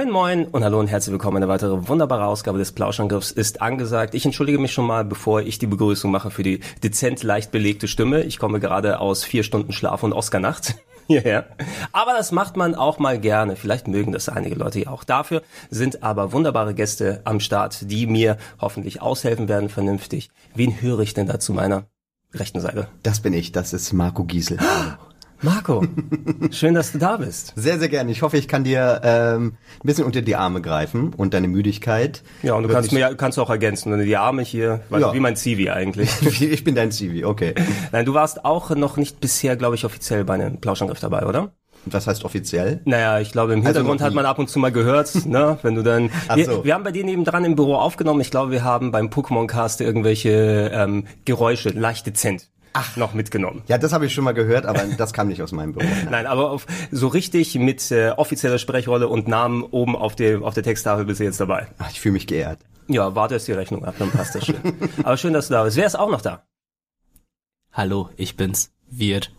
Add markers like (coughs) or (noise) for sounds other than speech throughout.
Moin moin und hallo und herzlich willkommen. Eine weitere wunderbare Ausgabe des Plauschangriffs ist angesagt. Ich entschuldige mich schon mal, bevor ich die Begrüßung mache für die dezent leicht belegte Stimme. Ich komme gerade aus vier Stunden Schlaf und Oscar-Nacht (laughs) hierher. Aber das macht man auch mal gerne. Vielleicht mögen das einige Leute ja auch. Dafür sind aber wunderbare Gäste am Start, die mir hoffentlich aushelfen werden vernünftig. Wen höre ich denn da zu meiner rechten Seite? Das bin ich, das ist Marco Giesel. (gasps) Marco, (laughs) schön, dass du da bist. Sehr, sehr gerne. Ich hoffe, ich kann dir ähm, ein bisschen unter die Arme greifen und deine Müdigkeit. Ja, und du kannst mir kannst auch ergänzen, die Arme hier, weißt Ja. wie mein Zivi eigentlich. (laughs) ich bin dein Zivi, okay. (laughs) Nein, du warst auch noch nicht bisher, glaube ich, offiziell bei einem Plauschangriff dabei, oder? Was heißt offiziell? Naja, ich glaube, im Also Hintergrund noch hat man ab und zu mal gehört, ne, wenn du dann. Ach Wir, so. wir haben bei dir nebendran im Büro aufgenommen. Ich glaube, wir haben beim Pokémon Cast irgendwelche ähm, Geräusche, leicht dezent, Ach. noch mitgenommen. Ja, das habe ich schon mal gehört, aber das kam nicht aus meinem Büro. Nein. (laughs) Nein, aber auf, so richtig mit äh, offizieller Sprechrolle und Namen oben auf, dem, auf der Texttafel bist du jetzt dabei. Ach, ich fühle mich geehrt. Ja, warte erst die Rechnung ab, dann passt das schon. (laughs) aber schön, dass du da bist. Wer ist auch noch da? Hallo, ich bin's. Wirt.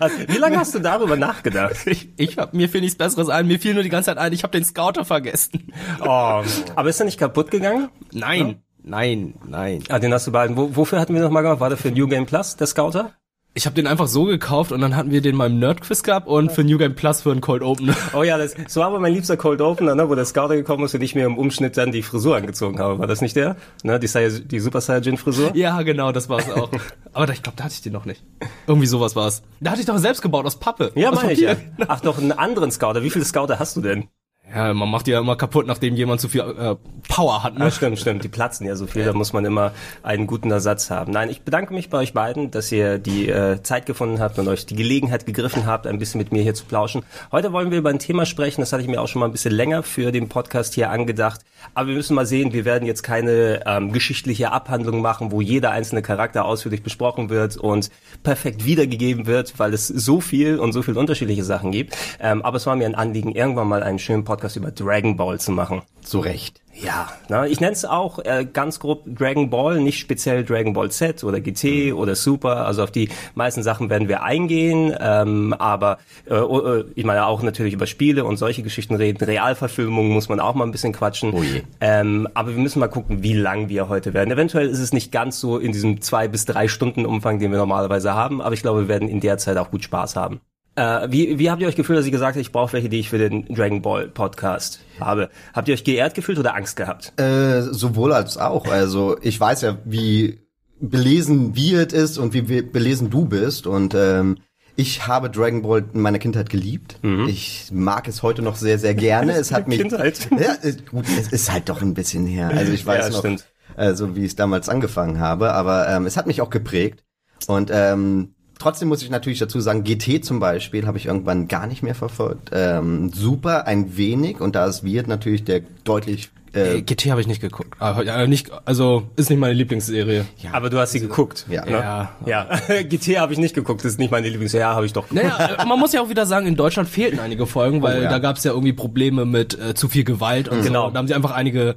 Also, wie lange hast du darüber nachgedacht? Ich, ich hab, mir fiel nichts Besseres ein. Mir fiel nur die ganze Zeit ein, ich habe den Scouter vergessen. Oh, aber ist er nicht kaputt gegangen? Nein, nein, nein. Ah, den hast du behalten. Wo, wofür hatten wir noch mal gemacht? War der für New Game Plus, der Scouter? Ich habe den einfach so gekauft und dann hatten wir den mal im Nerdquiz gehabt und für New Game Plus für einen Cold Open. Oh ja, das, so war aber mein liebster Cold Opener, ne, wo der Scouter gekommen ist und ich mir im Umschnitt dann die Frisur angezogen habe. War das nicht der? Ne, die, Sai- die Super Saiyajin Frisur? ja, genau, das war's auch. (laughs) Aber da- ich glaube, da hatte ich den noch nicht. Irgendwie sowas war's. Da hatte ich doch selbst gebaut aus Pappe. Ja, meine ich ja. Ach doch, einen anderen Scouter. Wie viele Scouter hast du denn? Ja, man macht die ja immer kaputt, nachdem jemand zu viel äh, Power hat. Ah, Ne? stimmt, stimmt. Die platzen ja so viel, da muss man immer einen guten Ersatz haben. Nein, ich bedanke mich bei euch beiden, dass ihr die äh, Zeit gefunden habt und euch die Gelegenheit gegriffen habt, ein bisschen mit mir hier zu plauschen. Heute wollen wir über ein Thema sprechen, das hatte ich mir auch schon mal ein bisschen länger für den Podcast hier angedacht. Aber wir müssen mal sehen, wir werden jetzt keine ähm, geschichtliche Abhandlung machen, wo jeder einzelne Charakter ausführlich besprochen wird und perfekt wiedergegeben wird, weil es so viel und so viele unterschiedliche Sachen gibt. Ähm, aber es war mir ein Anliegen, irgendwann mal einen schönen Podcast über Dragon Ball zu machen. Zu Recht. Ja, na, ich nenne es auch äh, ganz grob Dragon Ball, nicht speziell Dragon Ball Z oder GT oder Super. Also auf die meisten Sachen werden wir eingehen, ähm, aber äh, äh, ich meine auch natürlich über Spiele und solche Geschichten reden. Realverfilmungen muss man auch mal ein bisschen quatschen. Oh. Ähm, aber wir müssen mal gucken, wie lang wir heute werden. Eventuell ist es nicht ganz so in diesem zwei bis drei Stunden Umfang, den wir normalerweise haben, aber ich glaube, wir werden in der Zeit auch gut Spaß haben. Äh, wie, wie habt ihr euch gefühlt, dass ich gesagt habe, ich brauche welche, die ich für den Dragon Ball Podcast habe? Habt ihr euch geehrt gefühlt oder Angst gehabt? Äh, sowohl als auch. Also ich weiß ja, wie belesen Wirt ist und wie belesen du bist. Und ähm, ich habe Dragon Ball in meiner Kindheit geliebt. Ich mag es heute noch sehr, sehr gerne. (laughs) Es hat mich. Kindheit? (laughs) Ja, ist, gut, es ist halt doch ein bisschen her. Also ich weiß Ja, noch, stimmt. äh, so wie ich es damals angefangen habe. Aber ähm, es hat mich auch geprägt. Und ähm, trotzdem muss ich natürlich dazu sagen, GT zum Beispiel habe ich irgendwann gar nicht mehr verfolgt. Ähm, super, ein wenig. Und da ist Wirt natürlich der deutlich Äh, äh, GT habe ich nicht geguckt. Aber, ja, nicht, also ist nicht meine Lieblingsserie. Aber du hast sie geguckt. Ja. ne? Ja. ja. (laughs) GT habe ich nicht geguckt, das ist nicht meine Lieblingsserie, ja, habe ich doch geguckt. Naja, äh, (laughs) man muss ja auch wieder sagen, in Deutschland fehlten einige Folgen, weil Oh, ja. da gab es ja irgendwie Probleme mit äh, zu viel Gewalt und Genau. so. Da haben sie einfach einige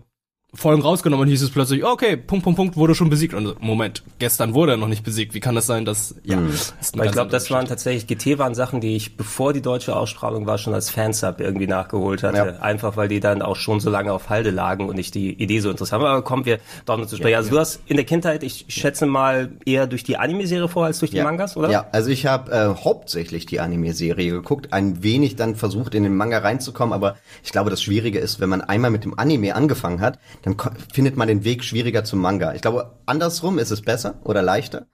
Folgen rausgenommen und hieß es plötzlich, okay, Punkt, Punkt, Punkt, wurde schon besiegt. Und so, Moment, gestern wurde er noch nicht besiegt. Wie kann das sein, dass, ja. Mhm. das ich glaube, das waren tatsächlich, GT waren Sachen, die ich, bevor die deutsche Ausstrahlung war, schon als Fansub irgendwie nachgeholt hatte. Ja. Einfach, weil die dann auch schon so lange auf Halde lagen und ich die Idee so interessant war. Aber kommen wir doch noch zu sprechen. also du hast in der Kindheit, ich schätze mal, eher durch die Anime-Serie vor als durch die ja. Mangas, oder? Ja, also ich habe äh, hauptsächlich die Anime-Serie geguckt, ein wenig dann versucht in den Manga reinzukommen, aber ich glaube, das Schwierige ist, wenn man einmal mit dem Anime angefangen hat, dann findet man den Weg schwieriger zum Manga. Ich glaube, andersrum ist es besser oder leichter.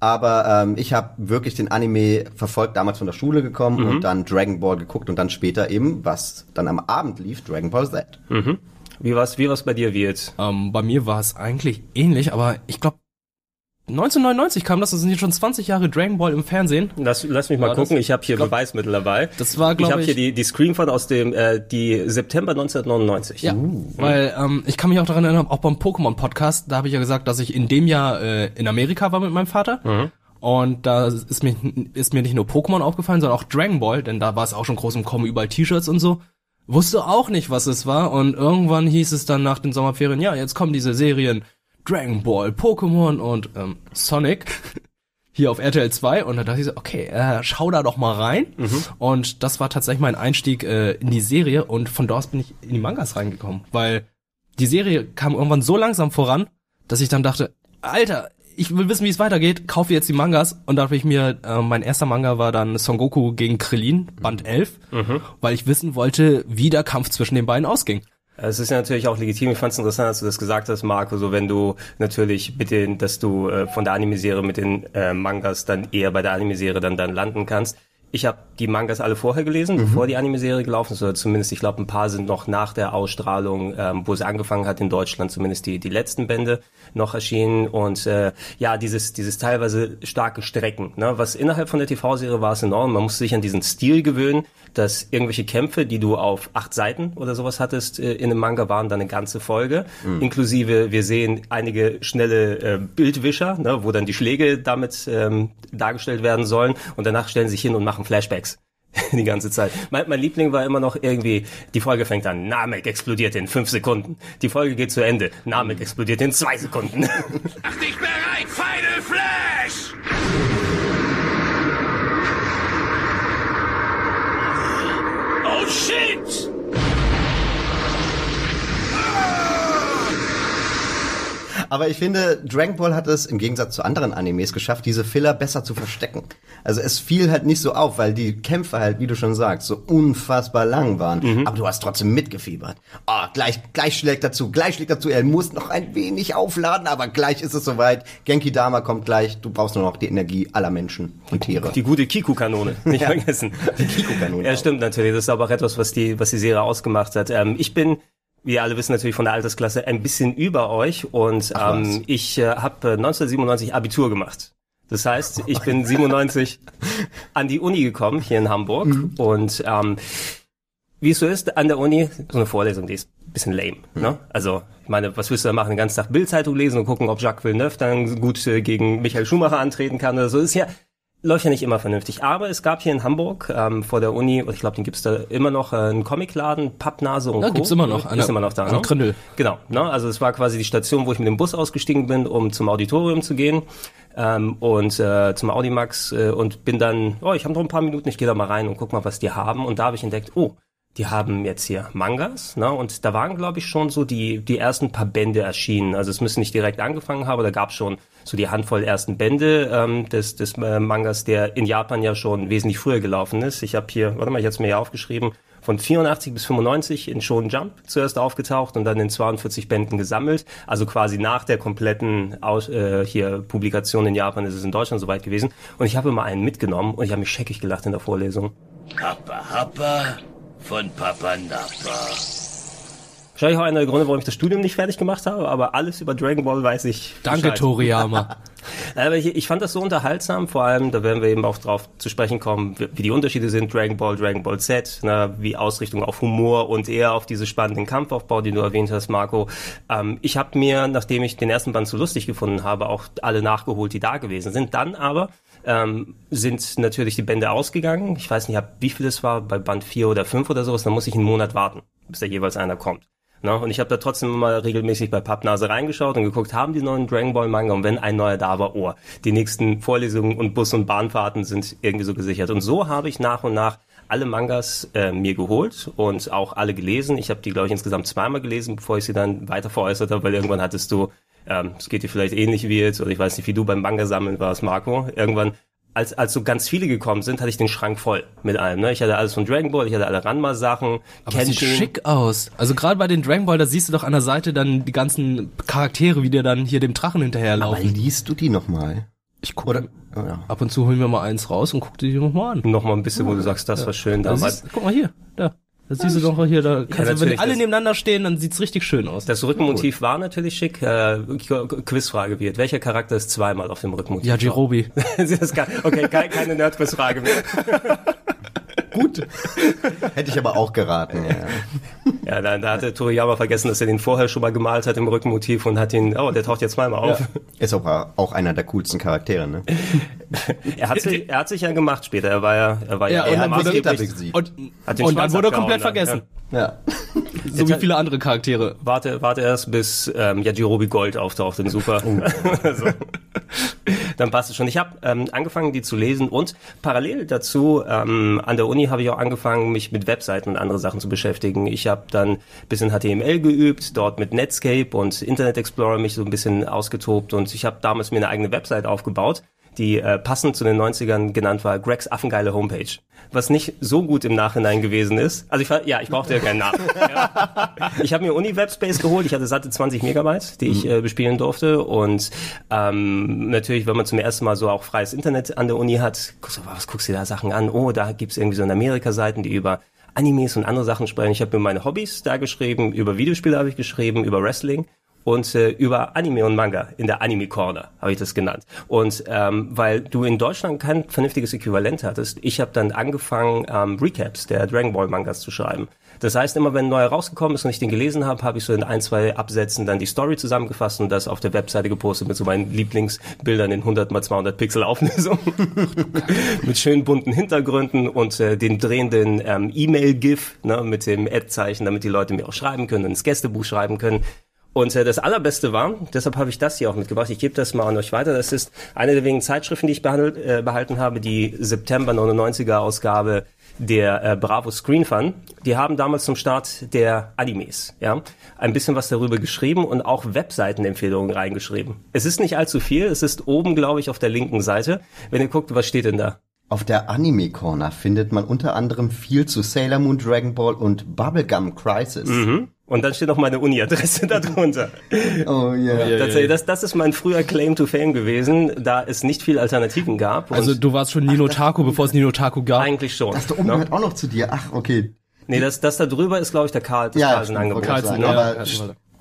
Aber ähm, ich habe wirklich den Anime verfolgt, damals von der Schule gekommen und dann Dragon Ball geguckt und dann später eben, was dann am Abend lief, Dragon Ball Z. Wie war's, wie war's bei dir, Wirt? Ähm, bei mir war es eigentlich ähnlich, aber ich glaube 1999 kam das, das sind jetzt schon 20 Jahre Dragon Ball im Fernsehen. Lass, lass mich mal War das- gucken, ich habe hier glaub- Beweismittel dabei. Das war, ich glaub habe ich- hier die, die Screenshot aus dem äh, die September 1999. Ja, weil ähm, ich kann mich auch daran erinnern, auch beim Pokémon-Podcast, da habe ich ja gesagt, dass ich in dem Jahr äh, in Amerika war mit meinem Vater. Und da ist mir, ist mir nicht nur Pokémon aufgefallen, sondern auch Dragon Ball, denn da war es auch schon groß im Kommen, überall T-Shirts und so. Wusste auch nicht, was es war. Und irgendwann hieß es dann nach den Sommerferien, ja, jetzt kommen diese Serien Dragon Ball, Pokémon und ähm, Sonic. (laughs) Hier auf RTL 2 und da dachte ich so, okay, äh, schau da doch mal rein. Und das war tatsächlich mein Einstieg äh, in die Serie. Und von dort aus bin ich in die Mangas reingekommen, weil die Serie kam irgendwann so langsam voran, dass ich dann dachte, Alter, ich will wissen, wie es weitergeht, kaufe jetzt die Mangas. Und da habe ich mir, äh, mein erster Manga war dann Son Goku gegen Krillin, Band 11, weil ich wissen wollte, wie der Kampf zwischen den beiden ausging. Es ist ja natürlich auch legitim. Ich fand es interessant, dass du das gesagt hast, Marco. So wenn du natürlich mit den, dass du äh, von der Anime-Serie mit den äh, Mangas dann eher bei der Anime-Serie dann dann landen kannst. Ich habe die Mangas alle vorher gelesen, bevor die Anime-Serie gelaufen ist, oder zumindest, ich glaube, ein paar sind noch nach der Ausstrahlung, ähm, wo sie angefangen hat in Deutschland, zumindest die die letzten Bände noch erschienen und äh, ja, dieses dieses teilweise starke Strecken, ne, was innerhalb von der TV-Serie war es enorm. Man musste sich an diesen Stil gewöhnen, dass irgendwelche Kämpfe, die du auf acht Seiten oder sowas hattest äh, in einem Manga, waren dann eine ganze Folge, inklusive wir sehen einige schnelle äh, Bildwischer, ne, wo dann die Schläge damit ähm, dargestellt werden sollen und danach stellen sie sich hin und machen Flashbacks. (laughs) Die ganze Zeit. Mein, mein Liebling war immer noch irgendwie, die Folge fängt an, Namek explodiert in fünf Sekunden. Die Folge geht zu Ende, Namek explodiert in zwei Sekunden. Mach dich bereit, Final Flash! Oh shit! Aber ich finde, Dragon Ball hat es im Gegensatz zu anderen Animes geschafft, diese Filler besser zu verstecken. Also es fiel halt nicht so auf, weil die Kämpfe halt, wie du schon sagst, so unfassbar lang waren. Aber du hast trotzdem mitgefiebert. Oh, gleich, gleich schlägt dazu, gleich schlägt dazu. Er muss noch ein wenig aufladen, aber gleich ist es soweit. Genki Dama kommt gleich. Du brauchst nur noch die Energie aller Menschen und Tiere. Die gute Kiku-Kanone, (laughs) nicht Ja. vergessen. Die Kiku-Kanone Ja, stimmt natürlich. Das ist aber auch etwas, was die, was die Serie ausgemacht hat. Ähm, ich bin, wie ihr alle wissen, natürlich von der Altersklasse ein bisschen über euch und Ach, ähm, ich äh, habe äh, 1997 Abitur gemacht. Das heißt, ich bin (laughs) 97 an die Uni gekommen, hier in Hamburg. Mhm. Und ähm, wie es so ist, an der Uni, so eine Vorlesung, die ist ein bisschen lame. Mhm. Ne? Also, ich meine, was willst du da machen? Den ganzen Tag Bildzeitung lesen und gucken, ob Jacques Villeneuve dann gut äh, gegen Michael Schumacher antreten kann oder so. ist ja läuft ja nicht immer vernünftig. Aber es gab hier in Hamburg ähm, vor der Uni, und ich glaube, den gibt's da immer noch, äh, einen Comicladen, Pappnase und Ja, Co. gibt's immer noch. An Ist immer noch da, am ne? Grindel. Genau. Ne? Also es war quasi die Station, wo ich mit dem Bus ausgestiegen bin, um zum Auditorium zu gehen ähm, und äh, zum Audimax äh, und bin dann, oh, ich habe noch ein paar Minuten, ich gehe da mal rein und guck mal, was die haben. Und da habe ich entdeckt, oh, die haben jetzt hier Mangas, ne? Und da waren, glaube ich, schon so die die ersten paar Bände erschienen. Also es müssen nicht direkt angefangen haben, da gab schon so die Handvoll ersten Bände ähm, des des äh, Mangas, der in Japan ja schon wesentlich früher gelaufen ist. Ich habe hier, warte mal, ich habe mir ja aufgeschrieben, von 84 bis 95 in Shonen Jump zuerst aufgetaucht und dann in 42 Bänden gesammelt. Also quasi nach der kompletten Aus, äh, hier Publikation in Japan ist es in Deutschland soweit gewesen. Und ich habe immer einen mitgenommen und ich habe mich scheckig gelacht in der Vorlesung. Kappa Happa von Papa Nappa. Wahrscheinlich auch einer der Gründe, warum ich das Studium nicht fertig gemacht habe, aber alles über Dragon Ball weiß ich. Danke, Bescheid. Toriyama. (laughs) Aber ich, ich fand das so unterhaltsam, vor allem, da werden wir eben auch drauf zu sprechen kommen, wie, die Unterschiede sind, Dragon Ball, Dragon Ball Z, ne, wie Ausrichtung auf Humor und eher auf diese spannenden Kampfaufbau, den du erwähnt hast, Marco. Ähm, ich habe mir, nachdem ich den ersten Band so lustig gefunden habe, auch alle nachgeholt, die da gewesen sind. Dann aber ähm, sind natürlich die Bände ausgegangen. Ich weiß nicht, wie viel es war, bei Band 4 oder 5 oder sowas, dann muss ich einen Monat warten, bis da jeweils einer kommt. Ne? Und ich habe da trotzdem immer regelmäßig bei Pappnase reingeschaut und geguckt, haben die neuen Dragon Ball Manga und wenn ein neuer da war, oh, die nächsten Vorlesungen und Bus- und Bahnfahrten sind irgendwie so gesichert. Und so habe ich nach und nach alle Mangas äh, mir geholt und auch alle gelesen. Ich habe die, glaube ich, insgesamt zweimal gelesen, bevor ich sie dann weiter veräußert habe, weil irgendwann hattest du, ähm, es geht dir vielleicht ähnlich wie jetzt, oder ich weiß nicht, wie du beim Manga sammeln warst, Marco. Irgendwann als, als so ganz viele gekommen sind, hatte ich den Schrank voll mit allem. Ne? Ich hatte alles von Dragon Ball, ich hatte alle Ranma-Sachen. Aber es sieht Kenshin. schick aus. Also gerade bei den Dragon Ball, da siehst du doch an der Seite dann die ganzen Charaktere, wie dir dann hier dem Drachen Aber hinterherlaufen. liest du die nochmal? Ich gucke Oder, oh ja. ab und zu holen wir mal eins raus und guck die nochmal an. Noch mal ein bisschen, wo du sagst, das war schön Da damals. siehst, guck mal hier, da. Das siehst du doch hier, da kannst du, wenn alle nebeneinander stehen, dann sieht's richtig schön aus. Das Rückenmotiv war natürlich schick. Äh, Qu- Quizfrage wird. Welcher Charakter ist zweimal auf dem Rückenmotiv? ja, Jirobi. (laughs) okay, keine, keine Nerd-Quizfrage mehr. (laughs) Gut. (laughs) Hätte ich aber auch geraten. Ja. Ja, da, da hatte Toriyama vergessen, dass er den vorher schon mal gemalt hat im Rückenmotiv und hat ihn, oh, der taucht jetzt zweimal auf. Ist aber auch einer der coolsten Charaktere, ne? (laughs) Er hat sich, er hat sich ja gemacht später. Er war ja, er war ja, Ja, und er dann hat wurde-. Und, Hat den und dann wurde er komplett dann, vergessen. Ja. (laughs) So wie viele andere Charaktere. Warte, warte erst, bis ähm, Yajirobe Gold auftaucht in Super. (laughs) so. Dann passt es schon. Ich habe ähm, angefangen, die zu lesen und parallel dazu ähm, an der Uni habe ich auch angefangen, mich mit Webseiten und andere Sachen zu beschäftigen. Ich habe dann ein bisschen HTML geübt, dort mit Netscape und Internet Explorer mich so ein bisschen ausgetobt und ich habe damals mir eine eigene Website aufgebaut die äh, passend zu den 90ern genannt war, Gregs affengeile Homepage. Was nicht so gut im Nachhinein gewesen ist. Also ich war, ja, ich brauchte ja keinen Namen. Ja. Ich habe mir Uni-Webspace geholt, ich hatte satte 20 Megabyte, die ich äh, bespielen durfte. Und ähm, natürlich, wenn man zum ersten Mal so auch freies Internet an der Uni hat, guckst du, was guckst du da Sachen an? Oh, da gibt's irgendwie so in Amerika-Seiten, die über Animes und andere Sachen sprechen. Ich habe mir meine Hobbys da geschrieben, über Videospiele habe ich geschrieben, über Wrestling und äh, über Anime und Manga in der Anime Corner habe ich das genannt. Und ähm, weil du in Deutschland kein vernünftiges Äquivalent hattest, ich habe dann angefangen ähm, Recaps der Dragon Ball Mangas zu schreiben. Das heißt, immer wenn ein neuer rausgekommen ist und ich den gelesen habe, habe ich so in ein, zwei Absätzen dann die Story zusammengefasst und das auf der Webseite gepostet mit so meinen Lieblingsbildern in 100 mal 200 Pixel Auflösung. (laughs) mit schönen bunten Hintergründen und äh, den drehenden ähm, E-Mail-GIF ne, mit dem Ad-Zeichen, damit die Leute mir auch schreiben können und ins Gästebuch schreiben können. Und äh, das Allerbeste war, deshalb habe ich das hier auch mitgebracht, ich gebe das mal an euch weiter, das ist eine der wenigen Zeitschriften, die ich behandelt, äh, behalten habe, die September 99er Ausgabe der äh, Bravo Screen Fun. Die haben damals zum Start der Animes, ja, ein bisschen was darüber geschrieben und auch Webseitenempfehlungen reingeschrieben. Es ist nicht allzu viel, es ist oben, glaube ich, auf der linken Seite. Wenn ihr guckt, was steht denn da? Auf der Anime Corner findet man unter anderem viel zu Sailor Moon, Dragon Ball und Bubblegum Crisis. Und dann steht noch meine Uni-Adresse (laughs) darunter. Oh yeah. Tatsächlich, das, das ist mein früher Claim to Fame gewesen, da es nicht viel Alternativen gab. Und Also du warst schon Nino Taku, bevor es Nino Taku gab. eigentlich schon. Das da oben ne? gehört auch noch zu dir. Ach, okay. Nee, das, das da drüber ist, glaube ich, der Karl, das Ja, ich Carlsen, sagen, ja, aber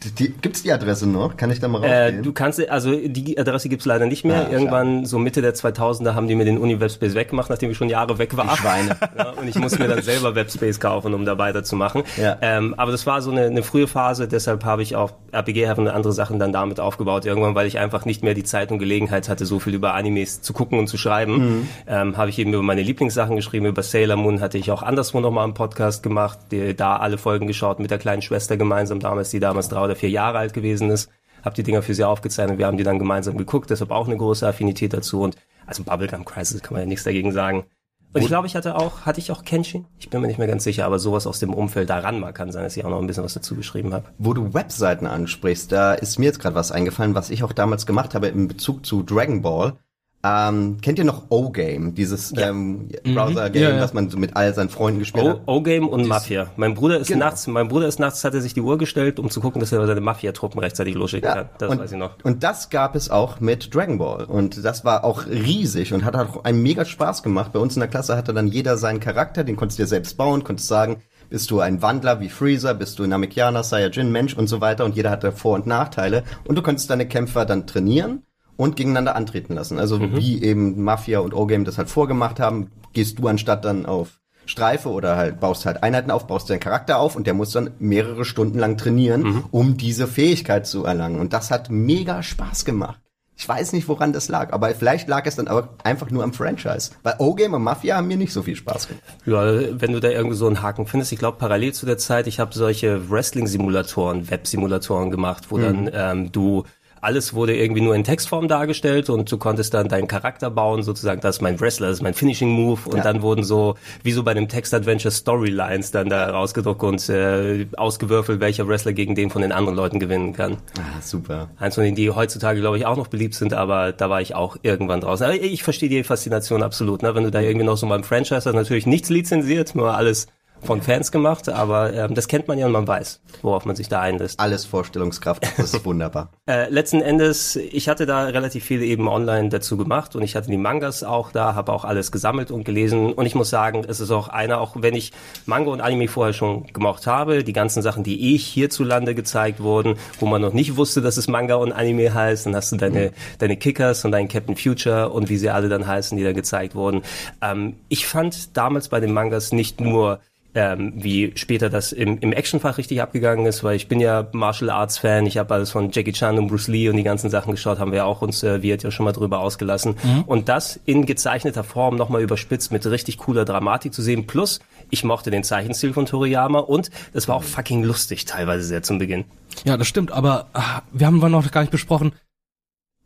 die, gibt's die Adresse noch? Kann ich da mal Äh, rausgehen? du kannst, also die Adresse gibt's leider nicht mehr. Ah, Irgendwann so Mitte der 2000er haben die mir den Uni-Webspace weggemacht, nachdem ich schon Jahre weg war. Schweine. (laughs) Ja, und ich musste mir dann selber Webspace kaufen, um da weiterzumachen. Ja. Ähm, aber das war so eine, eine frühe Phase, deshalb habe ich auch RPG Heaven und andere Sachen dann damit aufgebaut. Irgendwann, weil ich einfach nicht mehr die Zeit und Gelegenheit hatte, so viel über Animes zu gucken und zu schreiben, Mhm. ähm, habe ich eben über meine Lieblingssachen geschrieben. Über Sailor Moon hatte ich auch anderswo nochmal einen Podcast gemacht, die, da alle Folgen geschaut mit der kleinen Schwester gemeinsam damals, die damals drei oder vier Jahre alt gewesen ist. Hab die Dinger für sie aufgezeichnet, wir haben die dann gemeinsam geguckt, deshalb auch eine große Affinität dazu. Und also Bubblegum Crisis kann man ja nichts dagegen sagen. Und ich glaube, ich hatte auch, hatte ich auch Kenshin? Ich bin mir nicht mehr ganz sicher, aber sowas aus dem Umfeld daran mal kann sein, dass ich auch noch ein bisschen was dazu geschrieben habe. Wo du Webseiten ansprichst, da ist mir jetzt gerade was eingefallen, was ich auch damals gemacht habe in Bezug zu Dragon Ball. Ähm, kennt ihr noch O-Game, dieses ähm, Browser-Game, Ja, ja. was man so mit all seinen Freunden gespielt O- hat? O-Game und Mafia. Mein Bruder ist Genau. nachts, mein Bruder ist nachts, hat er sich die Uhr gestellt, um zu gucken, dass er seine Mafia-Truppen rechtzeitig losschicken kann. Das und, weiß ich noch. und das gab es auch mit Dragon Ball. Und das war auch riesig und hat auch einen mega Spaß gemacht. Bei uns in der Klasse hatte dann jeder seinen Charakter, den konntest du dir selbst bauen, konntest sagen, bist du ein Wandler wie Freezer, bist du ein Namekianer, Saiyajin, Mensch und so weiter. Und jeder hatte Vor- und Nachteile. Und du konntest deine Kämpfer dann trainieren und gegeneinander antreten lassen. Also wie eben Mafia und O-Game das halt vorgemacht haben, gehst du anstatt dann auf Streife oder halt baust halt Einheiten auf, baust deinen Charakter auf und der muss dann mehrere Stunden lang trainieren, um diese Fähigkeit zu erlangen. Und das hat mega Spaß gemacht. Ich weiß nicht, woran das lag, aber vielleicht lag es dann aber einfach nur am Franchise. Weil O-Game und Mafia haben mir nicht so viel Spaß gemacht. Ja, wenn du da irgendwie so einen Haken findest, ich glaube parallel zu der Zeit, ich habe solche Wrestling-Simulatoren, Web-Simulatoren gemacht, wo dann ähm, du alles wurde irgendwie nur in Textform dargestellt und du konntest dann deinen Charakter bauen, sozusagen, das ist mein Wrestler, das ist mein Finishing Move und Ja. dann wurden so, wie so bei dem Text-Adventure Storylines dann da rausgedruckt und äh, ausgewürfelt, welcher Wrestler gegen den von den anderen Leuten gewinnen kann. Ah, super. Eins von denen, die heutzutage, glaube ich, auch noch beliebt sind, aber da war ich auch irgendwann draußen. Aber ich verstehe die Faszination absolut, ne? Wenn du da irgendwie noch so mal im Franchise hast, natürlich nichts lizenziert, nur alles von Fans gemacht, aber ähm, das kennt man ja und man weiß, worauf man sich da einlässt. Alles Vorstellungskraft, das ist (laughs) wunderbar. Äh, letzten Endes, ich hatte da relativ viel eben online dazu gemacht und ich hatte die Mangas auch da, habe auch alles gesammelt und gelesen und ich muss sagen, es ist auch einer, auch wenn ich Manga und Anime vorher schon gemocht habe, die ganzen Sachen, die ich hierzulande gezeigt wurden, wo man noch nicht wusste, dass es Manga und Anime heißt, dann hast du deine, deine Kickers und deinen Captain Future und wie sie alle dann heißen, die da gezeigt wurden. Ähm, ich fand damals bei den Mangas nicht nur ähm, wie später das im, im Actionfach richtig abgegangen ist, weil ich bin ja Martial Arts Fan, ich habe alles von Jackie Chan und Bruce Lee und die ganzen Sachen geschaut, haben wir auch uns, äh, Wirt ja schon mal drüber ausgelassen. Und das in gezeichneter Form nochmal überspitzt mit richtig cooler Dramatik zu sehen. Plus, ich mochte den Zeichenstil von Toriyama und das war auch fucking lustig teilweise sehr zum Beginn. Ja, das stimmt, aber ah, wir haben noch gar nicht besprochen.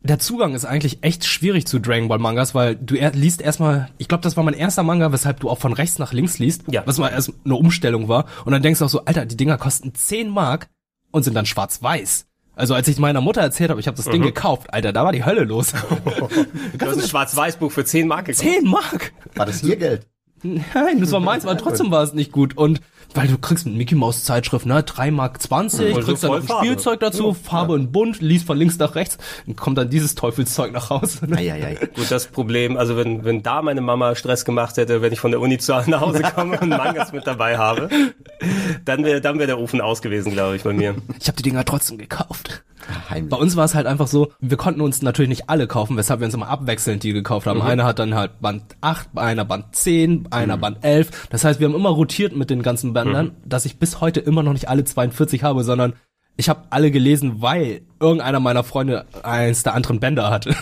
Der Zugang ist eigentlich echt schwierig zu Dragon Ball Mangas, weil du er liest erstmal, ich glaube, das war mein erster Manga, weshalb du auch von rechts nach links liest, Ja. was mal erst eine Umstellung war. Und dann denkst du auch so, Alter, die Dinger kosten 10 Mark und sind dann schwarz-weiß. Also als ich meiner Mutter erzählt habe, ich habe das Ding gekauft, Alter, da war die Hölle los. (laughs) Das ist ein Schwarz-Weiß-Buch für 10 Mark gekauft. 10 Mark! War das ihr Geld? Nein, das war meins, aber trotzdem war es nicht gut. Und weil du kriegst mit Mickey Maus Zeitschrift, ne, 3 Mark 20, Und so kriegst dann noch ein Farbe. Spielzeug dazu, Farbe und bunt, liest von links nach rechts, dann kommt dann dieses Teufelszeug nach Hause. Eieiei. Gut, das Problem, also wenn, wenn da meine Mama Stress gemacht hätte, wenn ich von der Uni zu nach Hause (laughs) komme und Mangas mit dabei habe, dann wäre dann wär der Ofen aus gewesen, glaube ich, bei mir. Ich habe die Dinger trotzdem gekauft. Bei Heimlich. uns war es halt einfach so, wir konnten uns natürlich nicht alle kaufen, weshalb wir uns immer abwechselnd die gekauft haben. Einer hat dann halt Band 8, einer Band 10, einer Band 11. Das heißt, wir haben immer rotiert mit den ganzen Bändern, dass ich bis heute immer noch nicht alle 42 habe, sondern ich habe alle gelesen, weil irgendeiner meiner Freunde eins der anderen Bänder hatte.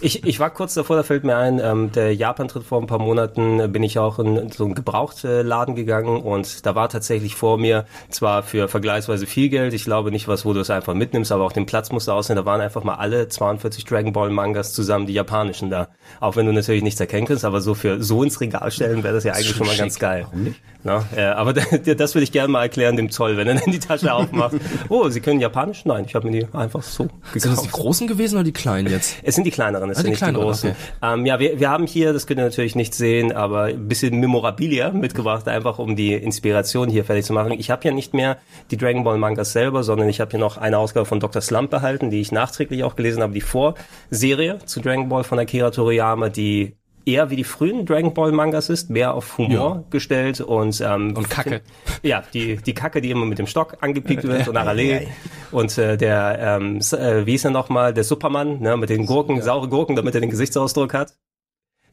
Ich, ich war kurz davor, da fällt mir ein, ähm, der Japan-Tritt vor ein paar Monaten äh, bin ich auch in so einen Gebrauchtladen gegangen und da war tatsächlich vor mir zwar für vergleichsweise viel Geld, ich glaube nicht was, wo du es einfach mitnimmst, aber auch den Platz musste aussehen, da waren einfach mal alle 42 Dragon Ball Mangas zusammen, die japanischen da. Auch wenn du natürlich nichts erkennen kannst, aber so für so ins Regal stellen wäre das ja eigentlich schon mal ganz geil. Warum nicht? Na, äh, aber (laughs) das würde ich gerne mal erklären dem Zoll, wenn er dann die Tasche aufmacht. (laughs) Oh, Sie können Japanisch? Nein, ich habe mir die einfach so gekauft. Sind das die großen gewesen oder die kleinen jetzt? Es sind die kleineren, es Ah, sind die nicht kleineren, die großen. okay. Ähm, ja, wir, wir haben hier, das könnt ihr natürlich nicht sehen, aber ein bisschen Memorabilia mitgebracht, einfach um die Inspiration hier fertig zu machen. Ich habe ja nicht mehr die Dragon Ball Mangas selber, sondern ich habe hier noch eine Ausgabe von Dr. Slump behalten, die ich nachträglich auch gelesen habe, die Vorserie zu Dragon Ball von Akira Toriyama, die eher wie die frühen Dragon Ball Mangas ist, mehr auf Humor Ja. gestellt und ähm, Und Kacke. (laughs) ja, die, die Kacke, die immer mit dem Stock angepickt wird und Allee. Und äh, der, ähm, äh, wie hieß er nochmal, der Superman, ne, mit den Gurken, saure Gurken, damit er den Gesichtsausdruck hat.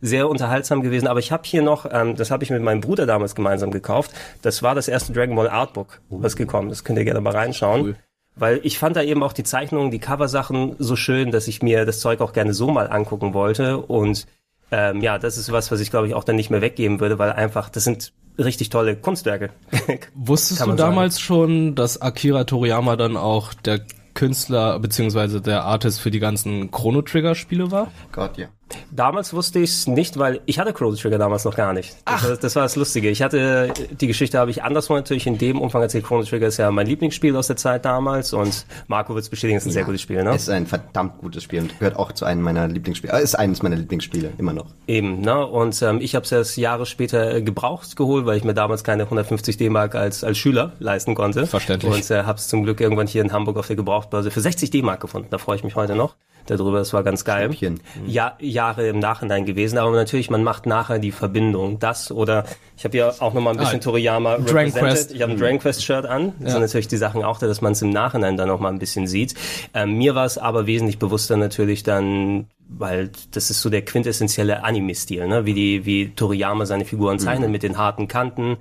Sehr unterhaltsam gewesen, aber ich habe hier noch, ähm, das habe ich mit meinem Bruder damals gemeinsam gekauft. Das war das erste Dragon Ball Artbook, was gekommen ist. Könnt ihr gerne mal reinschauen. Cool. Weil ich fand da eben auch die Zeichnungen, die Coversachen so schön, dass ich mir das Zeug auch gerne so mal angucken wollte. Und ähm, ja, das ist was, was ich glaube ich auch dann nicht mehr weggeben würde, weil einfach, das sind richtig tolle Kunstwerke. (laughs) Wusstest du sagen. damals schon, dass Akira Toriyama dann auch der Künstler beziehungsweise der Artist für die ganzen Chrono Trigger Spiele war? Gott, ja. Damals wusste ich es nicht, weil ich hatte Chrono Trigger damals noch gar nicht. Das, war, das war das Lustige. Ich hatte die Geschichte habe ich anderswo natürlich in dem Umfang erzählt. Chrono Trigger ist ja mein Lieblingsspiel aus der Zeit damals und Marco wird es bestätigen, es ist ein sehr gutes Spiel, ne? Es ist ein verdammt gutes Spiel und gehört auch zu einem meiner Lieblingsspiele. Äh, ist eines meiner Lieblingsspiele, immer noch. Eben, ne? Und ähm, ich habe es erst Jahre später äh, gebraucht geholt, weil ich mir damals keine 150 D-Mark als als Schüler leisten konnte. Verständlich. Und äh, habe es zum Glück irgendwann hier in Hamburg auf der Gebrauchtbörse für 60 D-Mark gefunden. Da freue ich mich heute noch darüber. Das war ganz geil. Schnäppchen. Ja, Jahre im Nachhinein gewesen, aber natürlich, man macht nachher die Verbindung. Das oder ich habe ja auch nochmal ein bisschen Ah, Toriyama Dragon represented. Quest. Ich habe ein Dragon Quest Shirt an. Das Ja. sind natürlich die Sachen auch da, dass man es im Nachhinein dann noch mal ein bisschen sieht. Ähm, mir war es aber wesentlich bewusster natürlich dann, weil das ist so der quintessentielle Anime-Stil, ne? Wie die, wie Toriyama seine Figuren zeichnet mit den harten Kanten.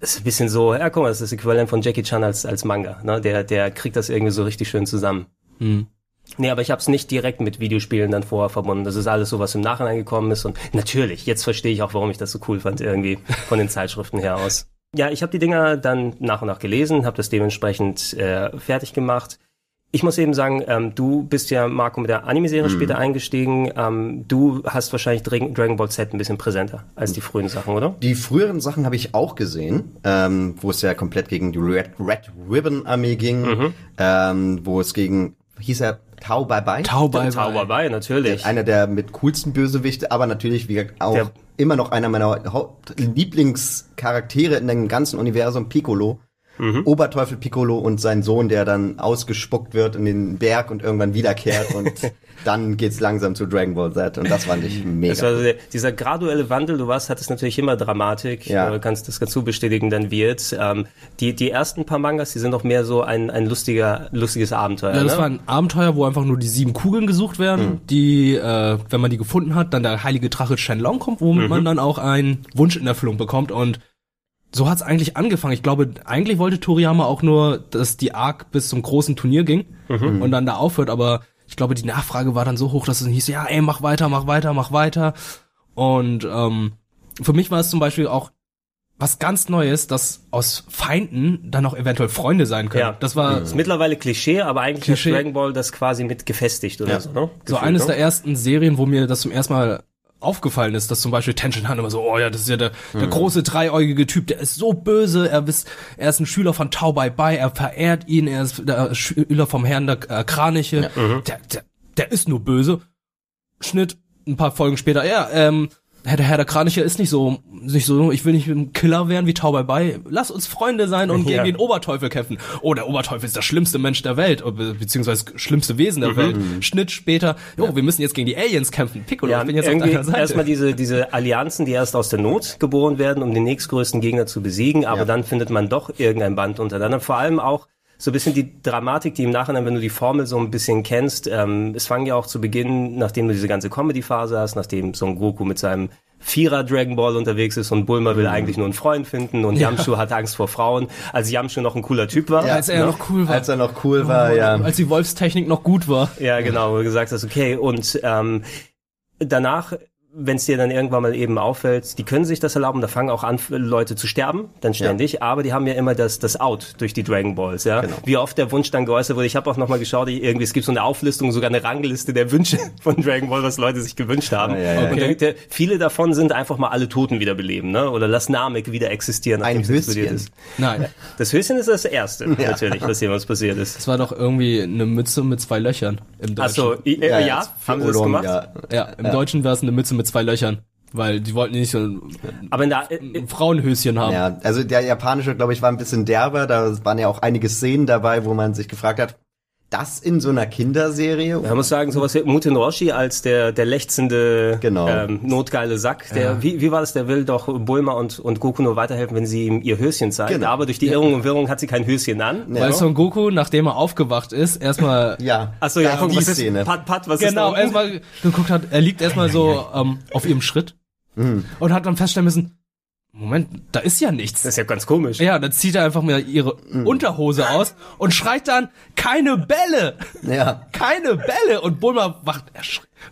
Das ist ein bisschen so, ja, guck mal, das ist das Äquivalent von Jackie Chan als, als Manga, ne? Der, der kriegt das irgendwie so richtig schön zusammen. Nee, aber ich habe es nicht direkt mit Videospielen dann vorher verbunden. Das ist alles so, was im Nachhinein gekommen ist. Und natürlich, jetzt verstehe ich auch, warum ich das so cool fand, irgendwie von den Zeitschriften her aus. Ja, ich habe die Dinger dann nach und nach gelesen, habe das dementsprechend äh, fertig gemacht. Ich muss eben sagen, ähm, du bist ja, Marco, mit der Anime-Serie später eingestiegen. Ähm, du hast wahrscheinlich Dra- Dragon Ball Z ein bisschen präsenter als die frühen Sachen, oder? Die früheren Sachen habe ich auch gesehen, ähm, wo es ja komplett gegen die Red, Red Ribbon Armee ging, Mhm. ähm, wo es gegen, hieß er Tau Bye Bye? Tau bei Tau bei, natürlich. Einer der mit coolsten Bösewichte, aber natürlich wie gesagt, auch Der- immer noch einer meiner Lieblingscharaktere in dem ganzen Universum, Piccolo. Oberteufel Piccolo und sein Sohn, der dann ausgespuckt wird in den Berg und irgendwann wiederkehrt und (laughs) dann geht's langsam zu Dragon Ball Z und das fand ich mega. Das war so der, dieser graduelle Wandel, du warst, hattest natürlich immer Dramatik, Ja. äh, kannst das dazu bestätigen, dann wird. Ähm, die, die ersten paar Mangas, die sind noch mehr so ein, ein lustiger, lustiges Abenteuer. Ja, das ne? war ein Abenteuer, wo einfach nur die sieben Kugeln gesucht werden, die, äh, wenn man die gefunden hat, dann der heilige Drache Shenlong kommt, womit man dann auch einen Wunsch in Erfüllung bekommt und so hat's eigentlich angefangen. Ich glaube, eigentlich wollte Toriyama auch nur, dass die Arc bis zum großen Turnier ging und dann da aufhört, aber ich glaube, die Nachfrage war dann so hoch, dass es hieß, ja, ey, mach weiter, mach weiter, mach weiter. Und ähm, für mich war es zum Beispiel auch was ganz Neues, dass aus Feinden dann auch eventuell Freunde sein können. Ja. Das war ist mittlerweile Klischee, aber eigentlich Klischee. hat Dragon Ball das quasi mit gefestigt oder Ja. so, ne? so Gefühlt, eines ne? der ersten Serien, wo mir das zum ersten Mal aufgefallen ist, dass zum Beispiel Tenshin Han immer so, oh ja, das ist ja der, der große dreieugige Typ, der ist so böse, er ist, er ist ein Schüler von Tao Bai Bai, er verehrt ihn, er ist der Schüler vom Herrn der äh, Kraniche, der, der, der ist nur böse. Schnitt, ein paar Folgen später, ja, ähm, Herr der Herr der Kraniche ist nicht so, nicht so, ich will nicht ein Killer werden wie Tau Bai Bai. Lass uns Freunde sein und Ja. gegen den Oberteufel kämpfen. Oh, der Oberteufel ist der schlimmste Mensch der Welt, be- beziehungsweise das schlimmste Wesen der Welt. Schnitt später, jo, wir müssen jetzt gegen die Aliens kämpfen. Piccolo, Ja, ich bin jetzt auf irgendwie deiner Seite. erstmal diese, diese Allianzen, die erst aus der Not geboren werden, um den nächstgrößten Gegner zu besiegen, aber Ja. dann findet man doch irgendein Band untereinander. Vor allem auch so ein bisschen die Dramatik, die im Nachhinein, wenn du die Formel so ein bisschen kennst, ähm, es fangen ja auch zu Beginn, nachdem du diese ganze Comedy-Phase hast, nachdem Son Goku mit seinem Vierer Dragon Ball unterwegs ist und Bulma Mhm. will eigentlich nur einen Freund finden und Yamchu hat Angst vor Frauen, als Yamchu noch ein cooler Typ war. als er ne? noch cool war. Als er noch cool war, ja. Als die Wolfstechnik noch gut war. Ja, genau, wo du gesagt hast, okay, und ähm, danach, wenn es dir dann irgendwann mal eben auffällt, die können sich das erlauben, da fangen auch an, Leute zu sterben, dann ständig, aber die haben ja immer das, das Out durch die Dragon Balls, ja. Genau. Wie oft der Wunsch dann geäußert wurde. Ich habe auch nochmal geschaut, irgendwie, es gibt so eine Auflistung, sogar eine Rangliste der Wünsche (laughs) von Dragon Ball, was Leute sich gewünscht haben. Ah, ja, ja. Und Okay. der, der, viele davon sind einfach mal alle Toten wiederbeleben, ne? Oder lass Namek wieder existieren, Ein Höschen. ist. Nein, Das Höschen ist das Erste, (laughs) natürlich, was jemals passiert ist. das war doch irgendwie eine Mütze mit zwei Löchern im Deutschen. Achso, äh, ja, ja, haben sie das gemacht? Ja. Ja, im Deutschen war es eine Mütze mit zwei Löchern. Weil die wollten nicht so ein, Aber in der, äh, ein Frauenhöschen haben. Ja, also der japanische, glaube ich, war ein bisschen derber. Da waren ja auch einige Szenen dabei, wo man sich gefragt hat, das in so einer Kinderserie? Man muss sagen, sowas wie Muten Roshi als der, der lechzende, Genau. ähm, notgeile Sack. Der, wie, wie war das? Der will doch Bulma und, und Goku nur weiterhelfen, wenn sie ihm ihr Höschen zeigt. Genau. Aber durch die Irrung und Wirrung hat sie kein Höschen an. Ja. Weil Son Goku, nachdem er aufgewacht ist, erstmal (laughs) Ja. Achso, ja, guck, die was ist, Szene. Pat, Pat, was genau ist da unten? erstmal geguckt hat, er liegt erstmal so ähm, auf ihrem Schritt Mhm. und hat dann feststellen müssen, Moment, da ist ja nichts. Das ist ja ganz komisch. Ja, dann zieht er einfach mal ihre Mhm. Unterhose aus und schreit dann, keine Bälle! Ja. Keine Bälle! Und Bulma wacht,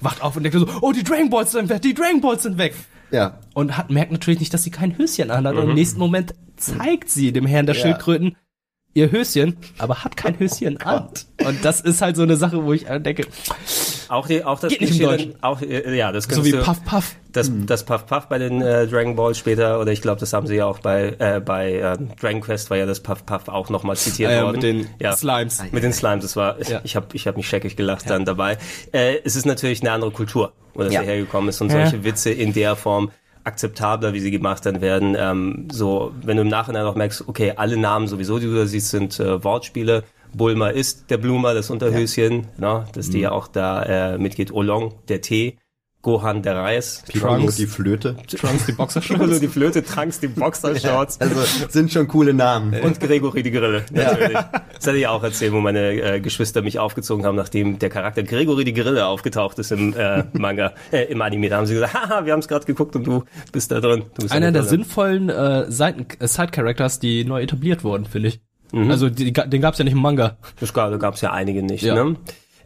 wacht auf und denkt so, oh, die Dragon Balls sind weg, die Dragon Balls sind weg. Ja. Und hat, merkt natürlich nicht, dass sie kein Höschen anhat. Und im nächsten Moment zeigt sie dem Herrn der Ja. Schildkröten ihr Höschen, aber hat kein Höschen an. Und das ist halt so eine Sache, wo ich denke, Auch, die, auch das Geht nicht im Klischee Auch, äh, ja, das so wie du, Puff Puff. Das, das Puff Puff bei den äh, Dragon Balls später, oder ich glaube, das haben sie ja auch bei, äh, bei äh, Dragon Quest, war ja das Puff Puff auch nochmal zitiert Ah ja, worden. mit den ja. Slimes. Mit den Slimes, das war, Ja. ich habe ich hab mich scheckig gelacht dann dabei. Äh, es ist natürlich eine andere Kultur, wo das Ja. hergekommen ist und Ja. solche Witze in der Form akzeptabler, wie sie gemacht dann werden. Ähm, so, wenn du im Nachhinein auch merkst, okay, alle Namen sowieso, die du da siehst, sind äh, Wortspiele. Bulma ist der Blumer, das Unterhöschen, ne, dass Mhm. die ja auch da äh, mitgeht. Olong, der Tee. Gohan, der Reis. Piccolo die Flöte. Trunks, die Piccolo, Boxershorts. die Flöte, Trunks, die Boxershorts. (laughs) Also sind schon coole Namen. Und Gregory die Grille, natürlich. Das hatte ich auch erzählt, wo meine äh, Geschwister mich aufgezogen haben, nachdem der Charakter Gregory die Grille aufgetaucht ist im äh, Manga, äh, im Anime. Da haben sie gesagt, haha, wir haben es gerade geguckt und du bist da drin. Du bist Einer eine der sinnvollen äh, Seiten, äh, Side-Characters, die neu etabliert wurden, finde ich. Mhm. Also die, den gab's ja nicht im Manga. Das gab, da gab es ja einige nicht. Ja. Ne?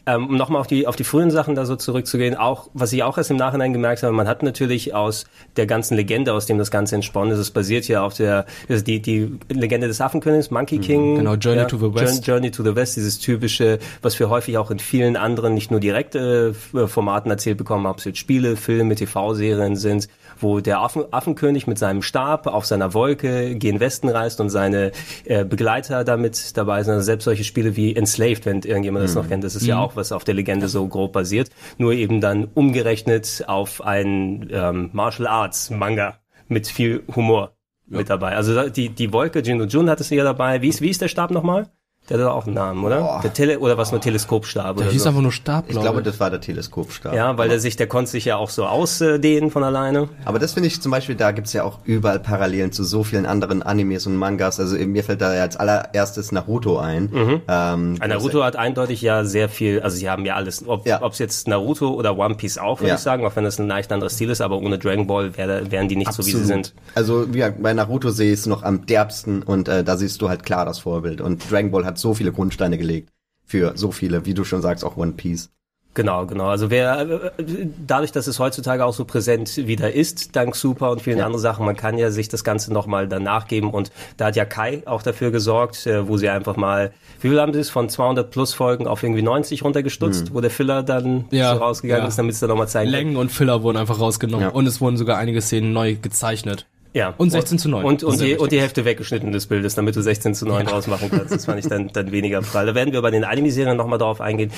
Ähm, um nochmal auf die, auf die frühen Sachen da so zurückzugehen, auch, was ich auch erst im Nachhinein gemerkt habe, man hat natürlich aus der ganzen Legende, aus dem das Ganze entsponnen ist, es basiert ja auf der, also die, die Legende des Affenkönigs, Monkey King. Genau, Journey to the West. Journey to the West, dieses typische, was wir häufig auch in vielen anderen, nicht nur direkte äh, Formaten erzählt bekommen, ob es jetzt Spiele, Filme, TV-Serien sind, wo der Affen, Affenkönig mit seinem Stab auf seiner Wolke gen Westen reist und seine äh, Begleiter damit dabei sind. Also selbst solche Spiele wie Enslaved, wenn irgendjemand das noch kennt, das ist ja auch auch, was auf der Legende so grob basiert, nur eben dann umgerechnet auf ein ähm, Martial Arts Manga mit viel Humor mit dabei. Also die die Wolke Jin Jun hat es ja dabei. Wie ist wie ist der Stab nochmal? Der hat doch auch einen Namen, oder? Der Tele oder was nur Teleskopstab Der oder hieß so. einfach nur Stab, Ich glaube glaube, ich. das war der Teleskopstab. Ja, weil der sich, der konnte sich ja auch so ausdehnen von alleine. Aber das finde ich zum Beispiel, da gibt's ja auch überall Parallelen zu so vielen anderen Animes und Mangas. Also mir fällt da ja als allererstes Naruto ein. Mhm. Ähm, Ein Naruto hat eindeutig ja sehr viel, also sie haben ja alles, ob Ja. es jetzt Naruto oder One Piece auch, würde Ja. ich sagen, auch wenn das ein leicht anderer Stil ist, aber ohne Dragon Ball wär, wären die nicht so, wie sie Absolut. sind. Also gesagt, bei Naruto sehe ich es noch am derbsten und äh, da siehst du halt klar das Vorbild. Und Dragon Ball hat so viele Grundsteine gelegt für so viele, wie du schon sagst, auch One Piece. Genau, genau. Also wer äh, dadurch, dass es heutzutage auch so präsent wieder ist, dank Super und vielen anderen Sachen, man kann ja sich das Ganze nochmal danach geben und da hat ja Kai auch dafür gesorgt, äh, wo sie einfach mal, wie viel haben sie es von 200 plus Folgen auf irgendwie 90 runtergestutzt, wo der Filler dann Ja, so rausgegangen ja. ist, damit es dann nochmal zeigen Längen und Filler wurden einfach rausgenommen Ja. und es wurden sogar einige Szenen neu gezeichnet. Ja. Und 16 zu 9. Und, und, die, und die Hälfte weggeschnitten des Bildes, damit du 16 zu 9 draus machen kannst. Das fand ich dann, dann weniger Fall. Da werden wir bei den Anime-Serien nochmal drauf eingehen.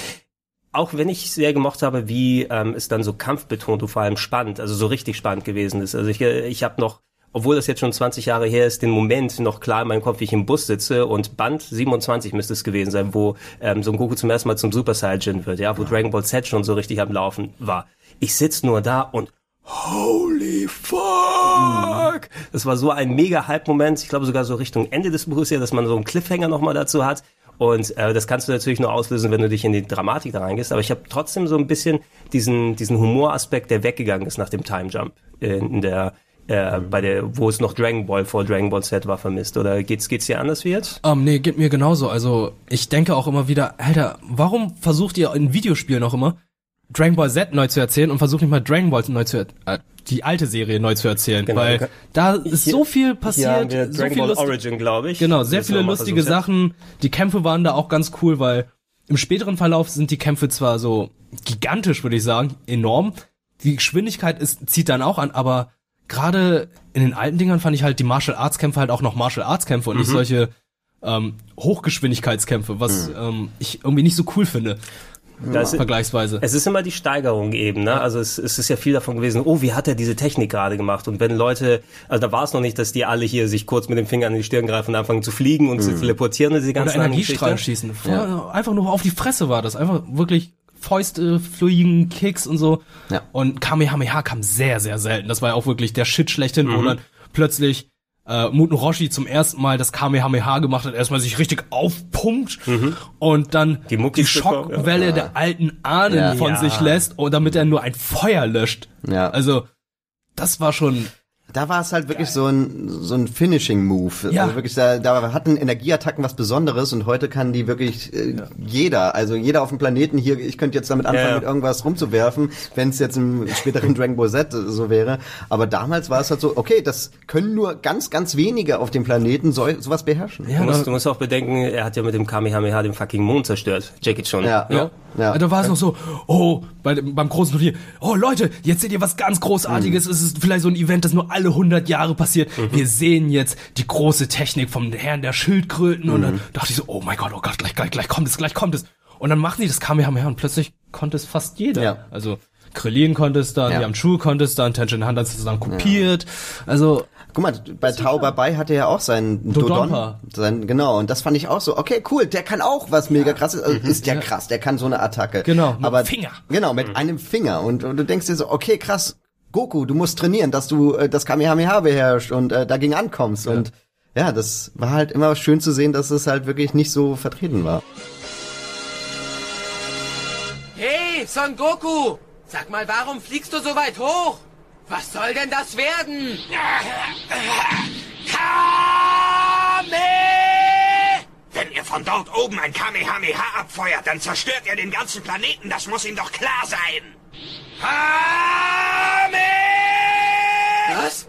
Auch wenn ich sehr gemocht habe, wie ähm, es dann so kampfbetont und vor allem spannend, also so richtig spannend gewesen ist. Also ich, äh, ich habe noch, obwohl das jetzt schon 20 Jahre her ist, den Moment noch klar in meinem Kopf, wie ich im Bus sitze und Band 27 müsste es gewesen sein, wo ähm, so ein Goku zum ersten Mal zum Super Saiyan wird, ja, wo Dragon Ball Z schon so richtig am Laufen war. Ich sitz nur da und Holy fuck! Das war so ein mega Hype-Moment. Ich glaube sogar so Richtung Ende des Buches ja, dass man so einen Cliffhanger nochmal dazu hat. Und äh, das kannst du natürlich nur auslösen, wenn du dich in die Dramatik da reingehst. Aber ich habe trotzdem so ein bisschen diesen, diesen Humoraspekt, der weggegangen ist nach dem Time Jump in, der äh, bei der, wo es noch Dragon Ball vor Dragon Ball Z war, vermisst. Oder geht's geht's dir anders wie jetzt? Ähm, nee, geht mir genauso. Also, ich denke auch immer wieder, Alter, warum versucht ihr in Videospielen auch immer, Dragon Ball Z neu zu erzählen und versucht nicht mal Dragon Ball neu zu, äh, die alte Serie neu zu erzählen? Genau. Weil da ist Hier- so viel Hier passiert, wir so Dragon viel Ball Lust Origin, glaube ich. Genau, sehr viele lustige. Sachen. Die Kämpfe waren da auch ganz cool, weil im späteren Verlauf sind die Kämpfe zwar so gigantisch, würde ich sagen, enorm. Die Geschwindigkeit ist, zieht dann auch an, aber gerade in den alten Dingern fand ich halt die Martial Arts Kämpfe halt auch noch Martial Arts Kämpfe und nicht solche ähm, Hochgeschwindigkeitskämpfe, was ähm, ich irgendwie nicht so cool finde, Das, vergleichsweise. Es ist immer die Steigerung eben, ne? Also es, es ist ja viel davon gewesen, oh, wie hat er diese Technik gerade gemacht? Und wenn Leute, also da war es noch nicht, dass die alle hier sich kurz mit dem Finger an die Stirn greifen und anfangen zu fliegen und zu teleportieren und diese Oder ganzen anderen Energiestrahl Geschichten. schießen. Vor- Einfach nur auf die Fresse war das. Einfach wirklich Fäuste, fliegen, Kicks und so. Ja. Und Kamehameha kam sehr, sehr selten. Das war ja auch wirklich der Shit schlechthin, Mhm. wo dann plötzlich äh, Muten Roshi zum ersten Mal das Kamehameha gemacht hat, erstmal sich richtig aufpumpt und dann Mhm. Die die, bekommen, ja. Schockwelle der alten Ahnen Ja. von Ja. sich lässt und damit er nur ein Feuer löscht. Ja. Also, das war schon, Da war es halt wirklich so ein so ein Finishing Move. Ja. Also wirklich da, da hatten Energieattacken was Besonderes und heute kann die wirklich äh, jeder, also jeder auf dem Planeten hier, ich könnte jetzt damit anfangen Ja, ja. mit irgendwas rumzuwerfen, wenn es jetzt im späteren (laughs) Dragon Ball Z so wäre, aber damals war es halt so, okay, das können nur ganz ganz wenige auf dem Planeten so, sowas beherrschen. ja, Du musst, du musst auch bedenken, er hat ja mit dem Kamehameha den fucking Mond zerstört. Jackie schon. Ja. Ja. Ja. Da war es noch so, oh, bei, beim großen Turnier, oh Leute, jetzt seht ihr was ganz Großartiges. Mhm. Es ist vielleicht so ein Event, das nur alle 100 Jahre passiert. Wir sehen jetzt die große Technik vom Herrn der Schildkröten. Und Mhm. dann dachte ich so, oh mein Gott, oh Gott, gleich, gleich, gleich kommt es, gleich kommt es. Und dann machen die das Kamehameha und plötzlich konnte es fast jeder. Ja. Also Krillin konnte es dann, Ja. Yamchu konnte es dann, Tenshin Han hat es dann kopiert. Also, Guck mal, bei Tau Bai hatte er auch seinen Dodon. Dodonpa. Sein, genau, und das fand ich auch so, okay, cool, der kann auch was mega krasses, also ist ja Ja. krass, der kann so eine Attacke. Genau, mit Aber, Finger. Genau, mit einem Finger. Und, und du denkst dir so, okay, krass, Goku, du musst trainieren, dass du äh, das Kamehameha beherrschst und äh, dagegen ankommst. Und ja, das war halt immer schön zu sehen, dass es halt wirklich nicht so vertreten war. Hey, Son Goku! Sag mal, warum fliegst du so weit hoch? Was soll denn das werden? Kame! Wenn ihr von dort oben ein Kamehameha abfeuert, dann zerstört ihr den ganzen Planeten. Das muss ihm doch klar sein. Kame! Was?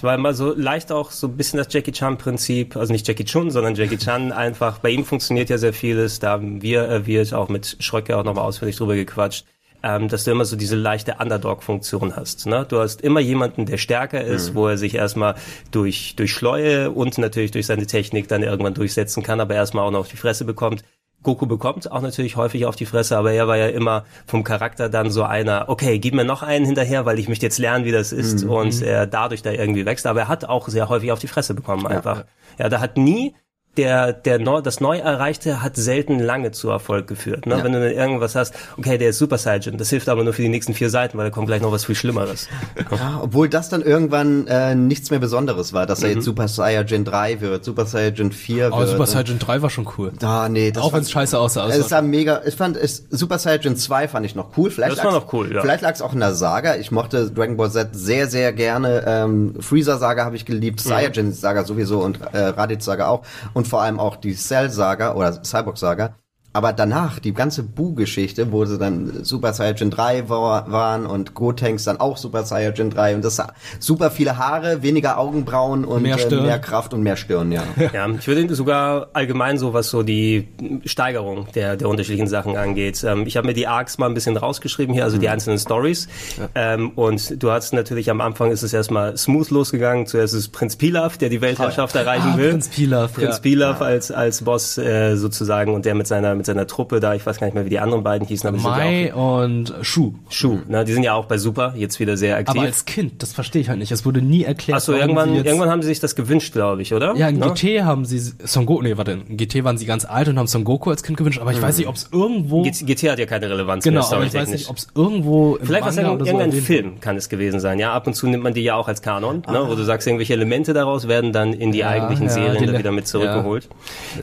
Es war immer so leicht auch so ein bisschen das Jackie Chan Prinzip, also nicht Jackie Chun, sondern Jackie Chan (laughs) einfach. Bei ihm funktioniert ja sehr vieles, da haben wir, äh, wir auch mit Schröcke auch nochmal ausführlich drüber gequatscht. ähm, dass du immer so diese leichte Underdog-Funktion hast. Ne? Du hast immer jemanden, der stärker ist, wo er sich erstmal durch, durch Schleue und natürlich durch seine Technik dann irgendwann durchsetzen kann, aber erstmal auch noch auf die Fresse bekommt. Goku bekommt auch natürlich häufig auf die Fresse, aber er war ja immer vom Charakter dann so einer, okay, gib mir noch einen hinterher, weil ich möchte jetzt lernen, wie das ist und er dadurch da irgendwie wächst. Aber er hat auch sehr häufig auf die Fresse bekommen einfach. Ja, da hat nie der, der neu, das neu erreichte hat selten lange zu Erfolg geführt. Ne? Wenn du dann irgendwas hast, okay, der ist Super Saiyan, das hilft aber nur für die nächsten vier Seiten, weil da kommt gleich noch was viel Schlimmeres. (laughs) Ja, obwohl das dann irgendwann äh, nichts mehr Besonderes war, dass er Mhm. jetzt Super Saiyajin 3 wird, Super Saiyajin 4 Aber wird. Super Saiyan 3 war schon cool. Ah, nee, das Auch war- wenn es scheiße aussah. Es war mega, ich fand es, Super Saiyan 2 fand ich noch cool. Vielleicht Das war lag's- noch cool, ja. Vielleicht lag es auch in der Saga. Ich mochte Dragon Ball Z sehr, sehr gerne. Ähm, Freezer Saga habe ich geliebt, Saiyajin Saga sowieso und äh, Raditz Saga auch. Und vor allem auch die Cell Saga oder Cyborg Saga. Aber danach, die ganze Bu-Geschichte, wo sie dann Super Saiyajin 3 war, waren und Gotenks dann auch Super Saiyajin 3 und das super viele Haare, weniger Augenbrauen und Mehr äh, Stirn. mehr Kraft und mehr Stirn, ja. (laughs) Ja, ich würde sogar allgemein so, was so die Steigerung der, der unterschiedlichen Sachen angeht. Ähm, ich habe mir die Arcs mal ein bisschen rausgeschrieben hier, also die einzelnen Stories. Ähm, und du hast natürlich am Anfang ist es erstmal smooth losgegangen. Zuerst ist Prinz Pilaf, der die Weltherrschaft erreichen Ah, will. Prinz Pilaf, Prinz ja. Pilaf als, als Boss äh, sozusagen und der mit seiner, mit seiner Truppe da, ich weiß gar nicht mehr, wie die anderen beiden hießen, aber Mai auch und Shu. Schuh. Ne? Die sind ja auch bei Super jetzt wieder sehr aktiv. Aber als Kind, das verstehe ich halt nicht. Es wurde nie erklärt. Achso, irgendwann, irgendwann haben sie sich das gewünscht, glaube ich, oder? Ja, in Ne? GT haben sie Son Goku, nee, warte, in GT waren sie ganz alt und haben Son Goku als Kind gewünscht, aber ich weiß nicht, ob es irgendwo, GT, GT hat ja keine Relevanz genau, mehr, aber ich weiß nicht, ob es irgendwo Vielleicht was Manga irgendein, so Film kann es gewesen sein. Ja, ab und zu nimmt man die ja auch als Kanon, ne, wo du sagst, irgendwelche Elemente daraus werden dann in die Ja, eigentlichen ja, Serien die wieder mit zurückgeholt.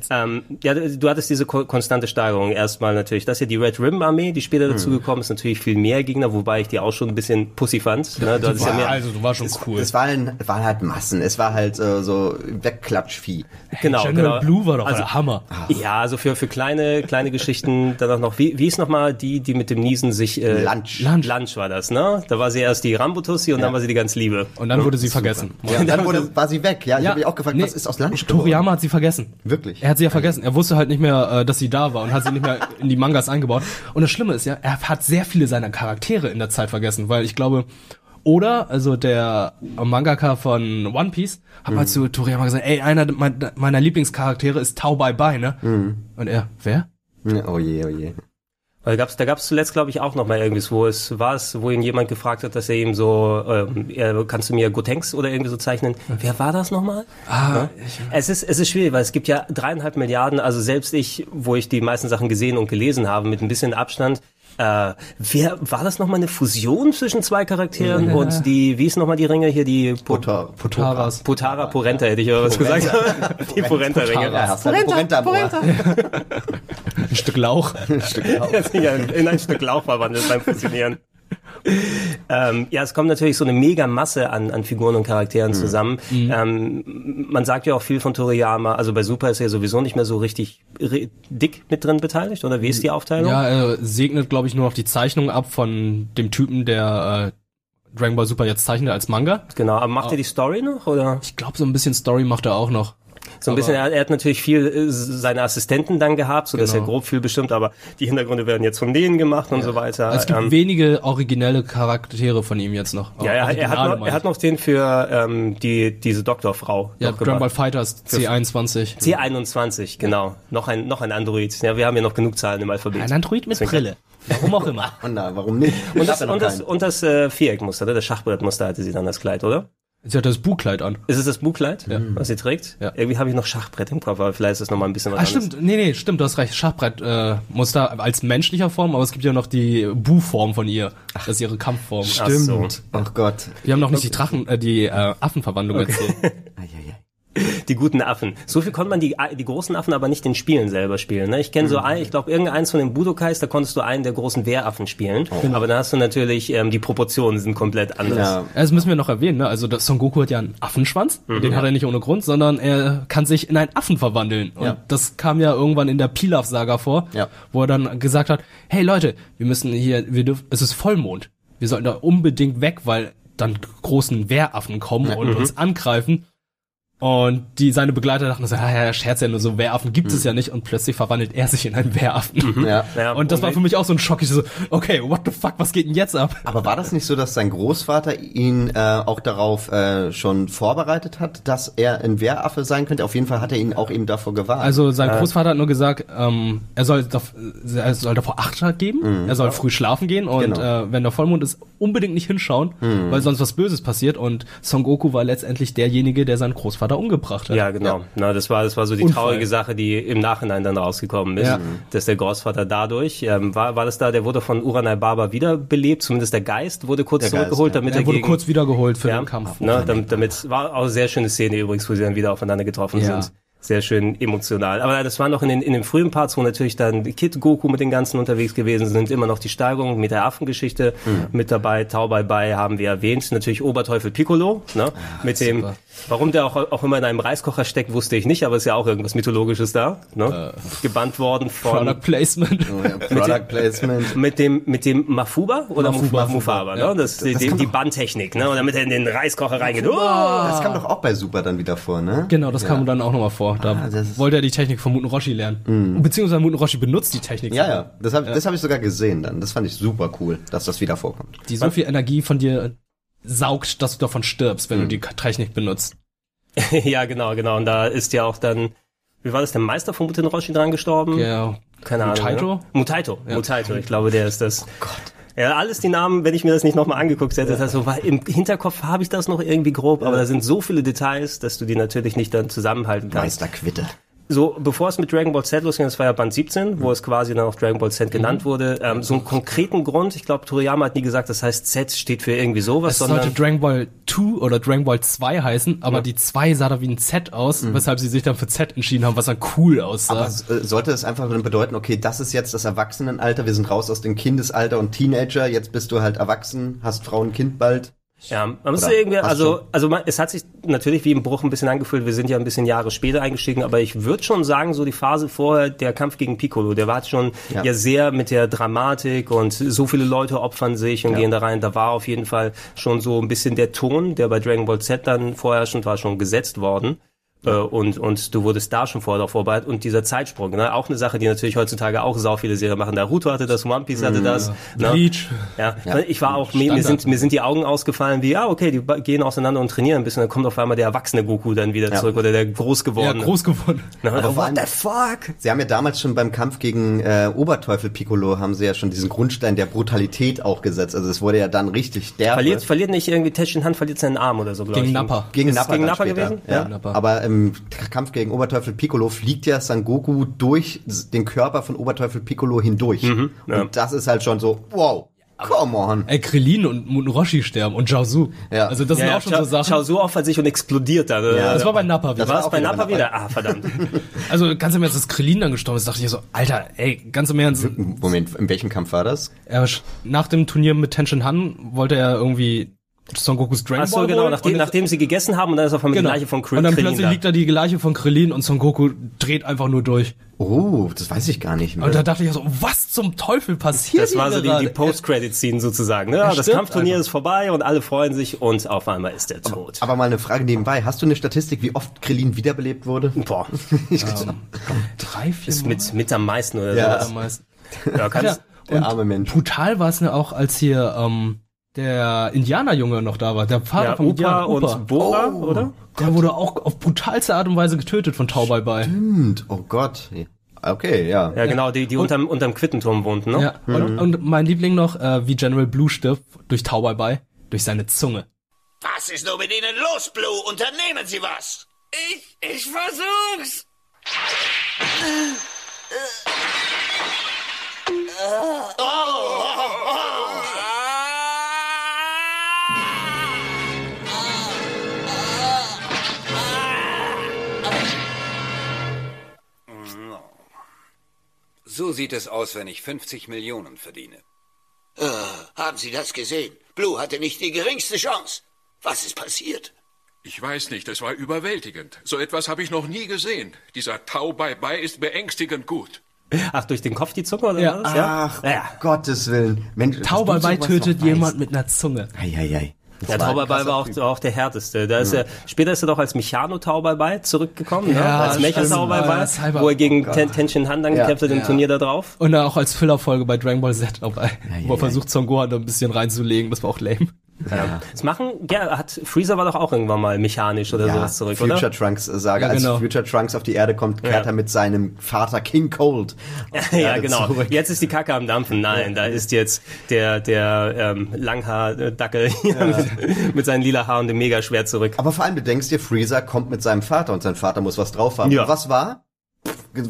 Ja, ähm, ja du hattest diese ko Steigerung. Erstmal natürlich, das hier die Red Ribbon Armee, die später dazu gekommen ist, natürlich viel mehr Gegner, wobei ich die auch schon ein bisschen Pussy fand. Ne? Du hattest ja mehr, Also, du war schon cool. Es waren, waren halt Massen. Es war halt äh, so Wegklatschvieh. genau, General genau. Blue war doch Also- der Hammer. Ja, also für, für kleine, kleine Geschichten dann auch noch, wie, wie ist nochmal die, die mit dem Niesen sich, äh, Lunch. Lunch. Lunch war das, ne? Da war sie erst die Rambutussi und dann war sie die ganz Liebe. Und dann wurde sie vergessen. Ja, und dann wurde, war sie weg. Ja, ich Ja, habe mich auch gefragt, nee, was ist aus Lunch geworden? Toriyama hat sie vergessen. Wirklich? Er hat sie ja vergessen. Er wusste halt nicht mehr, äh, dass sie da war und hat sie nicht mehr in die Mangas eingebaut. Und das Schlimme ist ja, er hat sehr viele seiner Charaktere in der Zeit vergessen, weil ich glaube, oder, also der Mangaka von One Piece, hat mal zu Toriyama gesagt, ey, einer mein- meiner Lieblingscharaktere ist Tau Bai Bai, ne? Und er, wer? Oh je, oh je. Weil gab's, da gab es zuletzt, glaube ich, auch noch mal irgendwie, wo es war es, wo ihn jemand gefragt hat, dass er ihm so, er, kannst du mir Gotenks oder irgendwie so zeichnen? Wer war das nochmal? Ah, Es ist, es ist schwierig, weil es gibt ja dreieinhalb Milliarden, also selbst ich, wo ich die meisten Sachen gesehen und gelesen habe, mit ein bisschen Abstand, äh, wer, war das nochmal eine Fusion zwischen zwei Charakteren und die, wie ist nochmal die Ringe hier, die Po- Potar. Potaras. Potara, Porenta hätte ich aber was gesagt. (laughs) die Porenta-Ringe. Ja, hast halt Porenta, Porenta. Ein Stück Lauch. Ein Stück Lauch. (laughs) Ja, in ein Stück Lauch verwandelt beim Fusionieren. (laughs) ähm, ja, es kommt natürlich so eine mega Masse an, an Figuren und Charakteren zusammen. Ähm, man sagt ja auch viel von Toriyama, also bei Super ist er sowieso nicht mehr so richtig ri- dick mit drin beteiligt, oder wie ist die Aufteilung? Ja, er segnet, glaube ich, nur noch die Zeichnung ab von dem Typen, der äh, Dragon Ball Super jetzt zeichnet als Manga. Genau, aber macht er die Story noch, oder? Ich glaube, so ein bisschen Story macht er auch noch. So ein bisschen, er, er hat natürlich viel äh, seine Assistenten dann gehabt, so dass Genau. er grob viel bestimmt, aber die Hintergründe werden jetzt von denen gemacht und so weiter. Also es gibt Ähm, wenige originelle Charaktere von ihm jetzt noch. ja, er, er, hat noch, er hat noch den für ähm, die diese Doktorfrau. ja, Dragon. Fighters C21. C21, genau. Noch ein, noch ein Android. Ja, wir haben ja noch genug Zahlen im Alphabet. Ein Android mit Deswegen- Brille. Warum auch immer. (laughs) Und na, warum nicht? Und das, ja noch und das, und das äh, Viereckmuster, ne? das Schachbrettmuster hatte sie dann das Kleid, oder? Sie hat das Buchkleid an. Ist es das Buchkleid, was sie trägt? Ja. Irgendwie habe ich noch Schachbrett im Kopf, aber vielleicht ist das nochmal ein bisschen was Ah, anderes. stimmt. Nee, nee, stimmt, du hast recht. Schachbrettmuster äh, Muster als menschlicher Form, aber es gibt ja noch die Bu-Form von ihr. Das ist ihre Kampfform. Ach so. Stimmt. Oh Gott. Wir haben noch nicht die Drachen, äh, die äh, Affenverwandlung erzählt. (laughs) Die guten Affen. So viel konnte man die, die großen Affen aber nicht in Spielen selber spielen. Ne? Ich kenne so ein, ich glaube, irgendeins von den Budokais, da konntest du einen der großen Wehraffen spielen. Aber da hast du natürlich, ähm, die Proportionen sind komplett anders. Ja. Das müssen wir noch erwähnen, ne? Also das Son Goku hat ja einen Affenschwanz, den hat er nicht ohne Grund, sondern er kann sich in einen Affen verwandeln. Und Ja. das kam ja irgendwann in der Pilaf-Saga vor, Ja. wo er dann gesagt hat, hey Leute, wir müssen hier, wir dürfen, es ist Vollmond. Wir sollten da unbedingt weg, weil dann großen Wehraffen kommen und uns angreifen. Und die seine Begleiter dachten so, ja, ja, Scherz ja nur so, Wehraffen gibt es ja nicht und plötzlich verwandelt er sich in einen Wehraffen. Ja. Ja, Und das war für mich auch so ein Schock. Ich so, okay, what the fuck, was geht denn jetzt ab? Aber war das nicht so, dass sein Großvater ihn äh, auch darauf äh, schon vorbereitet hat, dass er ein Wehraffe sein könnte? Auf jeden Fall hat er ihn auch eben davor gewarnt. Also sein Großvater hat nur gesagt, ähm, er soll er soll davor Acht geben, er soll früh schlafen gehen und Genau. äh, wenn der Vollmond ist, unbedingt nicht hinschauen, weil sonst was Böses passiert und Son Goku war letztendlich derjenige, der seinen Großvater umgebracht hat. Ja, genau. Na, das war, das war so die Unfall. traurige Sache, die im Nachhinein dann rausgekommen ist, Ja. dass der Großvater dadurch, ähm, war, war das da, der wurde von Uranai Baba wiederbelebt, zumindest der Geist wurde kurz Der Geist, zurückgeholt, ja. damit Er er wurde gegen, kurz wiedergeholt für ja, den Kampf. Ne, damit, damit war auch eine sehr schöne Szene übrigens, wo sie dann wieder aufeinander getroffen Ja. sind. Sehr schön emotional. Aber das war noch in den, in den frühen Parts, wo natürlich dann Kid Goku mit den ganzen unterwegs gewesen sind, immer noch die Steigerung mit der Affengeschichte Mhm. mit dabei. Tau Bai Bai haben wir erwähnt. Natürlich Oberteufel Piccolo, ne? mit dem, super. Warum der auch, auch immer in einem Reiskocher steckt, wusste ich nicht, aber ist ja auch irgendwas Mythologisches da, ne? Gebannt worden von, Product Placement. Oh ja, Product Placement. (laughs) mit dem mit dem Mafuba oder Mafuba. Mufaba, Mufaba, ne? Ja. Das, die, die, die Bandtechnik, ne? Und damit er in den Reiskocher reingeht. Oh! Das kam doch auch bei Super dann wieder vor, ne? Genau, das kam dann auch nochmal vor. Da Ah, das wollte er die Technik von Muten Roshi lernen. Beziehungsweise Muten Roshi benutzt die Technik. Ja, ja. Das habe das hab ich sogar gesehen dann. Das fand ich super cool, dass das wieder vorkommt. Die so viel Energie von dir saugt, dass du davon stirbst, wenn du die Technik benutzt. (laughs) ja, genau, genau. Und da ist ja auch dann, wie war das, der Meister von Muten Roshi dran gestorben? Ja. Keine Ahnung. Mutaito? Ne? Mutaito, Mutaito. Ich glaube, der ist das. Oh Gott. Ja, alles die Namen, wenn ich mir das nicht nochmal angeguckt hätte, das so, weil im Hinterkopf habe ich das noch irgendwie grob, aber da sind so viele Details, dass du die natürlich nicht dann zusammenhalten kannst. Meister Quitte. So, bevor es mit Dragon Ball Z losging, das war ja Band 17, wo es quasi dann auch Dragon Ball Z genannt wurde, ähm, so einen konkreten Grund, ich glaube, Toriyama hat nie gesagt, das heißt Z steht für irgendwie sowas, Es sondern sollte Dragon Ball 2 oder Dragon Ball 2 heißen, aber die 2 sah da wie ein Z aus, weshalb sie sich dann für Z entschieden haben, was dann cool aussah. Aber äh, sollte es einfach dann bedeuten, okay, das ist jetzt das Erwachsenenalter, wir sind raus aus dem Kindesalter und Teenager, jetzt bist du halt erwachsen, hast Frau und Kind bald. Ja, man muss irgendwie, also, schon. also man, es hat sich natürlich wie im Bruch ein bisschen angefühlt. Wir sind ja ein bisschen Jahre später eingestiegen, aber ich würde schon sagen, so die Phase vorher, der Kampf gegen Piccolo, der war schon ja. Ja. sehr mit der Dramatik und so viele Leute opfern sich und Ja. gehen da rein. Da war auf jeden Fall schon so ein bisschen der Ton, der bei Dragon Ball Z dann vorherrschend war, schon gesetzt worden. Äh, Und, und du wurdest da schon vorher vorbereitet. Und dieser Zeitsprung, ne? auch eine Sache, die natürlich heutzutage auch sau viele Serien machen. Naruto hatte das, One Piece hatte das. Ne? Bleach. Ja, ich war auch, mir, mir, sind, mir sind die Augen ausgefallen, wie, ah, okay, die gehen auseinander und trainieren ein bisschen, dann kommt auf einmal der erwachsene Goku dann wieder Ja. zurück oder der groß Ja, gewordene. groß geworden. Ne? Aber What the fuck? Sie haben ja damals schon beim Kampf gegen äh, Oberteufel Piccolo haben sie ja schon diesen Grundstein der Brutalität auch gesetzt. Also es wurde ja dann richtig derbe. Verliert, verliert nicht irgendwie Tetschen Hand, verliert seinen Arm oder so, glaube Gegen ich. Nappa. gegen Nappa, gegen Nappa gewesen? Ja. Ja, Nappa. Aber im Kampf gegen Oberteufel Piccolo fliegt ja Son Goku durch den Körper von Oberteufel Piccolo hindurch. Mhm, ja. Und das ist halt schon so, wow, come on. Ey, Krillin und Muten Roshi sterben und Jiaozu. Ja. Also das sind auch schon so Sachen. Schau auf sich und explodiert dann. Ja. das war bei Nappa wieder. Das war es auch bei Nappa wieder? Ah, verdammt. (laughs) (laughs) Also ganz im Ernst, dass Krillin dann gestorben ist, dachte ich so, Alter, ey, ganz im Ernst. Moment, in welchem Kampf war das? Er, nach dem Turnier mit Tenshin Han wollte er irgendwie Son Gokus Dragon Ach so, Ball genau, holen nachdem, nachdem sie gegessen haben und dann ist auf einmal genau. die Leiche von Krill, Und dann Krillin plötzlich da. liegt da die Leiche von Krillin und Son Goku dreht einfach nur durch. Oh, das weiß ich gar nicht mehr. Und da dachte ich so, was zum Teufel passiert Das war so die, die gerade? Post-Credit-Scene sozusagen. Ne? Ja, das stimmt Kampfturnier einfach. ist vorbei und alle freuen sich und auf einmal ist er tot. Aber mal eine Frage nebenbei. Hast du eine Statistik, wie oft Krillin wiederbelebt wurde? Boah, (laughs) Drei, vier ist mit, mit am meisten oder Ja. sowas. am meisten. Ja, kannst, Der arme Mensch. Brutal war es ne auch, als hier ähm, der Indianerjunge noch da war, der Vater ja, vom Upa und Bora, Oh. oder? Der wurde auch auf brutalste Art und Weise getötet von Tau Bai Bai. Stimmt. Oh Gott. Okay, ja. Ja, genau, die, die unterm, unterm Quittenturm wohnten, ne? Ja, und, und mein Liebling noch, äh, wie General Blue stirbt durch Tau Bai Bai, durch seine Zunge. Was ist nur mit Ihnen los, Blue? Unternehmen Sie was! Ich, ich versuch's. So sieht es aus, wenn ich 50 Millionen verdiene. Äh, haben Sie das gesehen? Blue hatte nicht die geringste Chance. Was ist passiert? Ich weiß nicht, es war überwältigend. So etwas habe ich noch nie gesehen. Dieser Tau Bai Bai ist beängstigend gut. Ach, durch den Kopf die Zunge oder Ja. was? Ach, ja. Gottes Willen. Mensch, Tau Bai sowas tötet jemand mit einer Zunge. Eieiei. Ja, war Tauberball krasser war auch, auch der härteste. Da ist er, später ist er doch als Mechano-Tauberball zurückgekommen, ne? Ja, als. Mecha-Tauberball, Ja, Cyber- wo er gegen oh. Ten Tenshin Han dann Ja. gekämpft hat im Ja. Turnier da drauf. Und dann auch als Fillerfolge bei Dragon Ball Z dabei, wo ja, er versucht, Son Gohan da ein bisschen reinzulegen. Das war auch lame. Das machen, ja, hat, Freezer war doch auch irgendwann mal mechanisch oder Ja, sowas zurück, Future oder? Trunks äh, sage, Ja, als genau. Future Trunks auf die Erde kommt, kehrt Ja. er mit seinem Vater King Cold. (laughs) Ja, genau. zurück. Jetzt ist die Kacke am Dampfen. Nein, da ist jetzt der, der ähm, Langhaar-Dackel (laughs) mit, mit seinen lila Haaren und dem Megaschwert zurück. Aber vor allem, du denkst dir, Freezer kommt mit seinem Vater und sein Vater muss was drauf haben. Ja. Was war?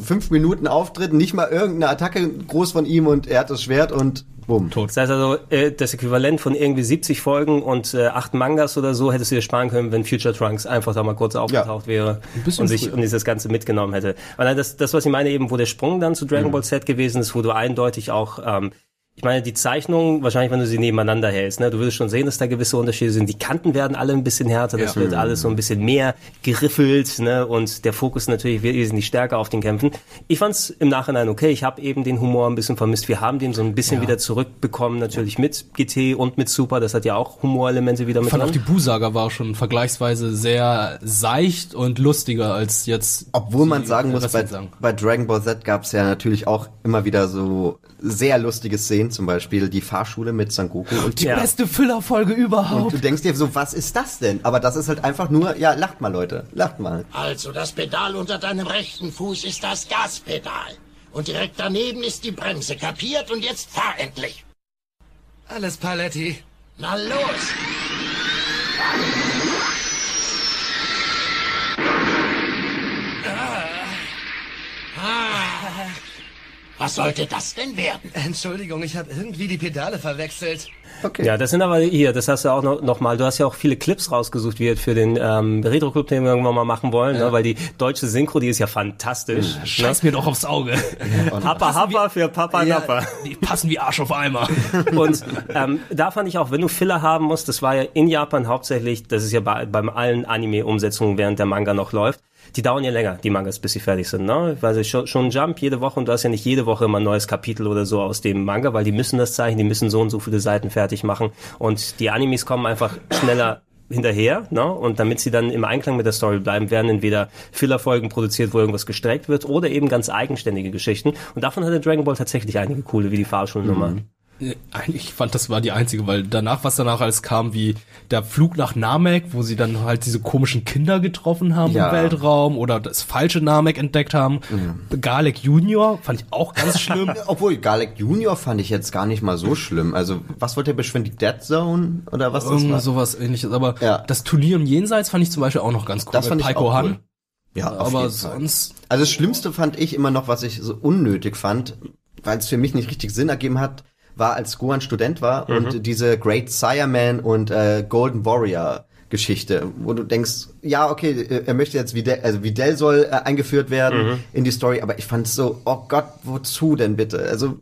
Fünf Minuten Auftritt, nicht mal irgendeine Attacke groß von ihm und er hat das Schwert und bumm. Tot. Das heißt also, äh, das Äquivalent von irgendwie 70 Folgen und äh, acht Mangas oder so hättest du dir sparen können, wenn Future Trunks einfach da mal kurz aufgetaucht wäre bisschen und sich früher. und dieses Ganze mitgenommen hätte. Weil das, das, was ich meine, eben, wo der Sprung dann zu Dragon Ball Z gewesen ist, wo du eindeutig auch ähm, ich meine, die Zeichnungen, wahrscheinlich, wenn du sie nebeneinander hältst, ne, du würdest schon sehen, dass da gewisse Unterschiede sind. Die Kanten werden alle ein bisschen härter, das Ja. wird alles so ein bisschen mehr geriffelt, ne, und der Fokus natürlich wesentlich stärker auf den Kämpfen. Ich fand's im Nachhinein okay. Ich habe eben den Humor ein bisschen vermisst. Wir haben den so ein bisschen wieder zurückbekommen, natürlich mit GT und mit Super. Das hat ja auch Humorelemente wieder Ich mit fand auch die Bu-Saga war schon vergleichsweise sehr seicht und lustiger als jetzt. Obwohl man sagen muss, bei, Wrestling-Sachen. bei Dragon Ball Z gab es ja natürlich auch immer wieder so sehr lustige Szenen, zum Beispiel die Fahrschule mit Son Goku und Die Ja. beste Füllerfolge Und überhaupt. du denkst dir so, was ist das denn? Aber das ist halt einfach nur, ja, lacht mal, Leute, lacht mal. Also, das Pedal unter deinem rechten Fuß ist das Gaspedal. Und direkt daneben ist die Bremse. Kapiert? Und jetzt fahr endlich. Alles Paletti. Na los! Was sollte das denn werden? Entschuldigung, ich habe irgendwie die Pedale verwechselt. Okay. Ja, das sind aber hier, das hast du auch noch, noch mal, du hast ja auch viele Clips rausgesucht, wie jetzt für den ähm, Retro-Club, den wir irgendwann mal machen wollen, ne, weil die deutsche Synchro, die ist ja fantastisch. Ne? Scheiß mir doch aufs Auge. (laughs) Happa Happa für Papa Nappa. die passen wie Arsch auf Eimer. (laughs) Und ähm, da fand ich auch, wenn du Filler haben musst, das war ja in Japan hauptsächlich, das ist ja bei, beim allen Anime-Umsetzungen, während der Manga noch läuft, die dauern ja länger, die Mangas, bis sie fertig sind. Ne? Also schon, schon Jump jede Woche und du hast ja nicht jede Woche immer ein neues Kapitel oder so aus dem Manga, weil die müssen das zeichnen, die müssen so und so viele Seiten fertig machen und die Animes kommen einfach schneller hinterher, ne? Und damit sie dann im Einklang mit der Story bleiben, werden entweder Fillerfolgen produziert, wo irgendwas gestreckt wird, oder eben ganz eigenständige Geschichten. Und davon hatte Dragon Ball tatsächlich einige coole, wie die Fahrschulnummer. Ich fand, das war die einzige, weil danach, was danach alles kam, wie der Flug nach Namek, wo sie dann halt diese komischen Kinder getroffen haben Ja. im Weltraum oder das falsche Namek entdeckt haben. Galek Junior fand ich auch ganz (laughs) schlimm. Obwohl, Galek Junior fand ich jetzt gar nicht mal so schlimm. Also, was wollte er beschwören? Die Dead Zone? Oder was das Irgend war? sowas ähnliches. Aber Ja. das Turnier im Jenseits fand ich zum Beispiel auch noch ganz cool. Das fand ich Paiko auch Han. cool. Ja, Aber sonst, Also das Schlimmste fand ich immer noch, was ich so unnötig fand, weil es für mich nicht richtig Sinn ergeben hat, war, als Gohan Student war und diese Great Sire Man und äh, Golden Warrior Geschichte, wo du denkst, ja, okay, äh, er möchte jetzt Videl, also Videl soll äh, eingeführt werden in die Story, aber ich fand es so, oh Gott, wozu denn bitte? Also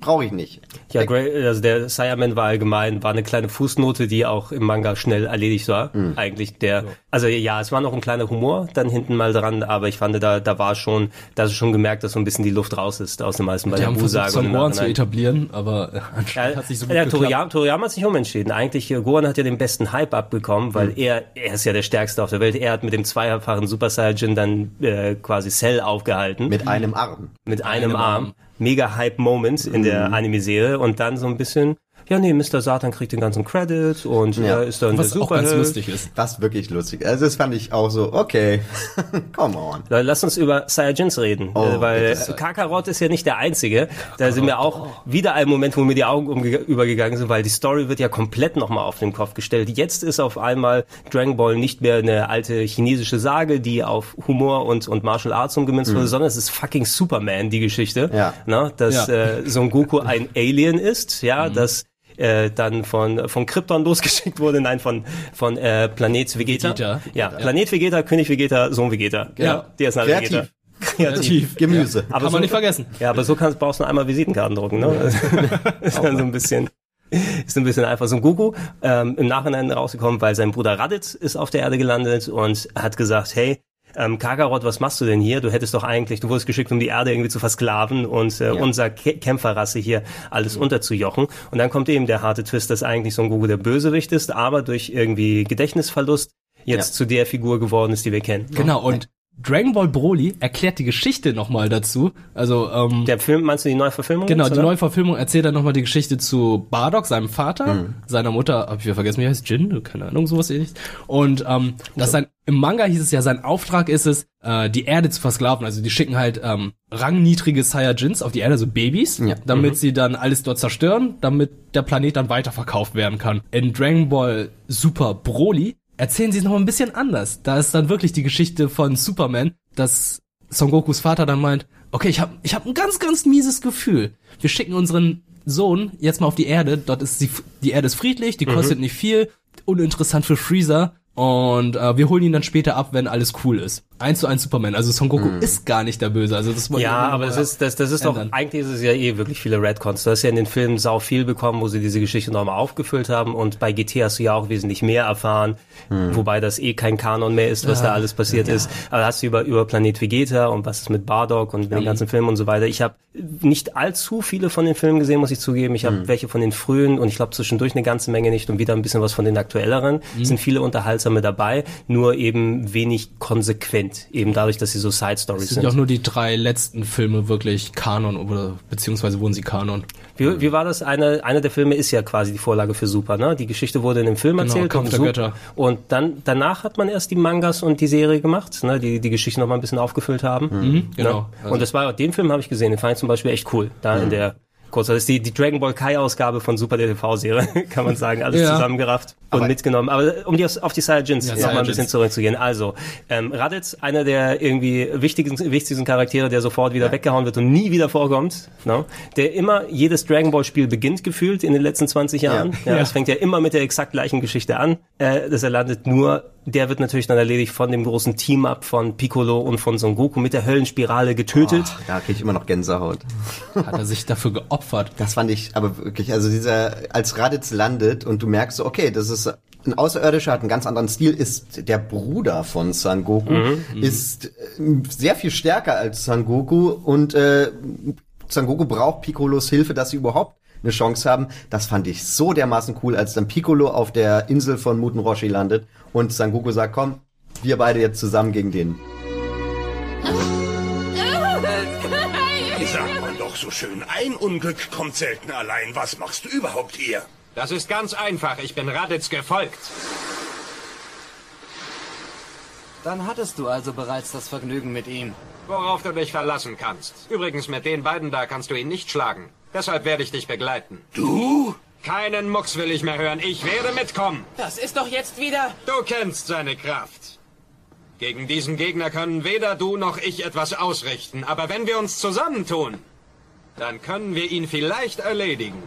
brauche ich nicht. Ja, Grey, also der Sireman war allgemein, war eine kleine Fußnote, die auch im Manga schnell erledigt war. Eigentlich der, also ja, es war noch ein kleiner Humor dann hinten mal dran, aber ich fand, da, da war schon, da hast du schon gemerkt, dass so ein bisschen die Luft raus ist aus dem meisten bei die der haben versucht, und im Gohan zu etablieren, aber (laughs) äh, anscheinend Ja, hat sich so gut ja. Toriyama, Toriyama hat sich umentschieden. Eigentlich, äh, Gohan hat ja den besten Hype abbekommen, weil er, er ist ja der Stärkste auf der Welt. Er hat mit dem zweifachen Super Saiyan dann äh, quasi Cell aufgehalten. Mit einem Arm. mit einem einem Arm. Arm. Mega Hype-Moment in der Anime-Serie und dann so ein bisschen, ja nee, Mr. Satan kriegt den ganzen Credit und Ja. er ist dann Was der auch ganz Superheld. lustig ist. Was wirklich lustig. Also das fand ich auch so, okay, (laughs) come on. Leute, Lass uns über Saiyajins reden, Oh, äh, weil bitte. Kakarot ist ja nicht der einzige. Da sind mir auch wieder ein Moment, wo mir die Augen übergegangen sind, weil die Story wird ja komplett nochmal auf den Kopf gestellt. Jetzt ist auf einmal Dragon Ball nicht mehr eine alte chinesische Sage, die auf Humor und, und Martial Arts umgemünzt wurde, sondern es ist fucking Superman, die Geschichte. Mhm. Ja. Ne? Dass Ja. äh, Son Goku ein Alien ist, ja, das äh, dann von von Krypton (laughs) losgeschickt wurde, nein, von von äh, Planet Vegeta. Vegeta. Ja, Planet Vegeta, König Vegeta, Sohn Vegeta. Ja. der ist halt Kreativ. Vegeta. Kreativ. Gemüse. Aber Kann so, man nicht vergessen. Ja, aber so kannst, brauchst du nur einmal Visitenkarten drucken, ne? (laughs) ist dann so ein bisschen, ist ein bisschen einfach. So ein Goku, ähm, im Nachhinein rausgekommen, weil sein Bruder Raditz ist auf der Erde gelandet und hat gesagt, hey, ähm, Kakarot, was machst du denn hier? Du hättest doch eigentlich, du wurdest geschickt, um die Erde irgendwie zu versklaven und äh, unser Kä Kämpferrasse hier alles unterzujochen. Und dann kommt eben der harte Twist, dass eigentlich Son Goku der Bösewicht ist, aber durch irgendwie Gedächtnisverlust jetzt Ja. zu der Figur geworden ist, die wir kennen. Genau, und Dragon Ball Broly erklärt die Geschichte nochmal dazu. Also, ähm, Der Film, meinst du die Neuverfilmung? Genau, jetzt, die oder? Neuverfilmung erzählt dann nochmal die Geschichte zu Bardock, seinem Vater, Mhm. seiner Mutter, hab ich wieder vergessen, wie heißt Jin, keine Ahnung, sowas ähnliches. Und ähm, dass sein, im Manga hieß es ja, sein Auftrag ist es, äh, die Erde zu versklaven. Also die schicken halt ähm, rangniedrige Saiyajins auf die Erde, also Babys, Ja. damit sie dann alles dort zerstören, damit der Planet dann weiterverkauft werden kann. In Dragon Ball Super Broly erzählen sie es noch ein bisschen anders. Da ist dann wirklich die Geschichte von Superman, dass Son Gokus Vater dann meint, okay, ich habe ich hab ein ganz, ganz mieses Gefühl. Wir schicken unseren Sohn jetzt mal auf die Erde. Dort ist die, die Erde ist friedlich, die kostet nicht viel, uninteressant für Freezer. Und äh, wir holen ihn dann später ab, wenn alles cool ist. Eins zu eins Superman. Also Son Goku ist gar nicht der Böse. Also das Ja, aber das ist, das, das ist doch, eigentlich ist es ja eh wirklich viele Redcons. Du hast ja in den Filmen sau viel bekommen, wo sie diese Geschichte nochmal aufgefüllt haben und bei GT hast du ja auch wesentlich mehr erfahren, wobei das eh kein Kanon mehr ist, was da alles passiert ist. Aber hast du über, über Planet Vegeta und was ist mit Bardock und mit den ganzen Filmen und so weiter. Ich habe nicht allzu viele von den Filmen gesehen, muss ich zugeben. Ich habe welche von den frühen und ich glaube zwischendurch eine ganze Menge nicht und wieder ein bisschen was von den aktuelleren. Es sind viele unterhaltsame dabei, nur eben wenig konsequent, eben dadurch, dass sie so Side Stories Es sind ja auch nur die drei letzten Filme wirklich Kanon oder beziehungsweise wurden sie Kanon. Wie, wie war das? Eine, einer der Filme ist ja quasi die Vorlage für Super, ne? Die Geschichte wurde in dem Film Genau, erzählt. Kampf und der Götter. Und dann, danach hat man erst die Mangas und die Serie gemacht, ne? Die die Geschichte noch mal ein bisschen aufgefüllt haben. Mhm, genau. Ne? Also- und das war, den Film habe ich gesehen, den fand ich zum Beispiel echt cool. Da in der, kurz, das ist die, die Dragon Ball Kai-Ausgabe von Super TV-Serie, (laughs) kann man sagen, alles Ja. zusammengerafft und mitgenommen. Aber um die auf die Saiyajins Ja, noch mal ein bisschen zurückzugehen. Also, ähm, Raditz, einer der irgendwie wichtigsten, wichtigsten Charaktere, der sofort wieder weggehauen wird und nie wieder vorkommt, ne? der immer jedes Dragon Ball Spiel beginnt gefühlt in den letzten 20 Jahren. Ja. Ja. Es fängt ja immer mit der exakt gleichen Geschichte an, äh, dass er landet. Nur, der wird natürlich dann erledigt von dem großen Team-Up von Piccolo und von Son Goku mit der Höllenspirale getötet. Oh, da kriege ich immer noch Gänsehaut. Hat er sich dafür geopfert. Das fand ich aber wirklich, also dieser, als Raditz landet und du merkst so, okay, das ist ein Außerirdischer, hat einen ganz anderen Stil, ist der Bruder von Son Goku, ist äh, sehr viel stärker als Son Goku und äh, Son Goku braucht Piccolos Hilfe, dass sie überhaupt eine Chance haben. Das fand ich so dermaßen cool, als dann Piccolo auf der Insel von Muten Roshi landet und Son Goku sagt, komm, wir beide jetzt zusammen gegen den. (laughs) Sagt man doch so schön, ein Unglück kommt selten allein. Was machst du überhaupt hier? Das ist ganz einfach. Ich bin Raditz gefolgt. Dann hattest du also bereits das Vergnügen mit ihm. Worauf du dich verlassen kannst. Übrigens, mit den beiden da kannst du ihn nicht schlagen. Deshalb werde ich dich begleiten. Du? Keinen Mucks will ich mehr hören. Ich werde mitkommen. Das ist doch jetzt wieder... Du kennst seine Kraft. Gegen diesen Gegner können weder du noch ich etwas ausrichten. Aber wenn wir uns zusammentun, dann können wir ihn vielleicht erledigen.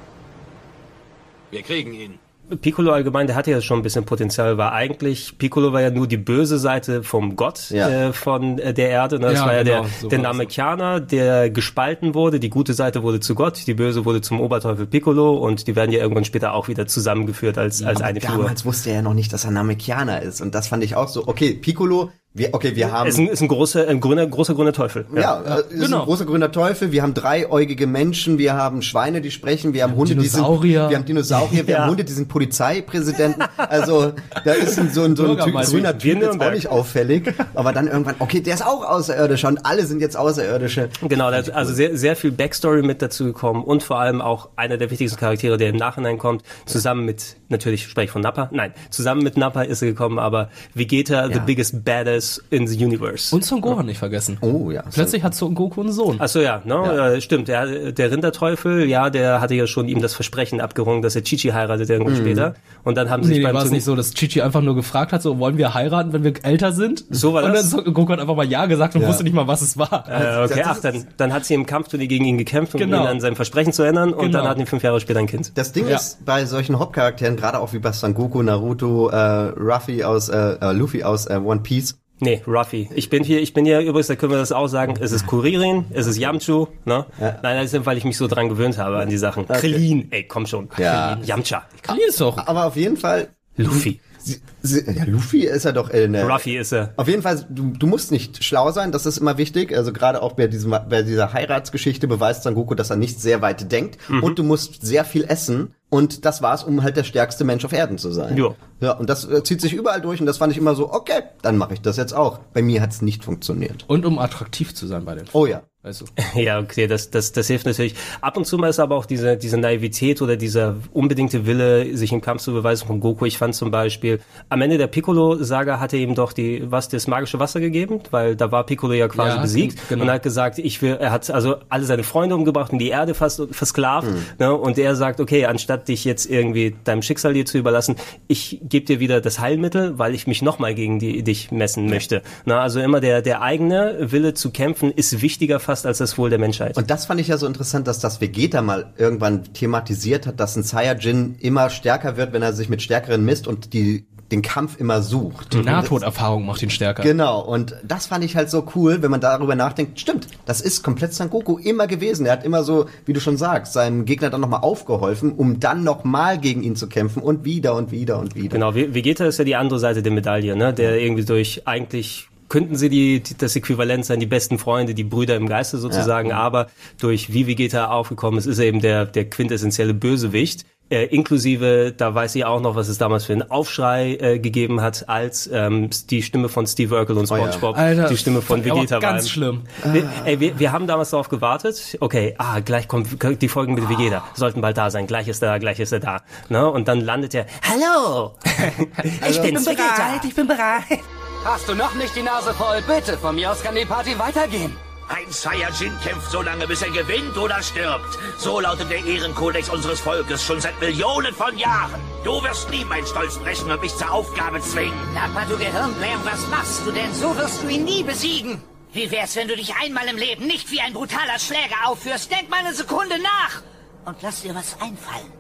Wir kriegen ihn. Piccolo allgemein, der hatte ja schon ein bisschen Potenzial, war eigentlich, Piccolo war ja nur die böse Seite vom Gott Ja. äh, von äh, der Erde. Ne? Das Ja, war ja genau, der, so der. Namekianer, der gespalten wurde. Die gute Seite wurde zu Gott, die böse wurde zum Oberteufel Piccolo und die werden ja irgendwann später auch wieder zusammengeführt als, als eine Figur. Damals wusste er ja noch nicht, dass er Namekianer ist und das fand ich auch so, okay, Piccolo, wir, okay, wir haben... Ist ein, ist ein großer, ein grüner, großer grüner Teufel. Ja, äh, ist genau. ein großer grüner Teufel. Wir haben dreieugige Menschen, wir haben Schweine, die sprechen, wir haben Hunde, Dinosaurier. die sind, wir haben Dinosaurier, wir (laughs) Ja. haben Hunde, die sind Polizeipräsidenten. Also da ist ein, so ein, so ein typ, grüner Wir Typ jetzt auch Nürnberg. nicht auffällig. Aber dann irgendwann, okay, der ist auch Außerirdischer und alle sind jetzt Außerirdische. Genau, da ist also sehr, sehr viel Backstory mit dazu gekommen und vor allem auch einer der wichtigsten Charaktere, der im Nachhinein kommt, zusammen mit, natürlich spreche ich von Nappa, nein, zusammen mit Nappa ist er gekommen, aber Vegeta, the Ja. biggest badass in the universe. Und Son Gohan nicht vergessen. Oh ja. Plötzlich hat Son Goku einen Sohn. Ach so, ja, ne, Äh, stimmt. Der, der Rinderteufel, ja, der hatte ja schon ihm das Versprechen abgerungen, dass er Chichi heiratet irgendwann später. Und dann haben sie Nee, sich beim war es nicht so, dass Chichi einfach nur gefragt hat, so wollen wir heiraten, wenn wir älter sind? So war und das? dann Son Goku hat einfach mal Ja gesagt und Ja. wusste nicht mal, was es war. Äh, okay, ach, dann, dann hat sie im Kampfturnier gegen ihn gekämpft, um Genau. ihn an sein Versprechen zu erinnern. Und Genau. dann hatten die fünf Jahre später ein Kind. Das Ding Ja. ist bei solchen Hauptcharakteren, gerade auch wie bei Son Goku, Naruto, äh, Ruffy aus, äh, äh, Luffy aus äh, One Piece, Nee, Ruffy. Ich bin hier, ich bin hier übrigens, da können wir das auch sagen, es ist Kuririn, es ist Yamchu, ne? Ja. Nein, das ist, weil ich mich so dran gewöhnt habe an die Sachen. Krillin, ey, komm schon. Ja. Krillin, Yamcha, Krillin ist doch. aber auf jeden Fall Luffy. Sie, sie, ja, Luffy ist er doch in der. Ruffy ist er. Auf jeden Fall, du, du musst nicht schlau sein, das ist immer wichtig. Also gerade auch bei, diesem, bei dieser Heiratsgeschichte beweist Son Goku, dass er nicht sehr weit denkt. Mhm. Und du musst sehr viel essen. Und das war's, um halt der stärkste Mensch auf Erden zu sein. Jo. Ja, und das äh, zieht sich überall durch und das fand ich immer so, okay, dann mache ich das jetzt auch. Bei mir hat's nicht funktioniert. Und um attraktiv zu sein bei den Oh ja. Also. (laughs) Ja, okay, das, das, das hilft natürlich. Ab und zu mal ist aber auch diese, diese Naivität oder dieser unbedingte Wille, sich im Kampf zu beweisen von Goku. Ich fand zum Beispiel, am Ende der Piccolo-Saga hat er ihm doch die, was, das magische Wasser gegeben, weil da war Piccolo ja quasi Ja, besiegt genau. und er hat gesagt, ich will, er hat also alle seine Freunde umgebracht und die Erde fast versklavt, ne, und er sagt, okay, anstatt dich jetzt irgendwie deinem Schicksal dir zu überlassen, ich gebe dir wieder das Heilmittel, weil ich mich nochmal gegen die, dich messen möchte. Na, also immer der, der eigene Wille zu kämpfen ist wichtiger fast als das Wohl der Menschheit. Und das fand ich ja so interessant, dass das Vegeta mal irgendwann thematisiert hat, dass ein Saiyajin immer stärker wird, wenn er sich mit Stärkeren misst und die den Kampf immer sucht. Die Nahtoderfahrung macht ihn stärker. Genau, und das fand ich halt so cool, wenn man darüber nachdenkt. Stimmt, das ist komplett Son Goku immer gewesen. Er hat immer so, wie du schon sagst, seinem Gegner dann nochmal aufgeholfen, um dann nochmal gegen ihn zu kämpfen und wieder und wieder und wieder. Genau, Ve- Vegeta ist ja die andere Seite der Medaille, ne? Der irgendwie durch eigentlich könnten sie die, die das Äquivalent sein, die besten Freunde, die Brüder im Geiste sozusagen, aber durch wie Vegeta aufgekommen ist, ist er eben der der quintessentielle Bösewicht. Äh, inklusive, da weiß ich auch noch, was es damals für einen Aufschrei äh, gegeben hat, als ähm, die Stimme von Steve Urkel und Oh ja. SpongeBob Alter, die Stimme von Vegeta war. ganz schlimm. Wir, ey, wir, wir haben damals darauf gewartet, okay, ah, gleich kommt die Folgen mit Vegeta, sollten bald da sein, gleich ist er da, gleich ist er da. Ne? Und dann landet er, hallo, (laughs) ich bin's, Vegeta. ich bin bereit. Hast du noch nicht die Nase voll? Bitte, von mir aus kann die Party weitergehen. Ein Saiyajin kämpft so lange, bis er gewinnt oder stirbt. So lautet der Ehrenkodex unseres Volkes schon seit Millionen von Jahren. Du wirst nie meinen Stolz brechen und mich zur Aufgabe zwingen. Nappa, du Gehirnbläm, was machst du denn? So wirst du ihn nie besiegen. Wie wär's, wenn du dich einmal im Leben nicht wie ein brutaler Schläger aufführst? Denk mal eine Sekunde nach und lass dir was einfallen.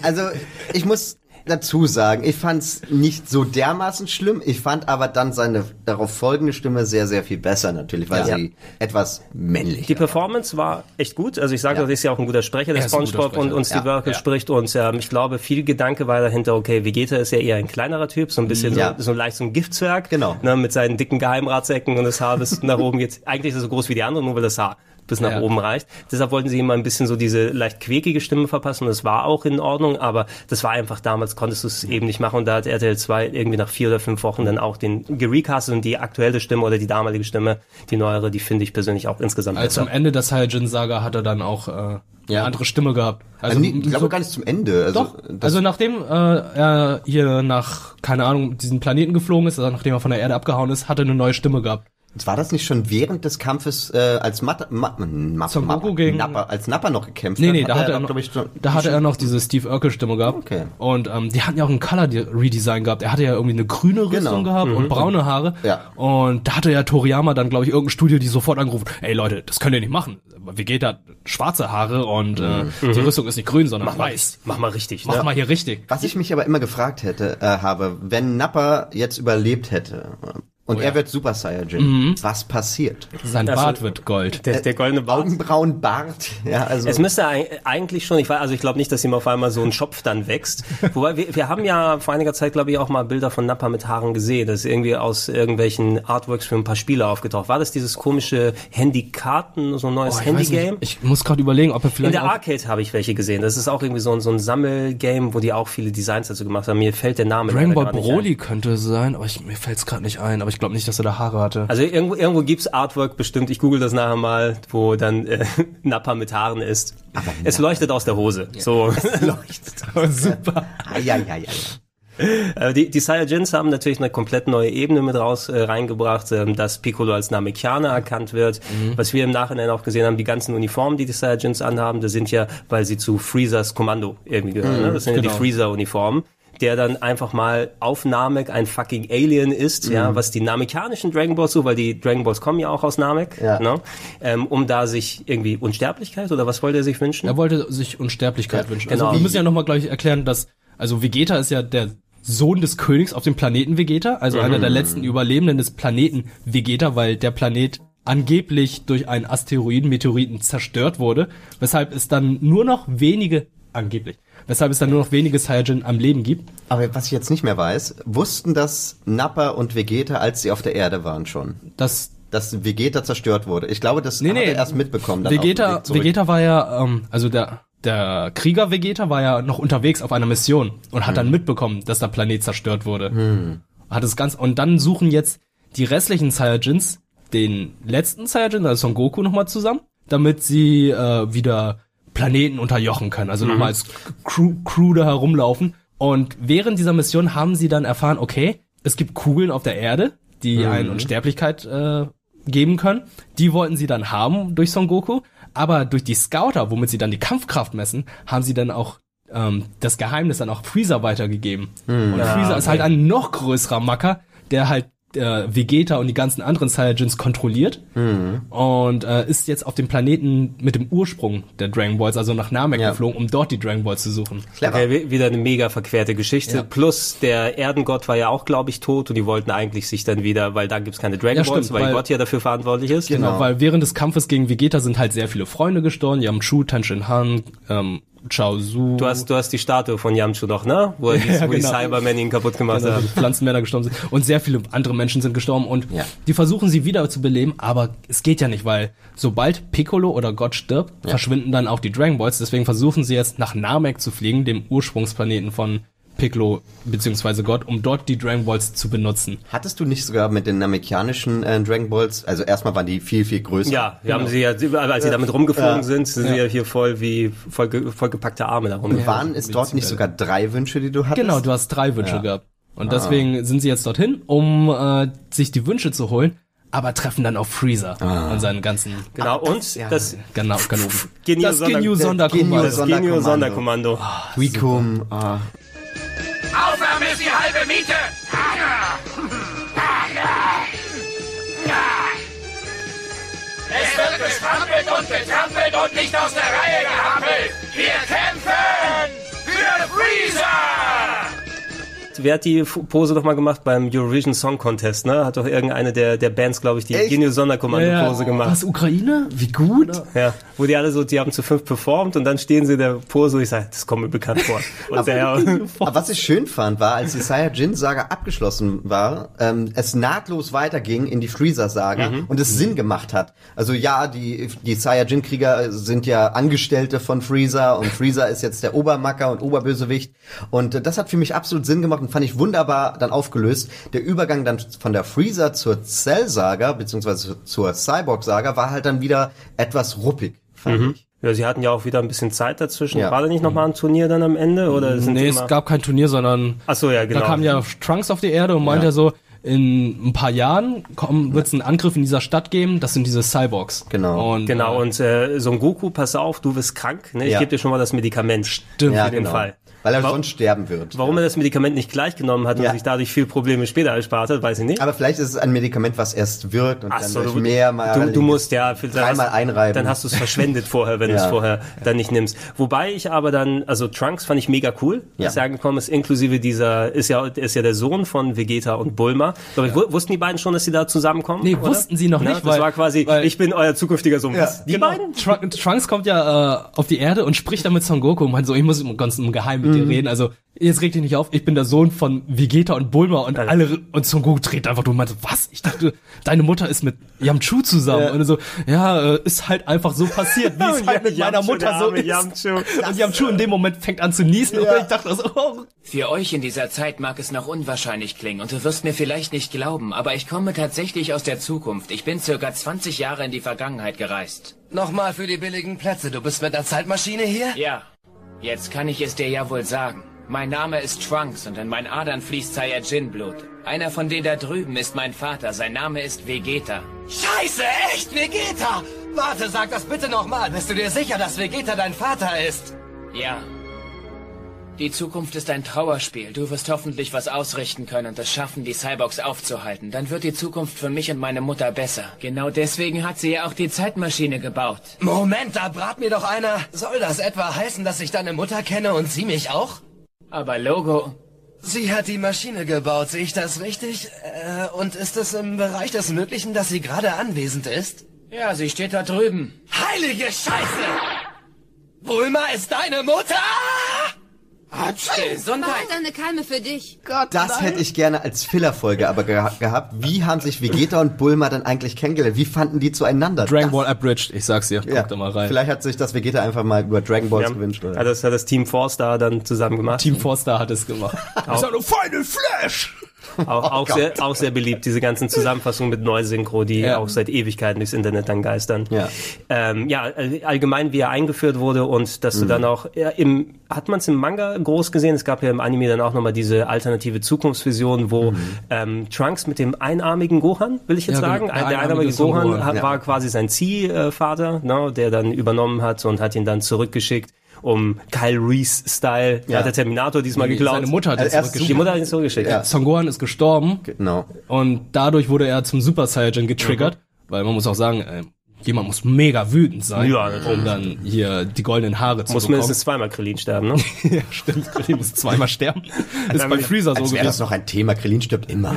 Also, ich muss dazu sagen, ich fand's nicht so dermaßen schlimm. Ich fand aber dann seine darauf folgende Stimme sehr, sehr viel besser natürlich, weil Ja. sie etwas männlich Die Performance war echt gut. Also ich sage, Ja. das ist ja auch ein guter Sprecher, der Er SpongeBob und, Sprecher. und Steve Ja. Urkel Ja. spricht. Und ähm, ich glaube, viel Gedanke war dahinter, okay, Vegeta ist ja eher ein kleinerer Typ, so ein bisschen Ja. so, so leicht so ein Giftzwerg. Genau. Ne, mit seinen dicken Geheimratsecken und das Haar bis (laughs) nach oben geht. Eigentlich ist er so groß wie die anderen, nur weil das Haar bis nach Ja. oben reicht. Deshalb wollten sie ihm mal ein bisschen so diese leicht quäkige Stimme verpassen. Das war auch in Ordnung, aber das war einfach damals, konntest du es eben nicht machen. Und da hat RTL 2 irgendwie nach vier oder fünf Wochen dann auch den gerecastet und die aktuelle Stimme oder die damalige Stimme, die neuere, die finde ich persönlich auch insgesamt Also besser. zum Ende der Saiyajin-Saga hat er dann auch äh, Ja. eine andere Stimme gehabt. Also, nee, ich glaube so- gar nicht zum Ende. Also, Doch, also nachdem äh, er hier nach, keine Ahnung, diesen Planeten geflogen ist, also nachdem er von der Erde abgehauen ist, hat er eine neue Stimme gehabt. War das nicht schon während des Kampfes äh, als Mat Ma Ma Son Goku gegen- Nappa, als Nappa noch gekämpft Nee, hat? nee, da hatte er noch, ich, schon- da hatte er noch diese Steve Urkel-Stimme gehabt. Okay. Und ähm, die hatten ja auch ein Color-Redesign gehabt. Er hatte ja irgendwie eine grüne Rüstung Genau. gehabt und braune Haare. Ja. Und da hatte ja Toriyama dann, glaube ich, irgendein Studio, die sofort angerufen, ey Leute, das könnt ihr nicht machen. Vegeta hat schwarze Haare und äh, die Rüstung ist nicht grün, sondern Mach mal, weiß. mach mal richtig. Mach ne? mal hier richtig. Was ich mich aber immer gefragt hätte, äh, habe, wenn Nappa jetzt überlebt hätte und Oh er ja. wird Super Saiyajin, was passiert? Sein Also- Bart wird Gold. Der, der goldene Bart. Augenbrauen, Bart, ja, also Es müsste eig- eigentlich schon, ich weiß, also ich glaube nicht, dass ihm auf einmal so ein Schopf dann wächst. (laughs) Wobei wir, wir haben ja vor einiger Zeit, glaube ich, auch mal Bilder von Nappa mit Haaren gesehen. Das ist irgendwie aus irgendwelchen Artworks für ein paar Spiele aufgetaucht. War das dieses komische Handykarten, so ein neues Oh, Handygame? ich muss gerade überlegen, ob er In vielleicht der auch, Arcade habe ich welche gesehen. Das ist auch irgendwie so ein, so ein Sammelgame, wo die auch viele Designs dazu gemacht haben. Mir fällt der Name Dragon Ball Broly ein. könnte sein, aber ich, mir fällt es gerade nicht ein. Aber ich glaube nicht, dass er da Haare hatte. Also irgendwo, irgendwo gibt's Artwork bestimmt, ich google das nachher mal, wo dann äh, (laughs) Nappa mit Haaren ist. (laughs) es leuchtet aus der Hose. So. leuchtet. Super. ja, ja, ja. Äh, Die, die Saiyajins haben natürlich eine komplett neue Ebene mit raus äh, reingebracht, ähm, dass Piccolo als Namekianer erkannt wird. Was wir im Nachhinein auch gesehen haben, die ganzen Uniformen, die die Saiyajins anhaben, das sind ja, weil sie zu Freezers Kommando irgendwie gehören. ne? Das sind ja genau. die Freezer-Uniformen der dann einfach mal auf Namek ein fucking Alien ist, ja, was die namekianischen Dragon Balls so, weil die Dragon Balls kommen ja auch aus Namek, Ja. ne, ähm, um da sich irgendwie Unsterblichkeit oder was wollte er sich wünschen? Er wollte sich Unsterblichkeit wünschen. genau. Also wir müssen ja nochmal gleich erklären, dass, also Vegeta ist ja der Sohn des Königs auf dem Planeten Vegeta, also einer der letzten Überlebenden des Planeten Vegeta, weil der Planet angeblich durch einen Asteroiden, Meteoriten zerstört wurde, weshalb es dann nur noch wenige Angeblich. Weshalb es dann nur noch wenige Saiyajin am Leben gibt. Aber was ich jetzt nicht mehr weiß, wussten das Nappa und Vegeta, als sie auf der Erde waren schon? Das dass Vegeta zerstört wurde. Ich glaube, das Nee, hat nee. er erst mitbekommen. Dann Vegeta. Vegeta war ja, ähm, also der, der Krieger Vegeta war ja noch unterwegs auf einer Mission und hat dann mitbekommen, dass der Planet zerstört wurde. Hm. Hat es ganz, und dann suchen jetzt die restlichen Saiyajins den letzten Saiyajin, also Son Goku nochmal zusammen, damit sie äh, wieder Planeten unterjochen können, also Mhm. nochmal als Crew, Crew da herumlaufen. Und während dieser Mission haben sie dann erfahren, okay, es gibt Kugeln auf der Erde, die Mhm. einen Unsterblichkeit äh, geben können. Die wollten sie dann haben durch Son Goku, aber durch die Scouter, womit sie dann die Kampfkraft messen, haben sie dann auch ähm, das Geheimnis dann auch Freezer weitergegeben. Hm. Und Ja, Freezer ist halt okay. ein noch größerer Macker, der halt äh, Vegeta und die ganzen anderen Saiyajins kontrolliert Hm. und äh, ist jetzt auf dem Planeten mit dem Ursprung der Dragon Balls, also nach Namek Ja. geflogen, um dort die Dragon Balls zu suchen. Okay, wi- wieder eine mega verquerte Geschichte. Ja. Plus der Erdengott war ja auch, glaube ich, tot und die wollten eigentlich sich dann wieder, weil da gibt's keine Dragon Ja, Balls, stimmt, weil, weil- Gott ja dafür verantwortlich ist. Genau, weil während des Kampfes gegen Vegeta sind halt sehr viele Freunde gestorben. Yamchu, Tenshin Han, ähm, Chaozu. Du hast, du hast die Statue von Yamchu noch, ne? Wo, er (laughs) die, Ja, wo die genau. Cybermen ihn kaputt gemacht Genau, haben. die Pflanzenmänner gestorben sind. Und sehr viele andere Menschen sind gestorben. Und die versuchen sie wieder zu beleben, aber es geht ja nicht, weil sobald Piccolo oder Gott stirbt, Ja. verschwinden dann auch die Dragon Balls. Deswegen versuchen sie jetzt nach Namek zu fliegen, dem Ursprungsplaneten von Piccolo beziehungsweise Gott, um dort die Dragon Balls zu benutzen. Hattest du nicht sogar mit den namekianischen äh, Dragon Balls, also erstmal waren die viel, viel größer. Ja, wir haben sie ja, als sie damit rumgeflogen Ja. sind, sind sie ja hier voll wie voll, voll gepackte Arme da Und rumgeflogen. waren es dort nicht sogar drei Wünsche, die du hattest? Genau, du hast drei Wünsche Ja. gehabt. Und Ah. deswegen sind sie jetzt dorthin, um äh, sich die Wünsche zu holen, aber treffen dann auf Freezer Ah. und seinen ganzen Genau, und das genau, Ganoven. Genio das Genio Sonderkommando. Das Genio Sonderkommando. Wikum, ah. Aufwärmen ist die halbe Miete! Es wird gestrampelt und getrampelt und nicht aus der Reihe gehampelt! Wir kämpfen für Freezer! Wer hat die Pose noch mal gemacht beim Eurovision Song Contest, ne? Hat doch irgendeine der, der Bands, glaube ich, die? Genio Sonderkommando-Pose gemacht. Was, Ukraine? Wie gut? Ja, wo die alle so, die haben zu fünf performt und dann stehen sie in der Pose und ich sage, das kommt mir bekannt vor. (laughs) Und der, (laughs) Aber was ich schön fand, war, als die Saiyajin-Saga abgeschlossen war, ähm, es nahtlos weiterging in die Freezer-Saga Mhm. und es Sinn gemacht hat. Also ja, die, die Saiyajin-Krieger sind ja Angestellte von Freezer und Freezer ist jetzt der Obermacker und Oberbösewicht und das hat für mich absolut Sinn gemacht und fand ich wunderbar dann aufgelöst. Der Übergang dann von der Freezer zur Cell-Saga, beziehungsweise zur Cyborg-Saga, war halt dann wieder etwas ruppig, fand Mhm. ich. Ja, sie hatten ja auch wieder ein bisschen Zeit dazwischen. Ja. War da nicht noch mal ein Turnier dann am Ende? Oder sind nee, es gab kein Turnier, sondern Ach so, ja, genau. da kam ja Trunks auf die Erde und meinte Ja. ja so, in ein paar Jahren wird es einen Angriff in dieser Stadt geben, das sind diese Cyborgs. Genau. Und, Genau, und äh, Son Goku, pass auf, du wirst krank. Ne? Ich Ja. gebe dir schon mal das Medikament. Stimmt. Ja, für den genau. Fall. Weil er Wa- sonst sterben wird. Warum er das Medikament nicht gleich genommen hat und Ja. sich dadurch viel Probleme später erspart hat, weiß ich nicht. Aber vielleicht ist es ein Medikament, was erst wirkt und Ach dann so, durch du, mehrmal du, du musst ja dreimal hast, einreiben. Dann hast du es verschwendet (laughs) vorher, wenn du Ja. es vorher dann nicht nimmst. Wobei ich aber dann, also Trunks fand ich mega cool, Ja. dass er angekommen ist, inklusive dieser, ist ja, ist ja der Sohn von Vegeta und Bulma. Glaub ich, wu- Wussten die beiden schon, dass sie da zusammenkommen? Nee, oder? wussten sie noch Na, nicht, Das weil- war quasi, weil- ich bin euer zukünftiger Sohn. Was? Die genau. beiden? Trunk, Trunks kommt ja äh, auf die Erde und spricht dann mit Son Goku und meint so, ich muss im ganz im Mit dir Mhm. reden. Also jetzt reg dich nicht auf, ich bin der Sohn von Vegeta und Bulma und alle und Son Goku dreht einfach und meinte, was? Ich dachte, deine Mutter ist mit Yamchu zusammen. Ja. Und so, ja, äh, ist halt einfach so passiert, wie (laughs) es halt mit meiner Yamchu, Mutter der so ist. Yamchu. Und Yamchu in dem Moment fängt an zu niesen und ich dachte so, oh, Für euch in dieser Zeit mag es noch unwahrscheinlich klingen und du wirst mir vielleicht nicht glauben, aber ich komme tatsächlich aus der Zukunft. Ich bin circa 20 Jahre in die Vergangenheit gereist. Nochmal für die billigen Plätze. Du bist mit der Zeitmaschine hier? Ja, jetzt kann ich es dir ja wohl sagen. Mein Name ist Trunks und in meinen Adern fließt Saiyajin-Blut. Einer von denen da drüben ist mein Vater. Sein Name ist Vegeta. Scheiße, echt, Vegeta! Warte, sag das bitte nochmal. Bist du dir sicher, dass Vegeta dein Vater ist? Ja. Die Zukunft ist ein Trauerspiel. Du wirst hoffentlich was ausrichten können und es schaffen, die Cyborgs aufzuhalten. Dann wird die Zukunft für mich und meine Mutter besser. Genau deswegen hat sie ja auch die Zeitmaschine gebaut. Moment, da brat mir doch einer. Soll das etwa heißen, dass ich deine Mutter kenne und sie mich auch? Aber Logo. Sie hat die Maschine gebaut, sehe ich das richtig? Äh, und ist es im Bereich des Möglichen, dass sie gerade anwesend ist? Ja, sie steht da drüben. Heilige Scheiße! Bulma ist deine Mutter? Gesundheit. eine Keime für dich. Das hätte ich gerne als Fillerfolge aber geha gehabt. Wie haben sich Vegeta und Bulma dann eigentlich kennengelernt? Wie fanden die zueinander? Dragon Ball Abridged, ich sag's dir. Guck Ja, da mal rein. vielleicht hat sich das Vegeta einfach mal über Dragon Balls gewünscht. Oder? Hat das, hat das Team Four Star dann zusammen gemacht? Team Four Star hat es gemacht. Auch, nur Final Flash! Auch, auch, sehr, auch sehr beliebt, diese ganzen Zusammenfassungen mit Neusynchro, die Ja. auch seit Ewigkeiten durchs Internet dann geistern. Ja. Ähm, ja, allgemein, wie er eingeführt wurde und dass du Mhm. dann auch, ja, im, hat man es im Manga groß gesehen? Es gab ja im Anime dann auch nochmal diese alternative Zukunftsvision, wo ähm, Trunks mit dem einarmigen Gohan, will ich jetzt Ja, genau. sagen, Der ein- der einarmige Gohan Gohan, hat, war quasi sein Ziehvater, ne, der dann übernommen hat und hat ihn dann zurückgeschickt. Um Kyle Reese-Style, Ja. hat der Terminator diesmal Nee, geklaut. seine Mutter hat ihn erst zurückgeschickt. Die Mutter hat ihn zurückgeschickt. Son Gohan ist gestorben. Genau. Und dadurch wurde er zum Super Saiyan getriggert. Weil man muss auch sagen, äh, jemand muss mega wütend sein, Ja, um dann hier die goldenen Haare zu Muss bekommen. mindestens zweimal Krillin sterben, ne? (laughs) ja, stimmt. Krillin muss zweimal sterben. (laughs) ist bei Freezer so wäre das gewesen. noch ein Thema. Krillin stirbt immer.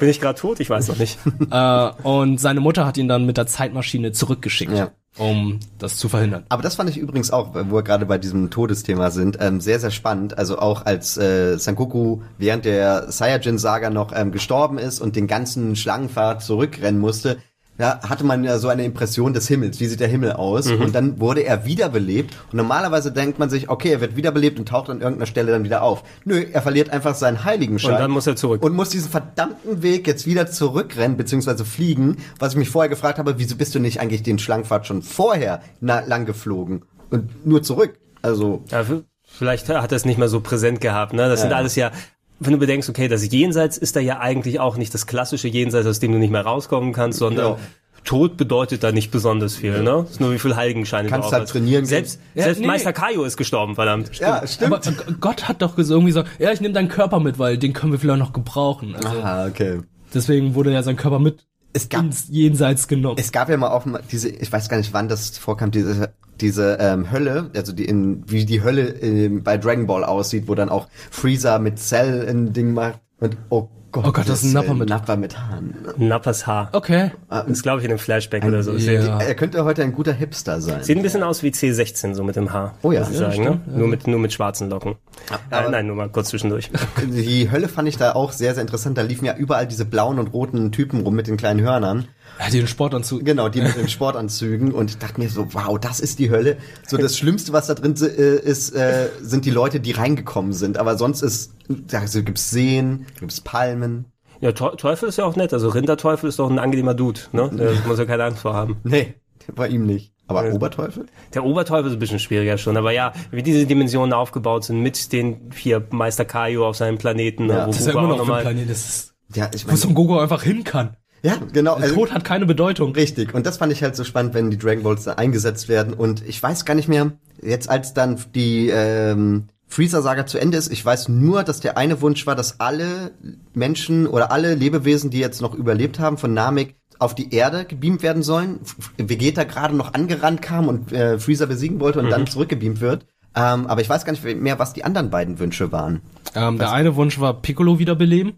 Bin ich gerade tot? Ich weiß noch nicht. (laughs) äh, und seine Mutter hat ihn dann mit der Zeitmaschine zurückgeschickt, Ja. Um das zu verhindern. Aber das fand ich übrigens auch, wo wir gerade bei diesem Todesthema sind, ähm, sehr, sehr spannend. Also auch als äh, Sangoku während der Saiyajin-Saga noch ähm, gestorben ist und den ganzen Schlangenpfad zurückrennen musste, ja, hatte man ja so eine Impression des Himmels. Wie sieht der Himmel aus? Mhm. Und dann wurde er wiederbelebt. Und normalerweise denkt man sich, okay, er wird wiederbelebt und taucht an irgendeiner Stelle dann wieder auf. Nö, er verliert einfach seinen Heiligenschein. Und dann muss er zurück. Und muss diesen verdammten Weg jetzt wieder zurückrennen, beziehungsweise fliegen. Was ich mich vorher gefragt habe, wieso bist du nicht eigentlich den Schlangenpfad schon vorher na, lang geflogen? Und nur zurück. Also. Ja, vielleicht hat er es nicht mehr so präsent gehabt, ne? Das sind Ja. alles ja, wenn du bedenkst, okay, das Jenseits ist da ja eigentlich auch nicht das klassische Jenseits, aus dem du nicht mehr rauskommen kannst, sondern Ja. Tod bedeutet da nicht besonders viel, ne? Ist nur wie viel Heiligenscheine Kannst du halt trainieren. Selbst, Ja, selbst nee, Meister Kaio ist gestorben, verdammt. Ja, stimmt. Aber Gott hat doch irgendwie gesagt, ja, ich nehme deinen Körper mit, weil den können wir vielleicht noch gebrauchen. Also, Aha, okay. Deswegen wurde ja sein Körper mit Es gab, ins Jenseits genommen. es gab ja mal auch mal diese, ich weiß gar nicht, wann das vorkam, diese, diese ähm, Hölle, also die in, wie die Hölle ähm, bei Dragon Ball aussieht, wo dann auch Freezer mit Cell ein Ding macht und oh Gott, Oh Gott, das ist ein Nappa äh, mit- Nappa mit Haaren. Nappas Haar. Okay. Das ist, glaube ich, in einem Flashback oder so. Ja. Er könnte heute ein guter Hipster sein. Sieht ein bisschen aus wie C16, so mit dem Haar. Oh ja. muss ich Ja, sagen, ne? Nur mit, nur mit schwarzen Locken. äh, nein, nur mal kurz zwischendurch. (laughs) Die Hölle fand ich da auch sehr, sehr interessant. Da liefen ja überall diese blauen und roten Typen rum mit den kleinen Hörnern. Ja, den Sportanzug. Genau, die mit den (laughs) Sportanzügen. Und ich dachte mir so, wow, das ist die Hölle. So das Schlimmste, was da drin äh, ist, äh, sind die Leute, die reingekommen sind. Aber sonst ist, also gibt's Seen, gibt's Palmen. Ja, Teu- Teufel ist ja auch nett. Also Rinderteufel ist doch ein angenehmer Dude, ne? Da muss ja keine Angst vor haben. Nee, bei ihm nicht. Aber Ja. Oberteufel? Der Oberteufel ist ein bisschen schwieriger schon, aber ja, wie diese Dimensionen aufgebaut sind mit den vier Meister Kaio auf seinem Planeten, Ja. wo Das ist ja immer auch noch dem Planet. Das ist, Ja, ich wo meine, Son Goku einfach hin kann. Ja, genau. Der Tod hat keine Bedeutung. Richtig. Und das fand ich halt so spannend, wenn die Dragon Balls da eingesetzt werden. Und ich weiß gar nicht mehr, jetzt als dann die ähm, Freezer-Saga zu Ende ist, ich weiß nur, dass der eine Wunsch war, dass alle Menschen oder alle Lebewesen, die jetzt noch überlebt haben von Namek, auf die Erde gebeamt werden sollen. Vegeta gerade noch angerannt kam und äh, Freezer besiegen wollte und dann zurückgebeamt wird. Ähm, aber ich weiß gar nicht mehr, was die anderen beiden Wünsche waren. Ähm, der eine Wunsch war Piccolo wiederbeleben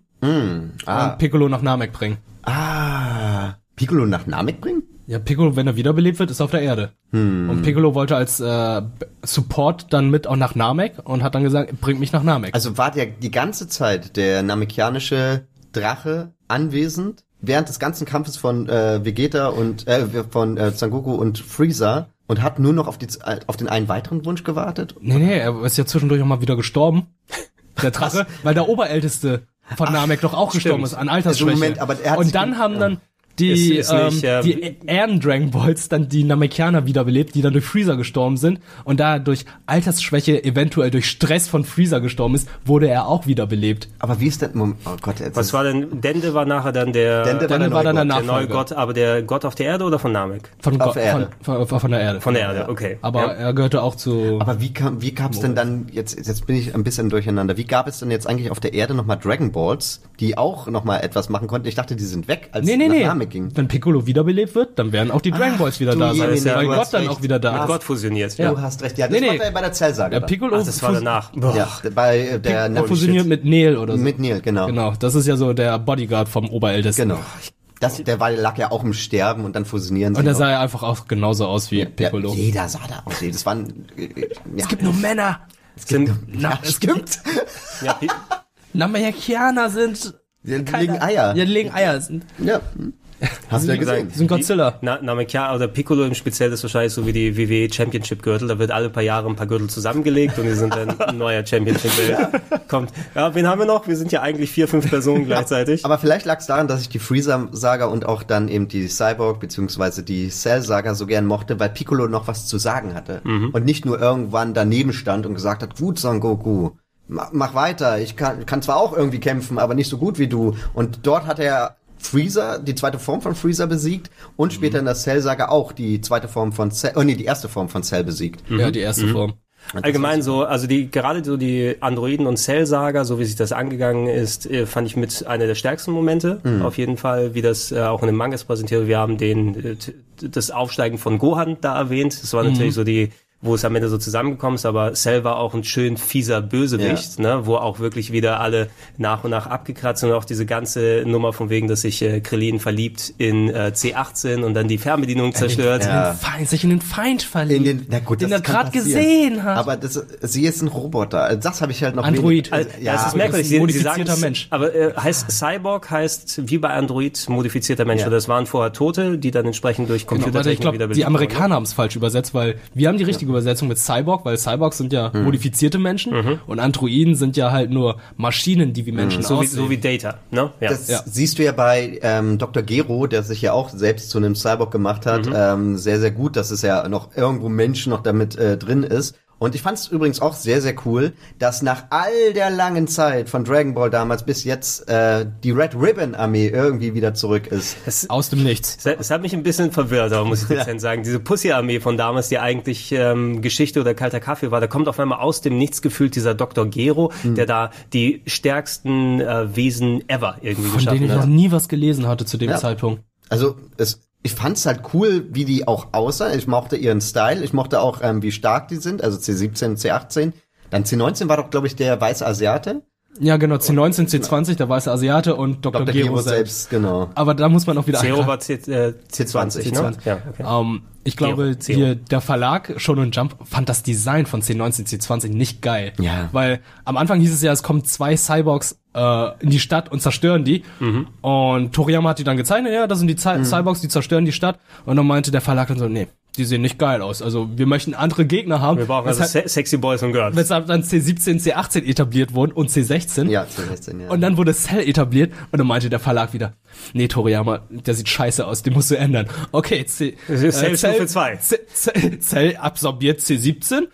Ah, und Piccolo nach Namek bringen. Ah, Piccolo nach Namek bringen? Ja, Piccolo, wenn er wiederbelebt wird, ist auf der Erde. Und Piccolo wollte als äh, Support dann mit auch nach Namek und hat dann gesagt, bringt mich nach Namek. Also war der die ganze Zeit der namekianische Drache anwesend während des ganzen Kampfes von äh, Vegeta und äh, von äh, Sangoku und Freezer und hat nur noch auf, die, auf den einen weiteren Wunsch gewartet. nee, nee, er ist ja zwischendurch auch mal wieder gestorben. (laughs) Der Drache, weil der Oberälteste von Namek doch auch gestorben ist an Altersschwäche. Also Moment, aber er hat und dann haben dann die, Ist- ist nicht, ähm, ähm, die Ehren Dragon Balls dann die Namekianer wiederbelebt, die dann durch Freezer gestorben sind und da durch Altersschwäche eventuell durch Stress von Freezer gestorben ist, wurde er auch wiederbelebt. Aber wie ist denn, Moment, oh Gott, jetzt Was war denn, Dende war nachher dann der, Dende Dende war dann der der neue. Gott, aber der Gott auf der Erde oder von Namek? Von, Auf Gott- Erde. Von, von, von der Erde. Von der Erde, okay. Aber Ja. er gehörte auch zu. aber wie kam wie gab es denn dann jetzt jetzt bin ich ein bisschen durcheinander. Wie gab es denn jetzt eigentlich auf der Erde nochmal Dragon Balls, die auch nochmal etwas machen konnten? Ich dachte, die sind weg, als nee, nee, nee. Namek ging. Wenn Piccolo wiederbelebt wird, dann werden auch die Dragon Balls wieder da sein. Weil du Gott hast dann recht. auch wieder da Mit ist. Gott fusioniert. Ja. Du hast recht. Ja, das Nee, nee. macht er bei der Zellsaga. Der dann. Piccolo Ach, das war danach. Ja, bei äh, der Er Namek- fusioniert mit Neel oder so. mit Neil, genau. Genau, das ist ja so der Bodyguard vom Oberältesten. Genau. Das, der war, lag ja auch im Sterben und dann fusionieren sie. Und er sah ja einfach auch genauso aus wie Piccolo. Ja, jeder sah da aus. Das waren, äh, ja. Es gibt nur Männer. Es gibt, Na, ja, es stimmt. Ja, (laughs) Namekianer sind. Die legen Eier. Ja, die legen Eier. Sind, Ja. Hast du ja gesehen. sind Godzilla. Na, Namekiana oder Piccolo im Speziell ist wahrscheinlich so wie die WWE Championship Gürtel. Da wird alle paar Jahre ein paar Gürtel zusammengelegt und die sind dann (laughs) ein neuer Championship kommt. Ja, wen haben wir noch? Wir sind ja eigentlich vier, fünf Personen gleichzeitig. Aber vielleicht lag es daran, dass ich die Freezer-Saga und auch dann eben die Cyborg bzw. die Cell-Saga so gern mochte, weil Piccolo noch was zu sagen hatte. Und nicht nur irgendwann daneben stand und gesagt hat, gut, Son Goku, ma- mach weiter, ich kann, kann zwar auch irgendwie kämpfen, aber nicht so gut wie du. Und dort hat er Freezer, die zweite Form von Freezer besiegt und später in der Cell-Saga auch die zweite Form von Cell, oh nee, die erste Form von Cell besiegt. Ja, die erste Form. Allgemein so, also die gerade so die Androiden und Cell-Saga, so wie sich das angegangen ist, äh, fand ich mit einer der stärksten Momente. Auf jeden Fall, wie das äh, auch in den Mangas präsentiert. wird. Wir haben den äh, das Aufsteigen von Gohan da erwähnt. Das war natürlich so die wo es am Ende so zusammengekommen ist, aber Cell war auch ein schön fieser Bösewicht, ne, wo auch wirklich wieder alle nach und nach abgekratzt sind und auch diese ganze Nummer von wegen, dass sich äh, Krillin verliebt in äh, C18 und dann die Fernbedienung zerstört. ja. Feind, sich in den Feind verliebt. In den, na gut, den das er gerade gesehen hat. Aber das, sie ist ein Roboter. Also Das habe ich halt noch Android. wenig- Also, ja, das ist aber merkwürdig. ein Sie, sie modifizierter sagen, Mensch. Aber äh, heißt Cyborg heißt wie bei Android modifizierter Mensch. Ja. Das waren vorher Tote, die dann entsprechend durch Genau, Computertechnik warte, ich glaube, wieder die. Amerikaner haben es falsch übersetzt, weil wir haben die richtige Übersetzung mit Cyborg, weil Cyborgs sind ja Hm. modifizierte Menschen und Androiden sind ja halt nur Maschinen, die wie Menschen So wie, aussehen. so wie Data, ne? Ja. Das Ja. siehst du ja bei ähm, Dr. Gero, der sich ja auch selbst zu einem Cyborg gemacht hat, ähm, sehr, sehr gut, dass es ja noch irgendwo Mensch noch damit äh, drin ist. Und ich fand es übrigens auch sehr, sehr cool, dass nach all der langen Zeit von Dragon Ball damals bis jetzt äh, die Red Ribbon Armee irgendwie wieder zurück ist. Aus dem Nichts. Es, es hat mich ein bisschen verwirrt, aber muss ich (laughs) dezent sagen. Diese Pussy-Armee von damals, die eigentlich ähm, Geschichte oder kalter Kaffee war, da kommt auf einmal aus dem Nichts gefühlt dieser Dr. Gero, Hm. der da die stärksten äh, Wesen ever irgendwie Von denen geschaffen ich noch hat. nie was gelesen hatte zu dem Ja. Zeitpunkt. Also es, ich fand's halt cool, wie die auch aussahen. Ich mochte ihren Style. Ich mochte auch, ähm, wie stark die sind. Also C17, C18. Dann C19 war doch, glaube ich, der weiße Asiate. Ja, genau, C19, C20, der weiße Asiate und Dr. Dr. Gero, Gero selbst. selbst, genau. Aber da muss man auch wieder Zero war C, äh, C20, ne? C20. Ja, okay. Ähm, ich glaube, Zero. hier, der Verlag Shonen Jump fand das Design von C19, C20 nicht geil. Ja. Weil am Anfang hieß es ja, es kommen zwei Cyborgs äh, in die Stadt und zerstören die. Mhm. Und Toriyama hat die dann gezeichnet, ja, das sind die Cy Cyborgs, die zerstören die Stadt. Und dann meinte der Verlag dann so, nee, die sehen nicht geil aus. Also wir möchten andere Gegner haben. Wir brauchen also se sexy Boys und Girls. Weshalb dann C17, C18 etabliert wurden und C16. Ja, C16, ja. Und dann wurde Cell etabliert und dann meinte der Verlag wieder, nee, Toriyama, der sieht scheiße aus, den musst du ändern. Okay, C, Cell Stufe zwei. C, Cell absorbiert C17.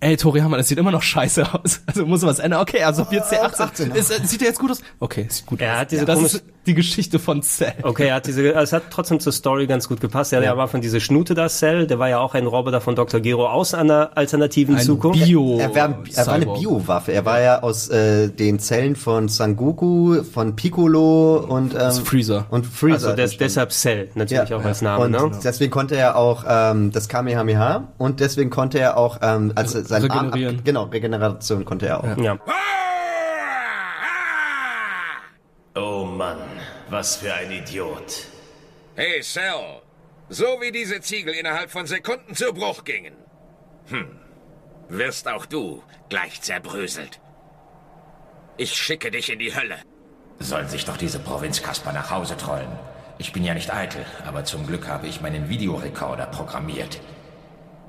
Ey, Toriyama, das sieht immer noch scheiße aus. Also muss was ändern. Okay, er absorbiert C18. 18. Ist, äh, sieht er jetzt gut aus? Okay, sieht gut Er aus. hat diese das komisch- ist die Geschichte von Cell. Okay, er hat diese, es hat trotzdem zur Story ganz gut gepasst. Er hat ja am Anfang diese Schnute da, Cell, der war ja auch ein Roboter von Dr. Gero aus einer alternativen Ein Zukunft. Bio. Er war, er war eine. Biowaffe. Er war ja aus äh, den Zellen von Sangoku, von Piccolo und ähm, Freezer. Und Freezer. Also des, deshalb Cell, natürlich auch als Name, und ne? deswegen konnte er auch ähm, das Kamehameha und deswegen konnte er auch ähm, als Re- sein Arm regenerieren. ab, genau Regeneration konnte er auch. Ja. Oh Mann, was für ein Idiot. Hey, Cell. So wie diese Ziegel innerhalb von Sekunden zu Bruch gingen. Hm. Wirst auch du gleich zerbröselt. Ich schicke dich in die Hölle. Sollen sich doch diese Provinzkasper nach Hause trollen. Ich bin ja nicht eitel, aber zum Glück habe ich meinen Videorekorder programmiert.